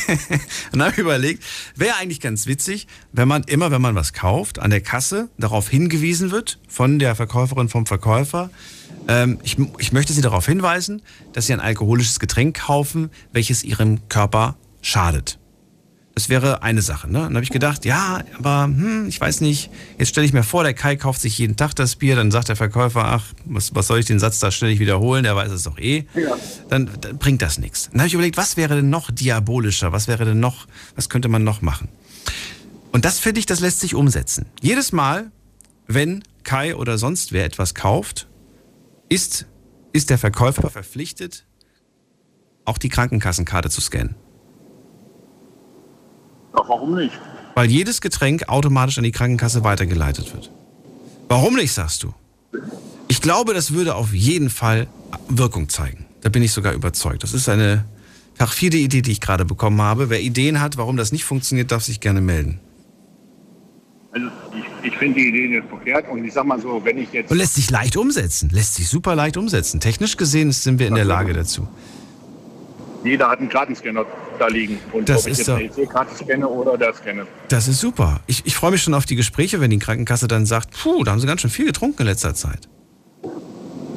und habe überlegt, wäre eigentlich ganz witzig, wenn man immer, wenn man was kauft, an der Kasse darauf hingewiesen wird von der Verkäuferin, vom Verkäufer, ähm, ich, ich möchte Sie darauf hinweisen, dass Sie ein alkoholisches Getränk kaufen, welches Ihrem Körper schadet. Das wäre eine Sache. Ne? Dann habe ich gedacht, ja, aber hm, ich weiß nicht. Jetzt stelle ich mir vor, der Kai kauft sich jeden Tag das Bier. Dann sagt der Verkäufer, ach, was, was soll ich den Satz da ständig wiederholen? Der weiß es doch eh. Ja. Dann, dann bringt das nichts. Dann habe ich überlegt, was wäre denn noch diabolischer? Was wäre denn noch, was könnte man noch machen? Und das finde ich, das lässt sich umsetzen. Jedes Mal, wenn Kai oder sonst wer etwas kauft, ist, ist der Verkäufer verpflichtet, auch die Krankenkassenkarte zu scannen. Doch, warum nicht? Weil jedes Getränk automatisch an die Krankenkasse weitergeleitet wird. Warum nicht, sagst du? Ich glaube, das würde auf jeden Fall Wirkung zeigen. Da bin ich sogar überzeugt. Das ist eine perfide Idee, die ich gerade bekommen habe. Wer Ideen hat, warum das nicht funktioniert, darf sich gerne melden. Also ich, ich finde die Idee nicht verkehrt und ich sag mal so, wenn ich jetzt. Und lässt sich leicht umsetzen. Lässt sich super leicht umsetzen. Technisch gesehen sind wir in der Lage dazu. Jeder hat einen Kartenscanner da liegen. Und Das ob ist ich jetzt eine EC-Karte scanne oder das scanne. Das ist super. Ich, ich freue mich schon auf die Gespräche, wenn die Krankenkasse dann sagt, puh, da haben sie ganz schön viel getrunken in letzter Zeit.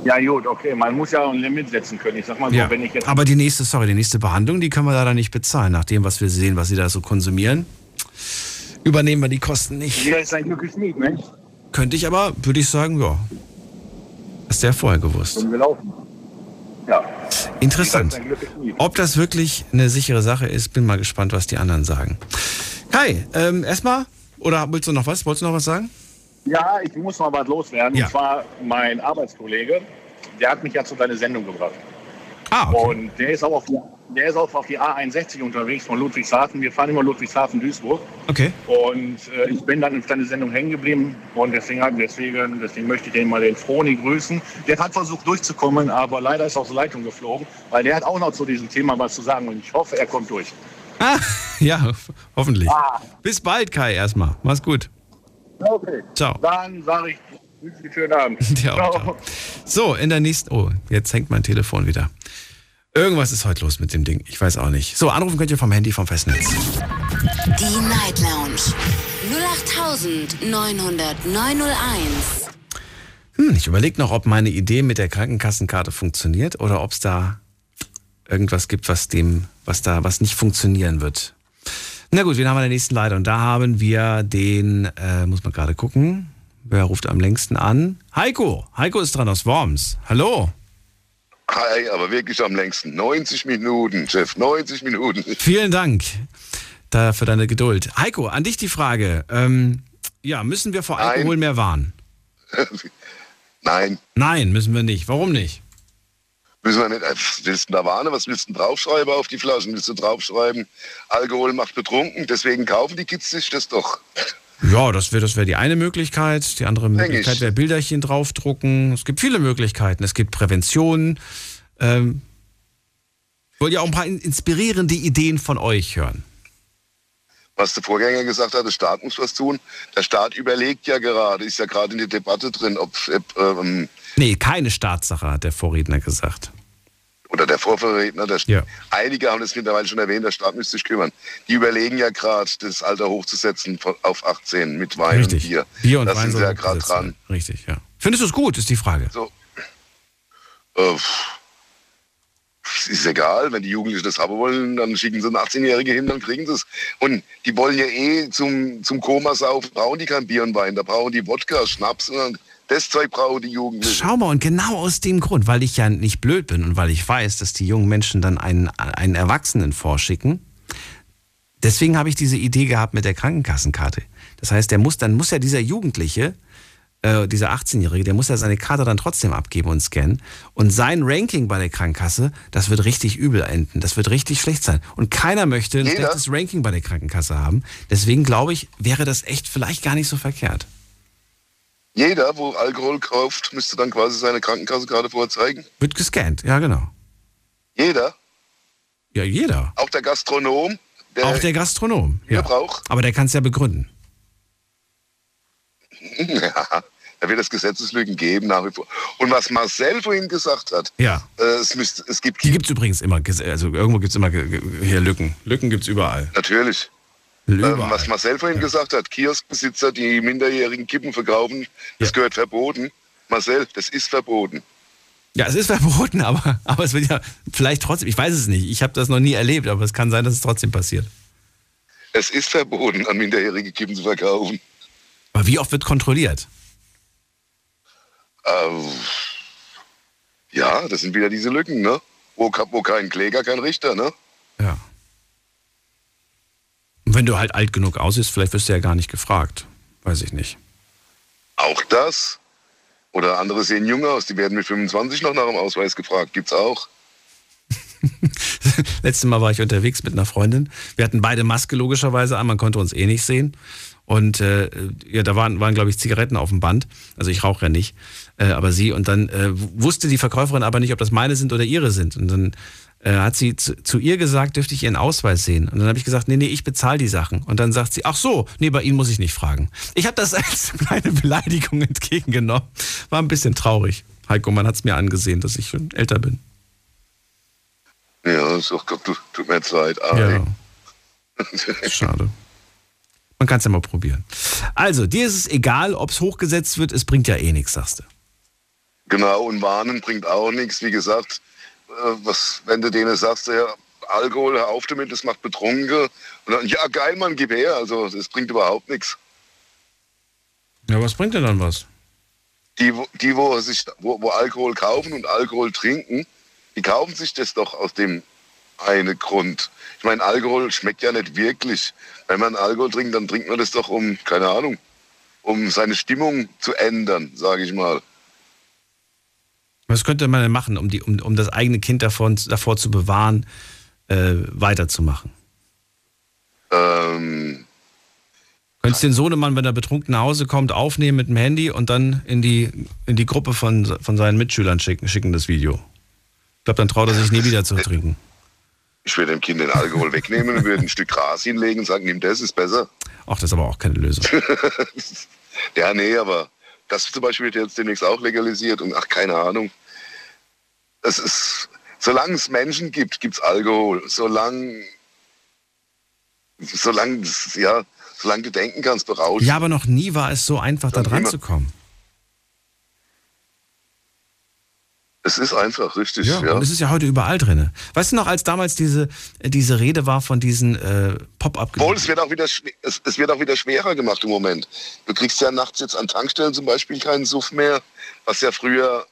Ja gut, okay, man muss ja ein Limit setzen können. Ich sag mal so, Ja. wenn ich jetzt. Aber die nächste, sorry, die nächste Behandlung, die können wir leider nicht bezahlen. Nach dem, was wir sehen, was sie da so konsumieren, übernehmen wir die Kosten nicht. Jeder ist ein glückliches Lied, ne? Könnte ich aber, würde ich sagen, ja. Hast du ja vorher gewusst. Und wir laufen. Interessant. Ob das wirklich eine sichere Sache ist, bin mal gespannt, was die anderen sagen. Kai, ähm, erstmal, oder willst du noch was? Wolltest du noch was sagen? Ja, ich muss noch was loswerden. Ja. Und zwar mein Arbeitskollege, der hat mich ja zu deiner Sendung gebracht. Ah, Und der ist auch auf der ist auch auf die A61 unterwegs von Ludwigshafen. Wir fahren immer Ludwigshafen-Duisburg. Okay. Und äh, ich bin dann auf deine Sendung hängen geblieben und deswegen, deswegen, deswegen möchte ich den mal den Froni grüßen. Der hat versucht durchzukommen, aber leider ist aus der Leitung geflogen, weil der hat auch noch zu diesem Thema was zu sagen und ich hoffe, er kommt durch. Ah, ja, ho- hoffentlich. Ah. Bis bald, Kai, erstmal. Mach's gut. Okay. Ciao. Dann sage ich, schönen Abend. Auch, ciao. So, in der nächsten. Oh, jetzt hängt mein Telefon wieder. Irgendwas ist heute los mit dem Ding. Ich weiß auch nicht. So, anrufen könnt ihr vom Handy vom Festnetz. Die Night Lounge 0890901. Hm, ich überlege noch, ob meine Idee mit der Krankenkassenkarte funktioniert oder ob es da irgendwas gibt, was dem, was da, was nicht funktionieren wird. Na gut, wen haben wir in der nächsten Leitung? Da haben wir den, äh, muss man gerade gucken. Wer ruft am längsten an? Heiko. Heiko ist dran aus Worms. Hallo. Hi, aber wirklich am längsten. 90 Minuten, Chef, 90 Minuten. Vielen Dank da für deine Geduld. Heiko, an dich die Frage. Ähm, ja, müssen wir vor Alkohol mehr warnen? Nein, Nein, müssen wir nicht. Warum nicht? müssen wir nicht. Äh, Was willst du da warnen? Was willst du draufschreiben auf die Flaschen? Willst du draufschreiben, Alkohol macht betrunken, deswegen kaufen die Kids sich das doch. Ja, das wäre das wär die eine Möglichkeit. Die andere Möglichkeit ich. wäre Bilderchen draufdrucken. Es gibt viele Möglichkeiten. Es gibt Prävention. Ähm, ich wollte ja auch ein paar in- inspirierende Ideen von euch hören. Was der Vorgänger gesagt hat, der Staat muss was tun. Der Staat überlegt ja gerade, ist ja gerade in der Debatte drin, ob, ob ähm, Nee, keine Staatssache, hat der Vorredner gesagt. Oder der Vorverredner, der Ja. einige haben das mittlerweile schon erwähnt, der Staat müsste sich kümmern. Die überlegen ja gerade, das Alter hochzusetzen auf 18 mit Wein Richtig. und Bier. Bier und da Wein sind sie ja gerade dran. Richtig, ja. Findest du es gut, ist die Frage. So. Äh, es ist egal, wenn die Jugendlichen das haben wollen, dann schicken sie einen 18-Jährige hin, dann kriegen sie es. Und die wollen ja eh zum, zum Koma saufen, brauchen die kein Bier und Wein, da brauchen die Wodka, Schnaps und das Zeug brauchen die Jugendlichen. Schau mal, und genau aus dem Grund, weil ich ja nicht blöd bin und weil ich weiß, dass die jungen Menschen dann einen, einen Erwachsenen vorschicken, deswegen habe ich diese Idee gehabt mit der Krankenkassenkarte. Das heißt, der muss, dann muss ja dieser Jugendliche, äh, dieser 18-Jährige, der muss ja seine Karte dann trotzdem abgeben und scannen. Und sein Ranking bei der Krankenkasse, das wird richtig übel enden. Das wird richtig schlecht sein. Und keiner möchte ein Jeder. schlechtes Ranking bei der Krankenkasse haben. Deswegen glaube ich, wäre das echt vielleicht gar nicht so verkehrt. Jeder, wo Alkohol kauft, müsste dann quasi seine Krankenkasse gerade vorzeigen. Wird gescannt, ja genau. Jeder, Ja, jeder. auch der Gastronom, der, Auch der Gastronom. Ja. braucht. Aber der kann es ja begründen. ja, da wird es Gesetzeslücken geben nach wie vor. Und was Marcel vorhin gesagt hat, Ja. äh, es, müsste, es gibt Die gibt es übrigens immer. Also irgendwo gibt es immer hier Lücken. Lücken gibt es überall. Natürlich. Überall. Ähm, was Marcel vorhin gesagt hat, Kioskbesitzer, die minderjährigen Kippen verkaufen, das gehört verboten. Marcel, das ist verboten. Ja, es ist verboten, aber, aber es wird ja vielleicht trotzdem, ich weiß es nicht, ich habe das noch nie erlebt, aber es kann sein, dass es trotzdem passiert. Es ist verboten, an minderjährige Kippen zu verkaufen. Aber wie oft wird kontrolliert? Ähm, ja, das sind wieder diese Lücken, ne? Wo, wo kein Kläger, kein Richter, ne? Und wenn du halt alt genug aussiehst, vielleicht wirst du ja gar nicht gefragt. Weiß ich nicht. Auch das. Oder andere sehen jung aus, die werden mit 25 noch nach dem Ausweis gefragt. Gibt's auch. Letztes Mal war ich unterwegs mit einer Freundin. Wir hatten beide Maske logischerweise an, man konnte uns eh nicht sehen. Und äh, ja, da waren, waren glaube ich, Zigaretten auf dem Band. Also ich rauche ja nicht, äh, aber sie. Und dann äh, wusste die Verkäuferin aber nicht, ob das meine sind oder ihre sind. Und dann äh, hat sie zu, zu ihr gesagt, dürfte ich ihren Ausweis sehen. Und dann habe ich gesagt, nee, nee, ich bezahle die Sachen. Und dann sagt sie, ach so, nee, bei Ihnen muss ich nicht fragen. Ich habe das als kleine Beleidigung entgegengenommen. War ein bisschen traurig. Heiko, man hat es mir angesehen, dass ich schon älter bin. Ja, ist auch, tut, tut mir leid. Ja. Schade. Man kann es ja mal probieren. Also, dir ist es egal, ob es hochgesetzt wird, es bringt ja eh nichts, sagst du. Genau, und warnen bringt auch nichts. Wie gesagt, was, wenn du denen sagst, ja, Alkohol, hör auf damit, das macht betrunken. Und dann, ja, geil, Mann, gib her. Also, das bringt überhaupt nichts. Ja, was bringt denn dann was? Die, wo- die wo, sich, wo, wo Alkohol kaufen und Alkohol trinken, die kaufen sich das doch aus dem einen Grund. Ich meine, Alkohol schmeckt ja nicht wirklich. Wenn man Alkohol trinkt, dann trinkt man das doch um, keine Ahnung, um seine Stimmung zu ändern, sage ich mal. Was könnte man denn machen, um, die, um, um das eigene Kind davon, davor zu bewahren, äh, weiterzumachen? Ähm, Könntest den Sohnemann, wenn er betrunken nach Hause kommt, aufnehmen mit dem Handy und dann in die, in die Gruppe von, von seinen Mitschülern schicken, schicken das Video? Ich glaube, dann traut er sich nie wieder zu trinken. ich würde dem Kind den Alkohol wegnehmen und würde ein Stück Gras hinlegen und sagen, nimm das, ist besser. Ach, das ist aber auch keine Lösung. ja, nee, aber das zum Beispiel wird jetzt demnächst auch legalisiert und ach, keine Ahnung. Es ist, solange es Menschen gibt, gibt es Alkohol. Solange, solange, ja, solange du denken kannst, berauschen. Ja, aber noch nie war es so einfach, da dran zu kommen. Es ist einfach, richtig, ja. Und es ist ja heute überall drin. Weißt du noch, als damals diese, diese Rede war von diesen äh, Pop-up Obwohl, es wird, auch wieder, es, es wird auch wieder schwerer gemacht im Moment. Du kriegst ja nachts jetzt an Tankstellen zum Beispiel keinen Suff mehr, was ja früher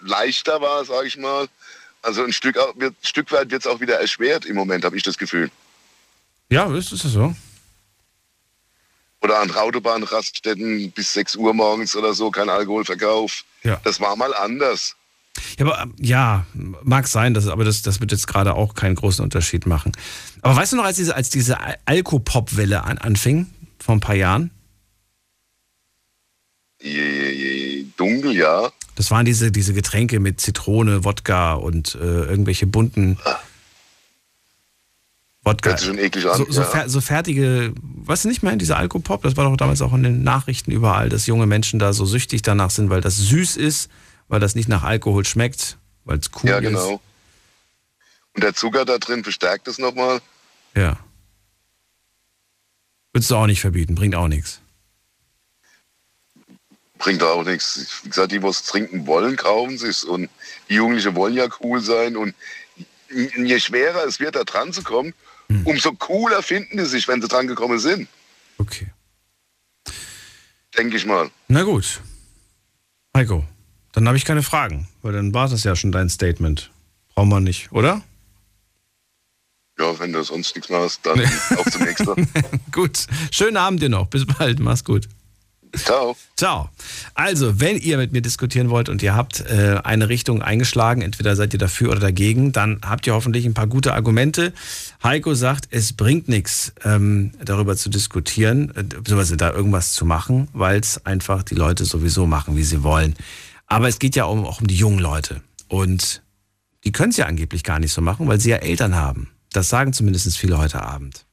leichter war, sage ich mal. Also ein Stück, wird, Stück weit wird es auch wieder erschwert im Moment, habe ich das Gefühl. Ja, ist es so? Oder an Autobahnraststätten bis 6 Uhr morgens oder so, kein Alkoholverkauf. Ja. Das war mal anders. Ja, aber, ähm, ja mag sein, das, aber das, das wird jetzt gerade auch keinen großen Unterschied machen. Aber weißt du noch, als diese, als diese Al- Alkopop-Welle an, anfing, vor ein paar Jahren? Je, je, je, dunkel, ja. Das waren diese, diese Getränke mit Zitrone, Wodka und äh, irgendwelche bunten Wodka. Hört schon eklig an, So, so, ja. fer so fertige, weißt du nicht mehr, diese Alkopop, das war doch damals auch in den Nachrichten überall, dass junge Menschen da so süchtig danach sind, weil das süß ist, weil das nicht nach Alkohol schmeckt, weil es cool Ja, ist. genau. Und der Zucker da drin verstärkt es nochmal. Ja. Würdest du auch nicht verbieten, bringt auch nichts. bringt auch nichts. Wie gesagt, die, es trinken wollen, kaufen es. Und die Jugendlichen wollen ja cool sein. Und je schwerer es wird, da dran zu kommen, umso cooler finden die sich, wenn sie dran gekommen sind. Okay. Denke ich mal. Na gut. Heiko, dann habe ich keine Fragen, weil dann war das ja schon dein Statement. Brauchen wir nicht, oder? Ja, wenn du sonst nichts mehr hast, dann auf zum nächsten. gut. Schönen Abend dir noch. Bis bald. Mach's gut. Ciao. Ciao. Also, wenn ihr mit mir diskutieren wollt und ihr habt äh, eine Richtung eingeschlagen, entweder seid ihr dafür oder dagegen, dann habt ihr hoffentlich ein paar gute Argumente. Heiko sagt, es bringt nichts, ähm, darüber zu diskutieren, äh, beziehungsweise da irgendwas zu machen, weil es einfach die Leute sowieso machen, wie sie wollen. Aber es geht ja um, auch um die jungen Leute. Und die können es ja angeblich gar nicht so machen, weil sie ja Eltern haben. Das sagen zumindest viele heute Abend.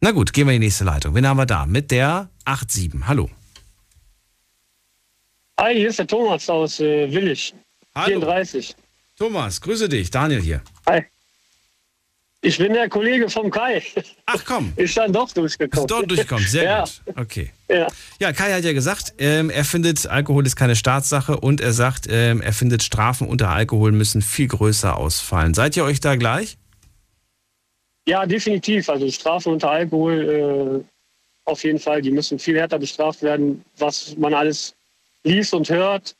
Na gut, gehen wir in die nächste Leitung. Wen haben wir da? Mit der 87. Hallo. Hi, hier ist der Thomas aus äh, Willig. Hallo. 34. Thomas, grüße dich. Daniel hier. Hi. Ich bin der Kollege vom Kai. Ach komm. Ist dann doch durchgekommen. Ist dort durchgekommen, sehr ja. gut. Okay. Ja. Ja, Kai hat ja gesagt, ähm, er findet, Alkohol ist keine Staatssache und er sagt, ähm, er findet, Strafen unter Alkohol müssen viel größer ausfallen. Seid ihr euch da gleich? Ja, definitiv. Also Strafen unter Alkohol äh, auf jeden Fall, die müssen viel härter bestraft werden, was man alles liest und hört.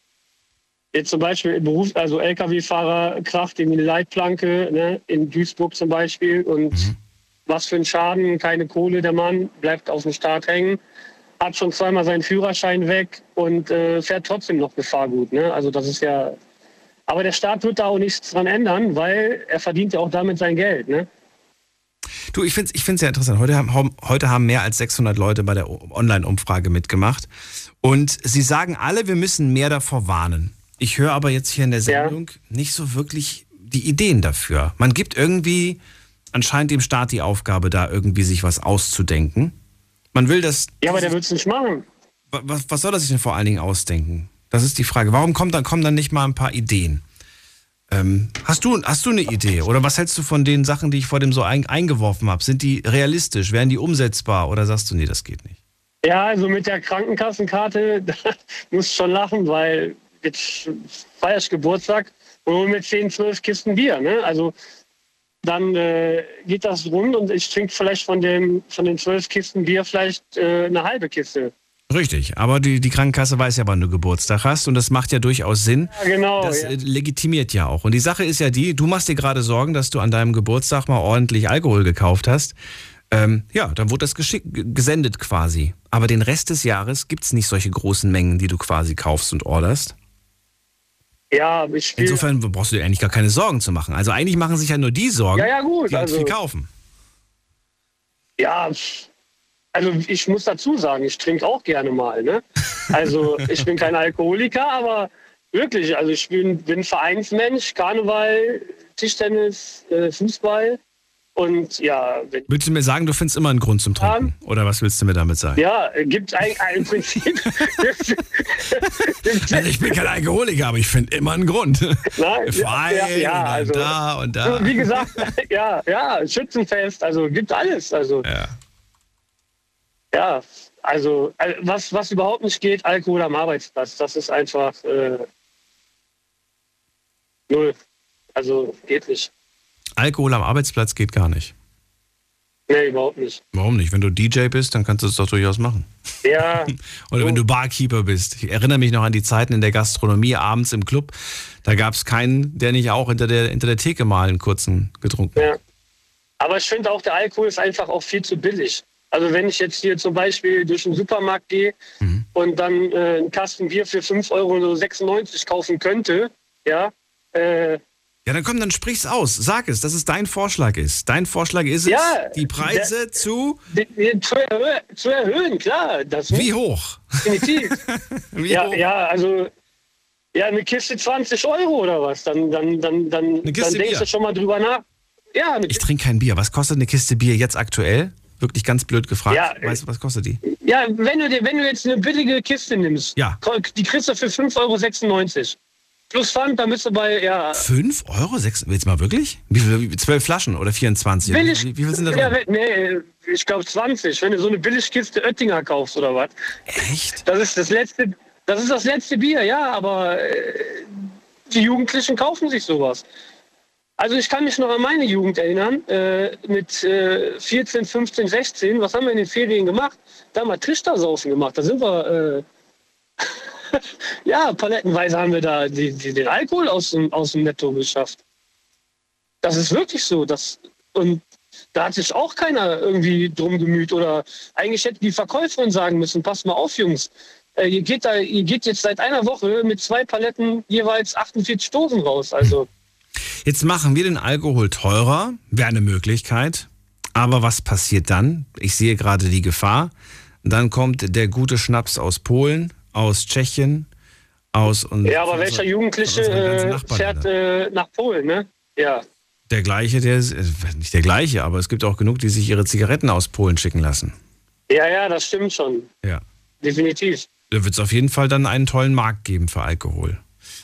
Jetzt zum Beispiel im Beruf, also Lkw-Fahrer kracht in die Leitplanke, ne, in Duisburg zum Beispiel. Und was für ein Schaden, keine Kohle, der Mann bleibt auf dem Start hängen, hat schon zweimal seinen Führerschein weg und äh, fährt trotzdem noch Gefahrgut. Ne? Also das ist ja. Aber der Staat wird da auch nichts dran ändern, weil er verdient ja auch damit sein Geld. Ne? Du, ich finde es ich find's sehr interessant. Heute haben, heute haben mehr als 600 Leute bei der Online-Umfrage mitgemacht. Und sie sagen alle, wir müssen mehr davor warnen. Ich höre aber jetzt hier in der Sendung nicht so wirklich die Ideen dafür. Man gibt irgendwie anscheinend dem Staat die Aufgabe, da irgendwie sich was auszudenken. Man will das. Ja, aber der wird es nicht machen. Was, was soll er sich denn vor allen Dingen ausdenken? Das ist die Frage. Warum kommt dann, kommen dann nicht mal ein paar Ideen? Ähm, hast, du, hast du eine Idee? Oder was hältst du von den Sachen, die ich vor dem so ein, eingeworfen habe? Sind die realistisch? Wären die umsetzbar? Oder sagst du, nee, das geht nicht? Ja, also mit der Krankenkassenkarte, da musst du schon lachen, weil jetzt feier ich Geburtstag und hol mir 10, 12 Kisten Bier. Ne? Also dann äh, geht das rund und ich trinke vielleicht von, dem, von den 12 Kisten Bier vielleicht äh, eine halbe Kiste. Richtig, aber die, die Krankenkasse weiß ja, wann du Geburtstag hast und das macht ja durchaus Sinn. Ja, genau. Das ja. äh, legitimiert ja auch. Und die Sache ist ja die, du machst dir gerade Sorgen, dass du an deinem Geburtstag mal ordentlich Alkohol gekauft hast. Ähm, ja, dann wurde das gesendet quasi. Aber den Rest des Jahres gibt es nicht solche großen Mengen, die du quasi kaufst und orderst. Ja, ich spiel, Insofern brauchst du dir eigentlich gar keine Sorgen zu machen. Also eigentlich machen sich ja nur die Sorgen, Ja, ja, gut, die also- viel kaufen. Ja, also ich muss dazu sagen, ich trinke auch gerne mal. Ne? Also ich bin kein Alkoholiker, aber wirklich, also ich bin, bin Vereinsmensch, Karneval, Tischtennis, äh, Fußball und ja, Willst du mir sagen, du findest immer einen Grund zum Trinken? Oder was willst du mir damit sagen? ja, gibt ein, ein Prinzip. Also ich bin kein Alkoholiker, aber ich finde immer einen Grund. Nein, Verein, ja, ja, also, da und da. Wie gesagt, ja, ja, Schützenfest, also gibt alles. Also Ja. ja, also äh, was, was überhaupt nicht geht, Alkohol am Arbeitsplatz, das ist einfach äh, null. Also geht nicht. Alkohol am Arbeitsplatz geht gar nicht. Nee, überhaupt nicht. Warum nicht? Wenn du DJ bist, dann kannst du es doch durchaus machen. Ja, Oder wenn du Barkeeper bist. Ich erinnere mich noch an die Zeiten in der Gastronomie abends im Club. Da gab es keinen, der nicht auch hinter der, hinter der Theke mal einen kurzen getrunken hat. ja. Aber ich finde auch, der Alkohol ist einfach auch viel zu billig. Also wenn ich jetzt hier zum Beispiel durch den Supermarkt gehe und dann äh, einen Kasten Bier für 5,96 Euro kaufen könnte, ja, äh, Ja, dann komm, dann sprich's aus. Sag es, dass es dein Vorschlag ist. Dein Vorschlag ist es, Ja, die Preise der- zu. die zu, erhö zu erhöhen, klar. Wie hoch? Definitiv. Wie ja, hoch? ja, also ja, eine Kiste 20 Euro oder was, dann, dann, dann, dann, dann denkst Bier. du schon mal drüber nach. Ja, Ich trinke kein Bier. Was kostet eine Kiste Bier jetzt aktuell? Wirklich ganz blöd gefragt. Ja, weißt du, was kostet die? Ja, wenn du, dir, wenn du jetzt eine billige Kiste nimmst, Ja. die kriegst du für 5,96 Euro. Plus Pfand, bist du bei, ja, 5 Euro? Sechs, jetzt mal wirklich? Wie viel? wie- Zwölf Flaschen oder 24? billig. Wie, wie viel sind da ja, drin? nee, ich glaube 20. Wenn du so eine Billigkiste Oettinger kaufst oder was. Echt? Das ist das letzte, das ist das letzte Bier, ja, aber äh, die Jugendlichen kaufen sich sowas. Also ich kann mich noch an meine Jugend erinnern, äh, mit äh, 14, 15, 16, was haben wir in den Ferien gemacht? Da haben wir Tristersaufen gemacht, da sind wir, äh, ja, palettenweise haben wir da die, die, den Alkohol aus dem, aus dem Netto geschafft. Das ist wirklich so. Das, und da hat sich auch keiner irgendwie drum gemüht. Oder eigentlich hätte die Verkäuferin sagen müssen, passt mal auf, Jungs. Äh, ihr, geht da, ihr geht jetzt seit einer Woche mit zwei Paletten jeweils 48 Dosen raus. Also Jetzt machen wir den Alkohol teurer. Wäre eine Möglichkeit. Aber was passiert dann? Ich sehe gerade die Gefahr. Dann kommt der gute Schnaps aus Polen, aus Tschechien, aus und ja, aber welcher Jugendliche äh, fährt äh, nach Polen, ne? Ja. der gleiche, der ist, äh, nicht der gleiche, aber es gibt auch genug, die sich ihre Zigaretten aus Polen schicken lassen. Ja, ja, das stimmt schon. Ja. Definitiv. Da wird es auf jeden Fall dann einen tollen Markt geben für Alkohol.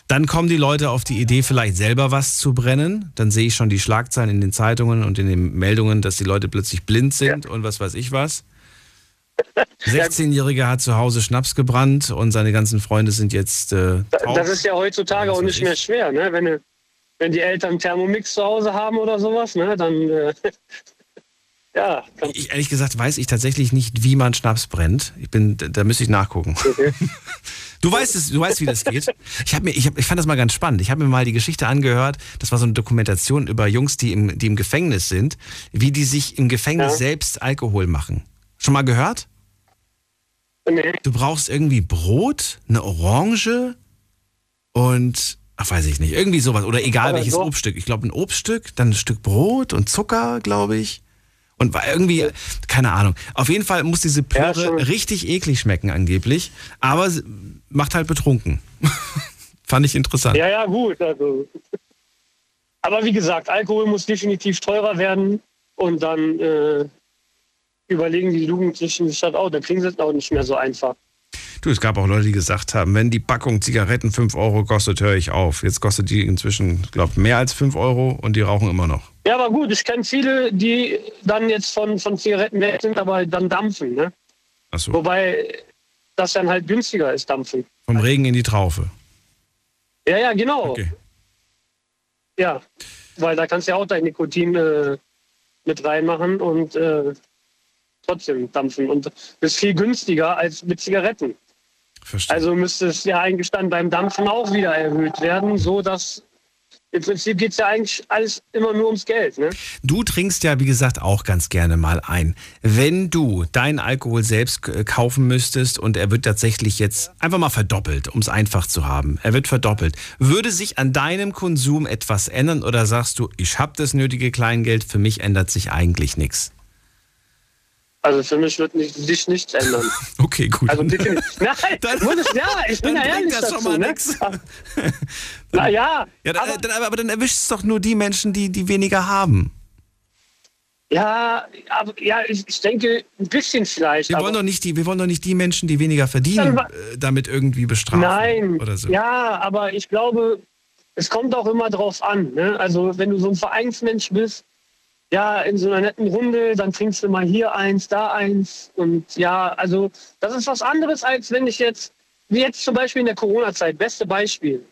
Dann kommen die Leute auf die Idee, vielleicht selber was zu brennen. Dann sehe ich schon die Schlagzeilen in den Zeitungen und in den Meldungen, dass die Leute plötzlich blind sind und was weiß ich was. 16-Jähriger hat zu Hause Schnaps gebrannt und seine ganzen Freunde sind jetzt äh. Das ist ja heutzutage auch nicht mehr schwer, ne? Wenn, wenn die Eltern Thermomix zu Hause haben oder sowas, ne? Dann äh, Ja. Ich, ehrlich gesagt weiß ich tatsächlich nicht, wie man Schnaps brennt. Ich bin, da, da müsste ich nachgucken. Du weißt es, du weißt, wie das geht. Ich habe mir, ich, hab, ich fand das mal ganz spannend. Ich habe mir mal die Geschichte angehört. Das war so eine Dokumentation über Jungs, die im, die im Gefängnis sind, wie die sich im Gefängnis Ja. selbst Alkohol machen. Schon mal gehört? Nee. Du brauchst irgendwie Brot, eine Orange und ach weiß ich nicht, irgendwie sowas oder egal Aber welches so- Obststück. Ich glaube ein Obststück, dann ein Stück Brot und Zucker, glaube ich. Und war irgendwie, keine Ahnung. Auf jeden Fall muss diese Plörre richtig eklig schmecken angeblich, aber macht halt betrunken. Fand ich interessant. Ja, ja, gut. Also. Aber wie gesagt, Alkohol muss definitiv teurer werden und dann äh, überlegen die Jugendlichen sich das auch. Da kriegen sie es auch nicht mehr so einfach. Du, es gab auch Leute, die gesagt haben, wenn die Packung Zigaretten 5 Euro kostet, höre ich auf. Jetzt kostet die inzwischen, glaube mehr als 5 Euro und die rauchen immer noch. Ja, aber gut, ich kenne viele, die dann jetzt von, von Zigaretten weg sind, aber dann dampfen. Ne? Ach so. Wobei das dann halt günstiger ist, dampfen. Vom Regen in die Traufe. Ja, ja, genau. Okay. Ja, weil da kannst du ja auch dein Nikotin äh, mit reinmachen und äh, trotzdem dampfen. Und ist viel günstiger als mit Zigaretten. Also müsste es ja eigentlich dann beim Dampfen auch wieder erhöht werden, so dass im Prinzip geht es ja eigentlich alles immer nur ums Geld. Ne? Du trinkst ja, wie gesagt, auch ganz gerne mal ein. Wenn du deinen Alkohol selbst äh, kaufen müsstest und er wird tatsächlich jetzt einfach mal verdoppelt, um es einfach zu haben, er wird verdoppelt, würde sich an deinem Konsum etwas ändern oder sagst du, ich habe das nötige Kleingeld, für mich ändert sich eigentlich nichts? Also für mich wird nicht, sich nichts ändern. Okay, gut. Also definitiv. Nein, muss ich, ja, ich bin dann ja ehrlich das dazu. schon mal ne? nix. Na ja, Ja, dann, dann, aber, aber dann erwischt es doch nur die Menschen, die, die weniger haben. ja, aber ja, ich, ich denke ein bisschen vielleicht. Wir aber wollen, doch nicht die, wir wollen doch nicht die Menschen, die weniger verdienen, Dann wa- äh, damit irgendwie bestrafen Nein, oder so. ja, aber ich glaube, es kommt auch immer drauf an. Ne? Also wenn du so ein Vereinsmensch bist, ja, in so einer netten Runde, dann trinkst du mal hier eins, da eins. Und ja, also das ist was anderes, als wenn ich jetzt, wie jetzt zum Beispiel in der Corona-Zeit, beste Beispiel,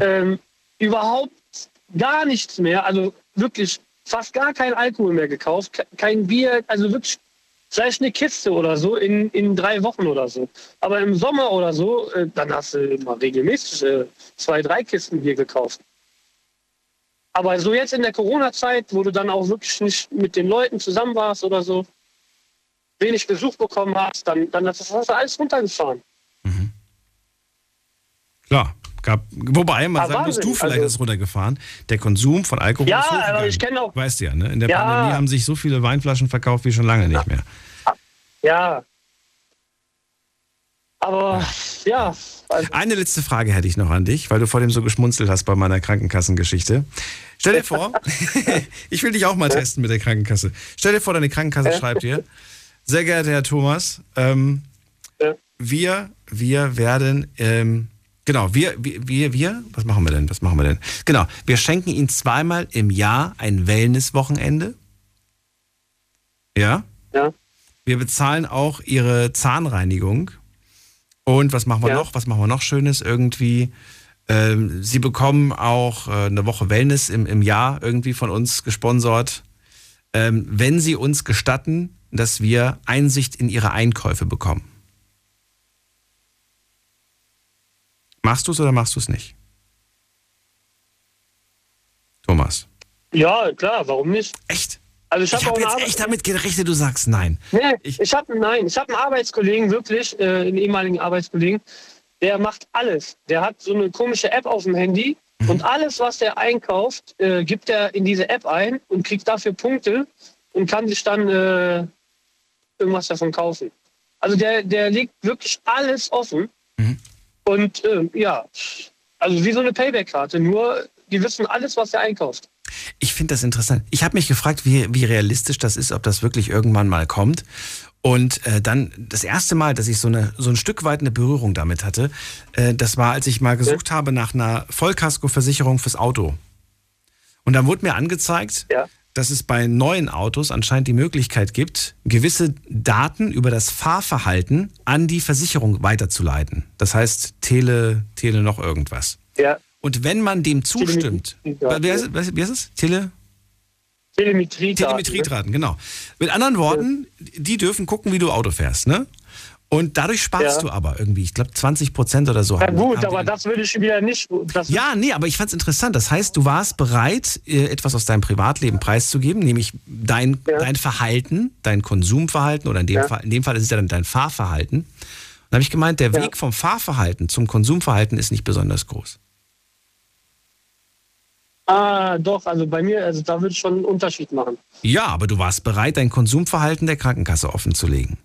ähm, überhaupt gar nichts mehr, also wirklich fast gar kein Alkohol mehr gekauft, ke- kein Bier, also wirklich vielleicht eine Kiste oder so in, in drei Wochen oder so. Aber im Sommer oder so, äh, dann hast du immer regelmäßig äh, zwei, drei Kisten Bier gekauft. Aber so jetzt in der Corona-Zeit, wo du dann auch wirklich nicht mit den Leuten zusammen warst oder so, wenig Besuch bekommen hast, dann, dann hast du hast alles runtergefahren. Klar. Gab, wobei, man Ah, sagen muss, Wahnsinn. du vielleicht Also- ist runtergefahren. Der Konsum von Alkohol Ja, ist hochgegangen. aber ich kenne auch- Weißt du ja, ne? In der Ja. Pandemie haben sich so viele Weinflaschen verkauft wie schon lange nicht mehr. Ja. Aber ja. also Eine letzte Frage hätte ich noch an dich, weil du vor dem so geschmunzelt hast bei meiner Krankenkassengeschichte. Stell dir vor, ich will dich auch mal testen mit der Krankenkasse. Stell dir vor, deine Krankenkasse Ja. schreibt dir, sehr geehrter Herr Thomas, ähm, wir, wir werden, ähm, genau, wir, wir, wir, wir, was machen wir denn, was machen wir denn? Genau, wir schenken Ihnen zweimal im Jahr ein Wellnesswochenende. Ja? Ja. Wir bezahlen auch Ihre Zahnreinigung. Und was machen wir noch? Was machen wir noch Schönes? Irgendwie, ähm, Sie bekommen auch äh, eine Woche Wellness im, im Jahr irgendwie von uns gesponsert. Ähm, wenn Sie uns gestatten, dass wir Einsicht in Ihre Einkäufe bekommen. Machst du es oder machst du es nicht? Thomas. Ja, klar, warum nicht? Echt? Also ich habe auch jetzt echt damit gerechnet, du sagst nein. Nee, ich, habe nein, ich habe einen Arbeitskollegen wirklich, äh, einen ehemaligen Arbeitskollegen, der macht alles. Der hat so eine komische App auf dem Handy Mhm. und alles, was der einkauft, äh, gibt er in diese App ein und kriegt dafür Punkte und kann sich dann äh, irgendwas davon kaufen. Also der, der legt wirklich alles offen Mhm. und äh, ja, also wie so eine Payback-Karte, nur die wissen alles, was er einkauft. Ich finde das interessant. Ich habe mich gefragt, wie, wie realistisch das ist, ob das wirklich irgendwann mal kommt. Und äh, dann das erste Mal, dass ich so, eine, so ein Stück weit eine Berührung damit hatte, äh, das war, als ich mal gesucht habe nach einer Vollkaskoversicherung fürs Auto. Und dann wurde mir angezeigt, dass es bei neuen Autos anscheinend die Möglichkeit gibt, gewisse Daten über das Fahrverhalten an die Versicherung weiterzuleiten. Das heißt, Tele, Tele noch irgendwas. Ja. Und wenn man dem zustimmt, Ja. wie, heißt, wie heißt es? Tele? Telemetriedaten. Telemetriedaten, genau. Mit anderen Worten, die dürfen gucken, wie du Auto fährst, ne? Und dadurch sparst Ja. du aber irgendwie, ich glaube 20 Prozent oder so. Ja haben- gut, aber das würde ich wieder nicht. Ja, nee, aber ich fand's interessant. Das heißt, du warst bereit, äh, etwas aus deinem Privatleben preiszugeben, nämlich dein, dein Verhalten, dein Konsumverhalten oder in dem, Ja. Fall, in dem Fall ist es ja dann dein Fahrverhalten. Und da habe ich gemeint, der Weg vom Fahrverhalten zum Konsumverhalten ist nicht besonders groß. Ah, doch, also bei mir, also da würde ich schon einen Unterschied machen. Ja, aber du warst bereit, dein Konsumverhalten der Krankenkasse offenzulegen.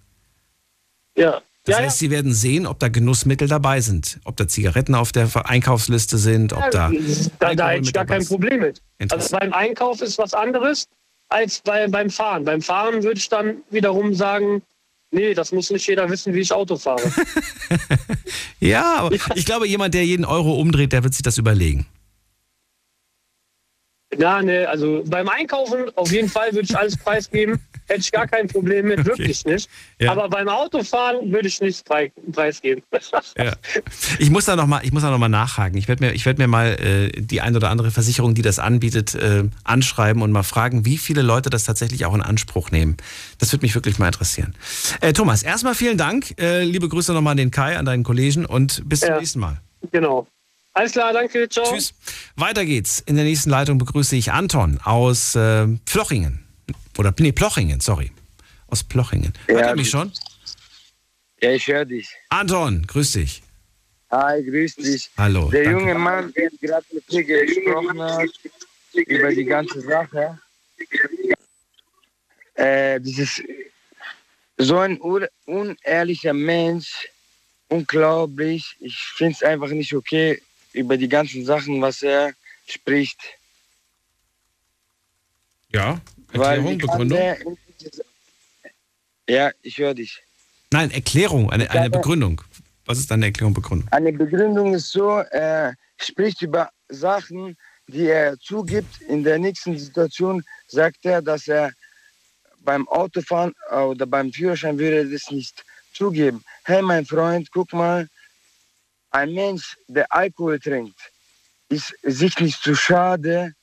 Ja. Das ja, heißt, sie werden sehen, ob da Genussmittel dabei sind, ob da Zigaretten auf der Einkaufsliste sind, ob da. da, da hätte ich gar kein. Problem mit. Also beim Einkauf ist was anderes als bei, beim Fahren. Beim Fahren würde ich dann wiederum sagen, nee, das muss nicht jeder wissen, wie ich Auto fahre. Ja, aber ich glaube, jemand, der jeden Euro umdreht, der wird sich das überlegen. Ja, ne, also beim Einkaufen auf jeden Fall würde ich alles preisgeben. Hätte ich gar kein Problem mit, wirklich nicht. Ja. Aber beim Autofahren würde ich nichts prei- preisgeben. Ja. Ich muss da nochmal noch mal nachhaken. Ich werde mir, ich werd mir mal äh, die ein oder andere Versicherung, die das anbietet, äh, anschreiben und mal fragen, wie viele Leute das tatsächlich auch in Anspruch nehmen. Das würde mich wirklich mal interessieren. Äh, Thomas, erstmal vielen Dank. Äh, liebe Grüße nochmal an den Kai, an deinen Kollegen und bis zum Ja. nächsten Mal. Genau. Alles klar, danke, ciao. Tschüss. Weiter geht's. In der nächsten Leitung begrüße ich Anton aus äh, Plochingen. Oder, nee, Plochingen, sorry. Aus Plochingen. Hört ihr mich schon? Ja, ich höre dich. Anton, grüß dich. Hi, grüß dich. Hallo, Der danke. junge Mann, der gerade mit dir gesprochen hat, über die ganze Sache. Äh, das ist so ein unehrlicher Mensch. Unglaublich. Ich finde es einfach nicht okay über die ganzen Sachen, was er spricht. Ja, Erklärung, Begründung? diese- Ja, ich höre dich. Nein, Erklärung, eine, eine Begründung. Was ist deine Erklärung, Begründung? Eine Begründung ist so, er spricht über Sachen, die er zugibt. In der nächsten Situation sagt er, dass er beim Autofahren oder beim Führerschein würde das nicht zugeben. Hey, mein Freund, guck mal, ein Mensch, der Alkohol trinkt, ist sich nicht zu schade.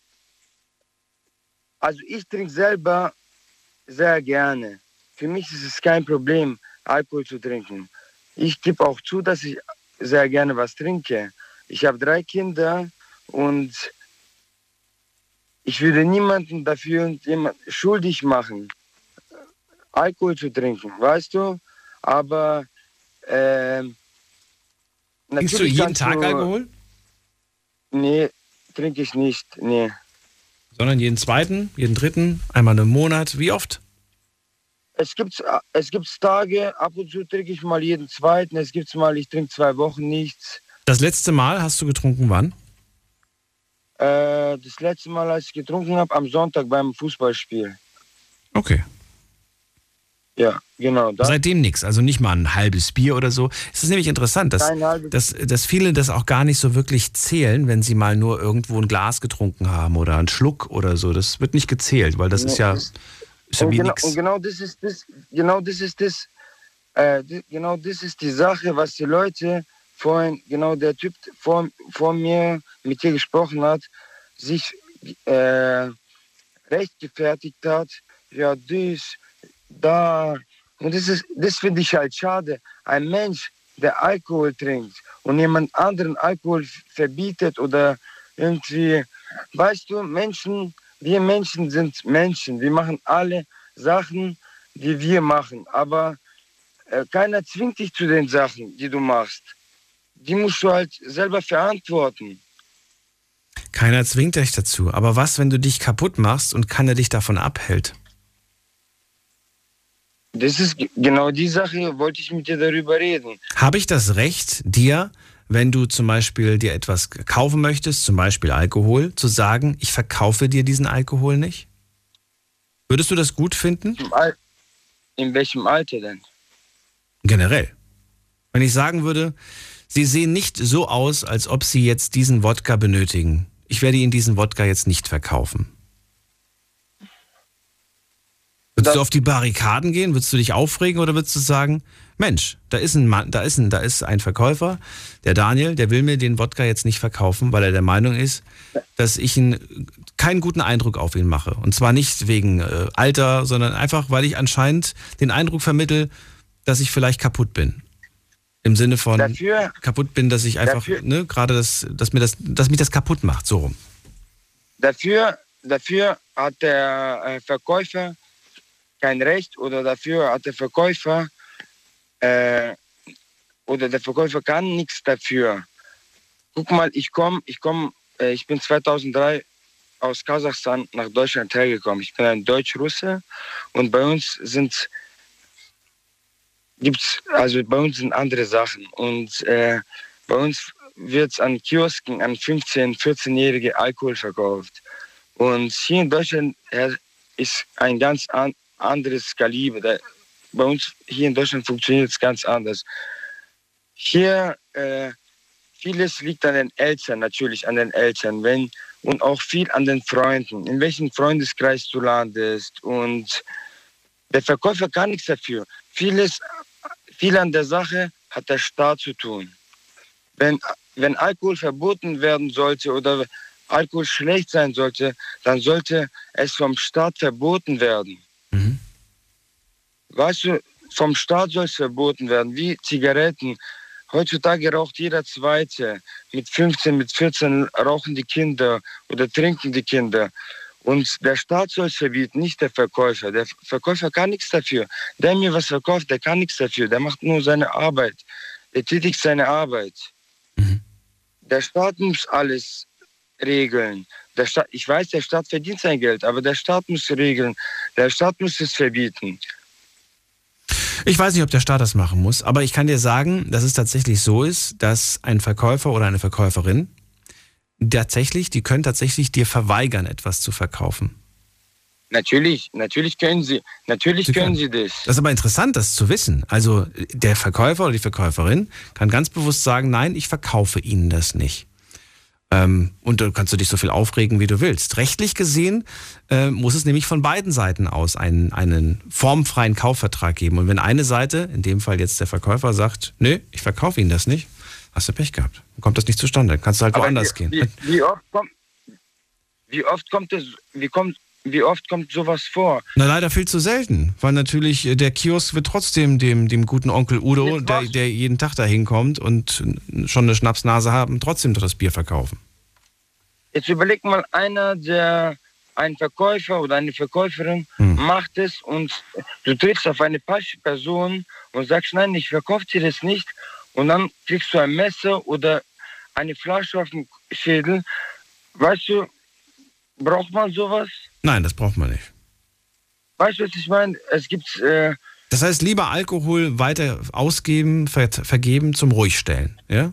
Also ich trinke selber sehr gerne. Für mich ist es kein Problem, Alkohol zu trinken. Ich gebe auch zu, dass ich sehr gerne was trinke. Ich habe drei Kinder und ich würde niemanden dafür jemand schuldig machen, Alkohol zu trinken, weißt du? Aber ähm, Trinkst du jeden Tag Alkohol? Nee, trinke ich nicht. Nee. Sondern jeden zweiten, jeden dritten, einmal im Monat. Wie oft? Es gibt es gibt's Tage, ab und zu trinke ich mal jeden zweiten. Es gibt mal, ich trinke zwei Wochen nichts. Das letzte Mal hast du getrunken wann? Äh, das letzte Mal, als ich getrunken habe, am Sonntag beim Fußballspiel. Okay. Ja, genau. Seitdem nichts, also nicht mal ein halbes Bier oder so. Es ist nämlich interessant, dass, dass, dass viele das auch gar nicht so wirklich zählen, wenn sie mal nur irgendwo ein Glas getrunken haben oder einen Schluck oder so. Das wird nicht gezählt, weil das Nee, ist ja, ist ja und, wie genau, nix. und genau das ist das, genau das ist das, äh, genau das ist die Sache, was die Leute vorhin, genau der Typ vor, vor mir mit dir gesprochen hat, sich äh, rechtgefertigt hat, ja dies, da. Und das das finde ich halt schade. Ein Mensch, der Alkohol trinkt und jemand anderen Alkohol verbietet oder irgendwie, weißt du, Menschen, wir Menschen sind Menschen. Wir machen alle Sachen, die wir machen. Aber äh, keiner zwingt dich zu den Sachen, die du machst. Die musst du halt selber verantworten. Keiner zwingt dich dazu. Aber was, wenn du dich kaputt machst und keiner dich davon abhält? Das ist genau die Sache, wollte ich mit dir darüber reden. Habe ich das Recht, dir, wenn du zum Beispiel dir etwas kaufen möchtest, zum Beispiel Alkohol, zu sagen, ich verkaufe dir diesen Alkohol nicht? Würdest du das gut finden? In welchem Alter denn? Generell. Wenn ich sagen würde, Sie sehen nicht so aus, als ob Sie jetzt diesen Wodka benötigen. Ich werde Ihnen diesen Wodka jetzt nicht verkaufen. Würdest du auf die Barrikaden gehen? Würdest du dich aufregen oder würdest du sagen, Mensch, da ist ein Mann, da ist ein, da ist ein Verkäufer, der Daniel, der will mir den Wodka jetzt nicht verkaufen, weil er der Meinung ist, dass ich ihn keinen guten Eindruck auf ihn mache. Und zwar nicht wegen äh, Alter, sondern einfach, weil ich anscheinend den Eindruck vermittel, dass ich vielleicht kaputt bin. Im Sinne von Dafür- kaputt bin, dass ich einfach, dafür- ne, gerade das, dass mir das, dass mich das kaputt macht, so rum. Dafür, dafür hat der äh, Verkäufer kein Recht oder dafür hat der Verkäufer äh, oder der Verkäufer kann nichts dafür. Guck mal, ich komme, ich komme, äh, ich bin 2003 aus Kasachstan nach Deutschland hergekommen. Ich bin ein Deutsch-Russe und bei uns sind gibt's also bei uns sind andere Sachen und äh, bei uns wird an Kiosken an 15, 14-jährige Alkohol verkauft. Und hier in Deutschland äh, ist ein ganz an, anderes Kaliber. Da, bei uns hier in Deutschland funktioniert es ganz anders. Hier äh, vieles liegt an den Eltern, natürlich an den Eltern, wenn und auch viel an den Freunden, in welchem Freundeskreis du landest. Und der Verkäufer kann nichts dafür. Vieles, viel an der Sache hat der Staat zu tun. Wenn, wenn Alkohol verboten werden sollte oder Alkohol schlecht sein sollte, dann sollte es vom Staat verboten werden. Weißt du, vom Staat soll es verboten werden, wie Zigaretten. Heutzutage raucht jeder Zweite. Mit 15, mit 14 rauchen die Kinder oder trinken die Kinder. Und der Staat soll es verbieten, nicht der Verkäufer. Der Verkäufer kann nichts dafür. Der mir was verkauft, der kann nichts dafür. Der macht nur seine Arbeit. Der tätigt seine Arbeit. Der Staat muss alles regeln. Der Staat, ich weiß, der Staat verdient sein Geld, aber der Staat muss regeln. Der Staat muss es verbieten. Ich weiß nicht, ob der Staat das machen muss, aber ich kann dir sagen, dass es tatsächlich so ist, dass ein Verkäufer oder eine Verkäuferin tatsächlich, die können tatsächlich dir verweigern, etwas zu verkaufen. Natürlich, natürlich können sie, natürlich Sie können können. sie das. Das ist aber interessant, das zu wissen. Also der Verkäufer oder die Verkäuferin kann ganz bewusst sagen, nein, ich verkaufe Ihnen das nicht. Ähm, und da kannst du dich so viel aufregen, wie du willst. Rechtlich gesehen äh, muss es nämlich von beiden Seiten aus einen, einen formfreien Kaufvertrag geben. Und wenn eine Seite, in dem Fall jetzt der Verkäufer, sagt, nö, ich verkaufe Ihnen das nicht, hast du Pech gehabt. Dann kommt das nicht zustande. Dann kannst du halt Aber woanders wie, gehen. Wie, wie, oft kommt, wie oft kommt es, wie kommt, wie oft kommt sowas vor? Na leider viel zu selten, weil natürlich äh, der Kiosk wird trotzdem dem, dem guten Onkel Udo, der, der jeden Tag da hinkommt und schon eine Schnapsnase haben, trotzdem das Bier verkaufen. Jetzt überleg mal, einer, der ein Verkäufer oder eine Verkäuferin Hm. macht es und du triffst auf eine falsche Person und sagst, nein, ich verkaufe dir das nicht. Und dann kriegst du ein Messer oder eine Flasche auf den Schädel. Weißt du, braucht man sowas? Nein, das braucht man nicht. Weißt du, was ich meine? Es gibt, äh, Das heißt, lieber Alkohol weiter ausgeben, ver vergeben zum Ruhigstellen, ja?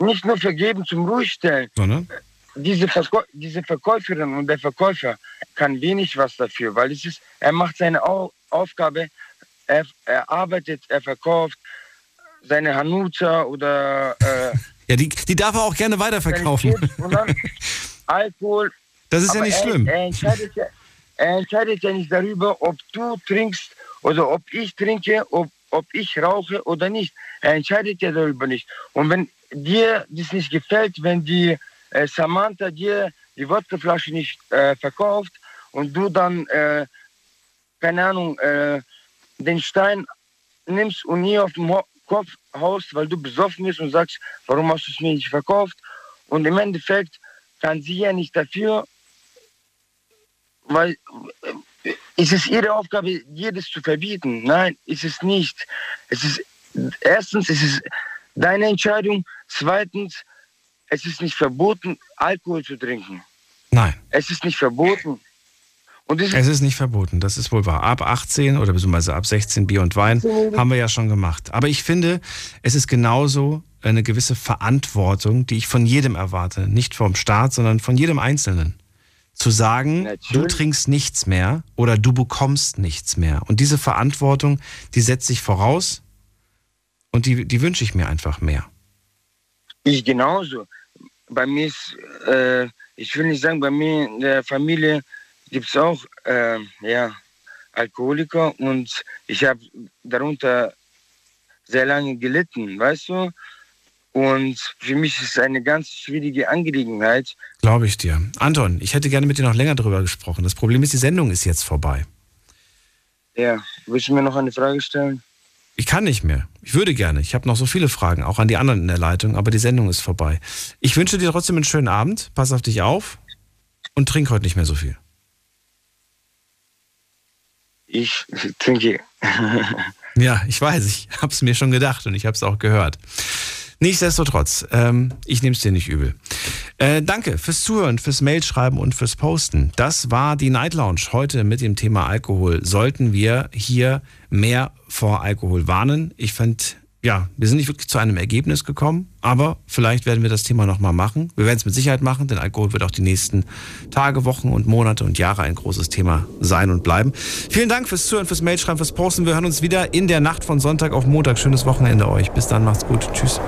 nicht nur vergeben zum Ruhigstellen. Sondern? Diese, Verkäu diese Verkäuferin und der Verkäufer kann wenig was dafür, weil es ist, er macht seine Au Aufgabe, er, er arbeitet, er verkauft seine Hanuta oder äh, Ja, die, die darf er auch gerne weiterverkaufen. und dann Alkohol. Das ist ja Aber nicht er, schlimm. Er entscheidet, ja, er entscheidet ja nicht darüber, ob du trinkst oder ob ich trinke, ob, ob ich rauche oder nicht. Er entscheidet ja darüber nicht. Und wenn dir das nicht gefällt, wenn die äh, Samantha dir die Wodkaflasche nicht äh, verkauft und du dann, äh, keine Ahnung, äh, den Stein nimmst und nie auf den Ho Kopf haust, weil du besoffen bist und sagst, warum hast du es mir nicht verkauft? Und im Endeffekt kann sie ja nicht dafür, weil äh, ist es ihre Aufgabe, jedes zu verbieten? Nein, ist es nicht. Es ist erstens ist es deine Entscheidung. Zweitens, es ist nicht verboten, Alkohol zu trinken. Nein. Es ist nicht verboten. Und es Es ist nicht verboten, das ist wohl wahr. Ab 18 oder beziehungsweise ab 16 Bier und Wein haben wir ja schon gemacht. Aber ich finde, es ist genauso eine gewisse Verantwortung, die ich von jedem erwarte. Nicht vom Staat, sondern von jedem Einzelnen. Zu sagen, du trinkst nichts mehr oder du bekommst nichts mehr. Und diese Verantwortung, die setze ich voraus und die, die wünsche ich mir einfach mehr. Ich genauso. Bei mir ist, äh, ich will nicht sagen, bei mir in der Familie gibt es auch äh, ja, Alkoholiker und ich habe darunter sehr lange gelitten, weißt du? Und für mich ist es eine ganz schwierige Angelegenheit. Glaube ich dir. Anton, ich hätte gerne mit dir noch länger darüber gesprochen. Das Problem ist, die Sendung ist jetzt vorbei. Ja, willst du mir noch eine Frage stellen? Ich kann nicht mehr. Ich würde gerne. Ich habe noch so viele Fragen, auch an die anderen in der Leitung, aber die Sendung ist vorbei. Ich wünsche dir trotzdem einen schönen Abend. Pass auf dich auf und trink heute nicht mehr so viel. Ich trinke. ja, ich weiß. Ich habe es mir schon gedacht und ich habe es auch gehört. Nichtsdestotrotz, ähm, ich nehme es dir nicht übel. Äh, danke fürs Zuhören, fürs Mailschreiben und fürs Posten. Das war die Night Lounge heute mit dem Thema Alkohol. Sollten wir hier mehr vor Alkohol warnen? Ich finde, ja, wir sind nicht wirklich zu einem Ergebnis gekommen, aber vielleicht werden wir das Thema nochmal machen. Wir werden es mit Sicherheit machen, denn Alkohol wird auch die nächsten Tage, Wochen und Monate und Jahre ein großes Thema sein und bleiben. Vielen Dank fürs Zuhören, fürs Mailschreiben, fürs Posten. Wir hören uns wieder in der Nacht von Sonntag auf Montag. Schönes Wochenende euch. Bis dann, macht's gut. Tschüss.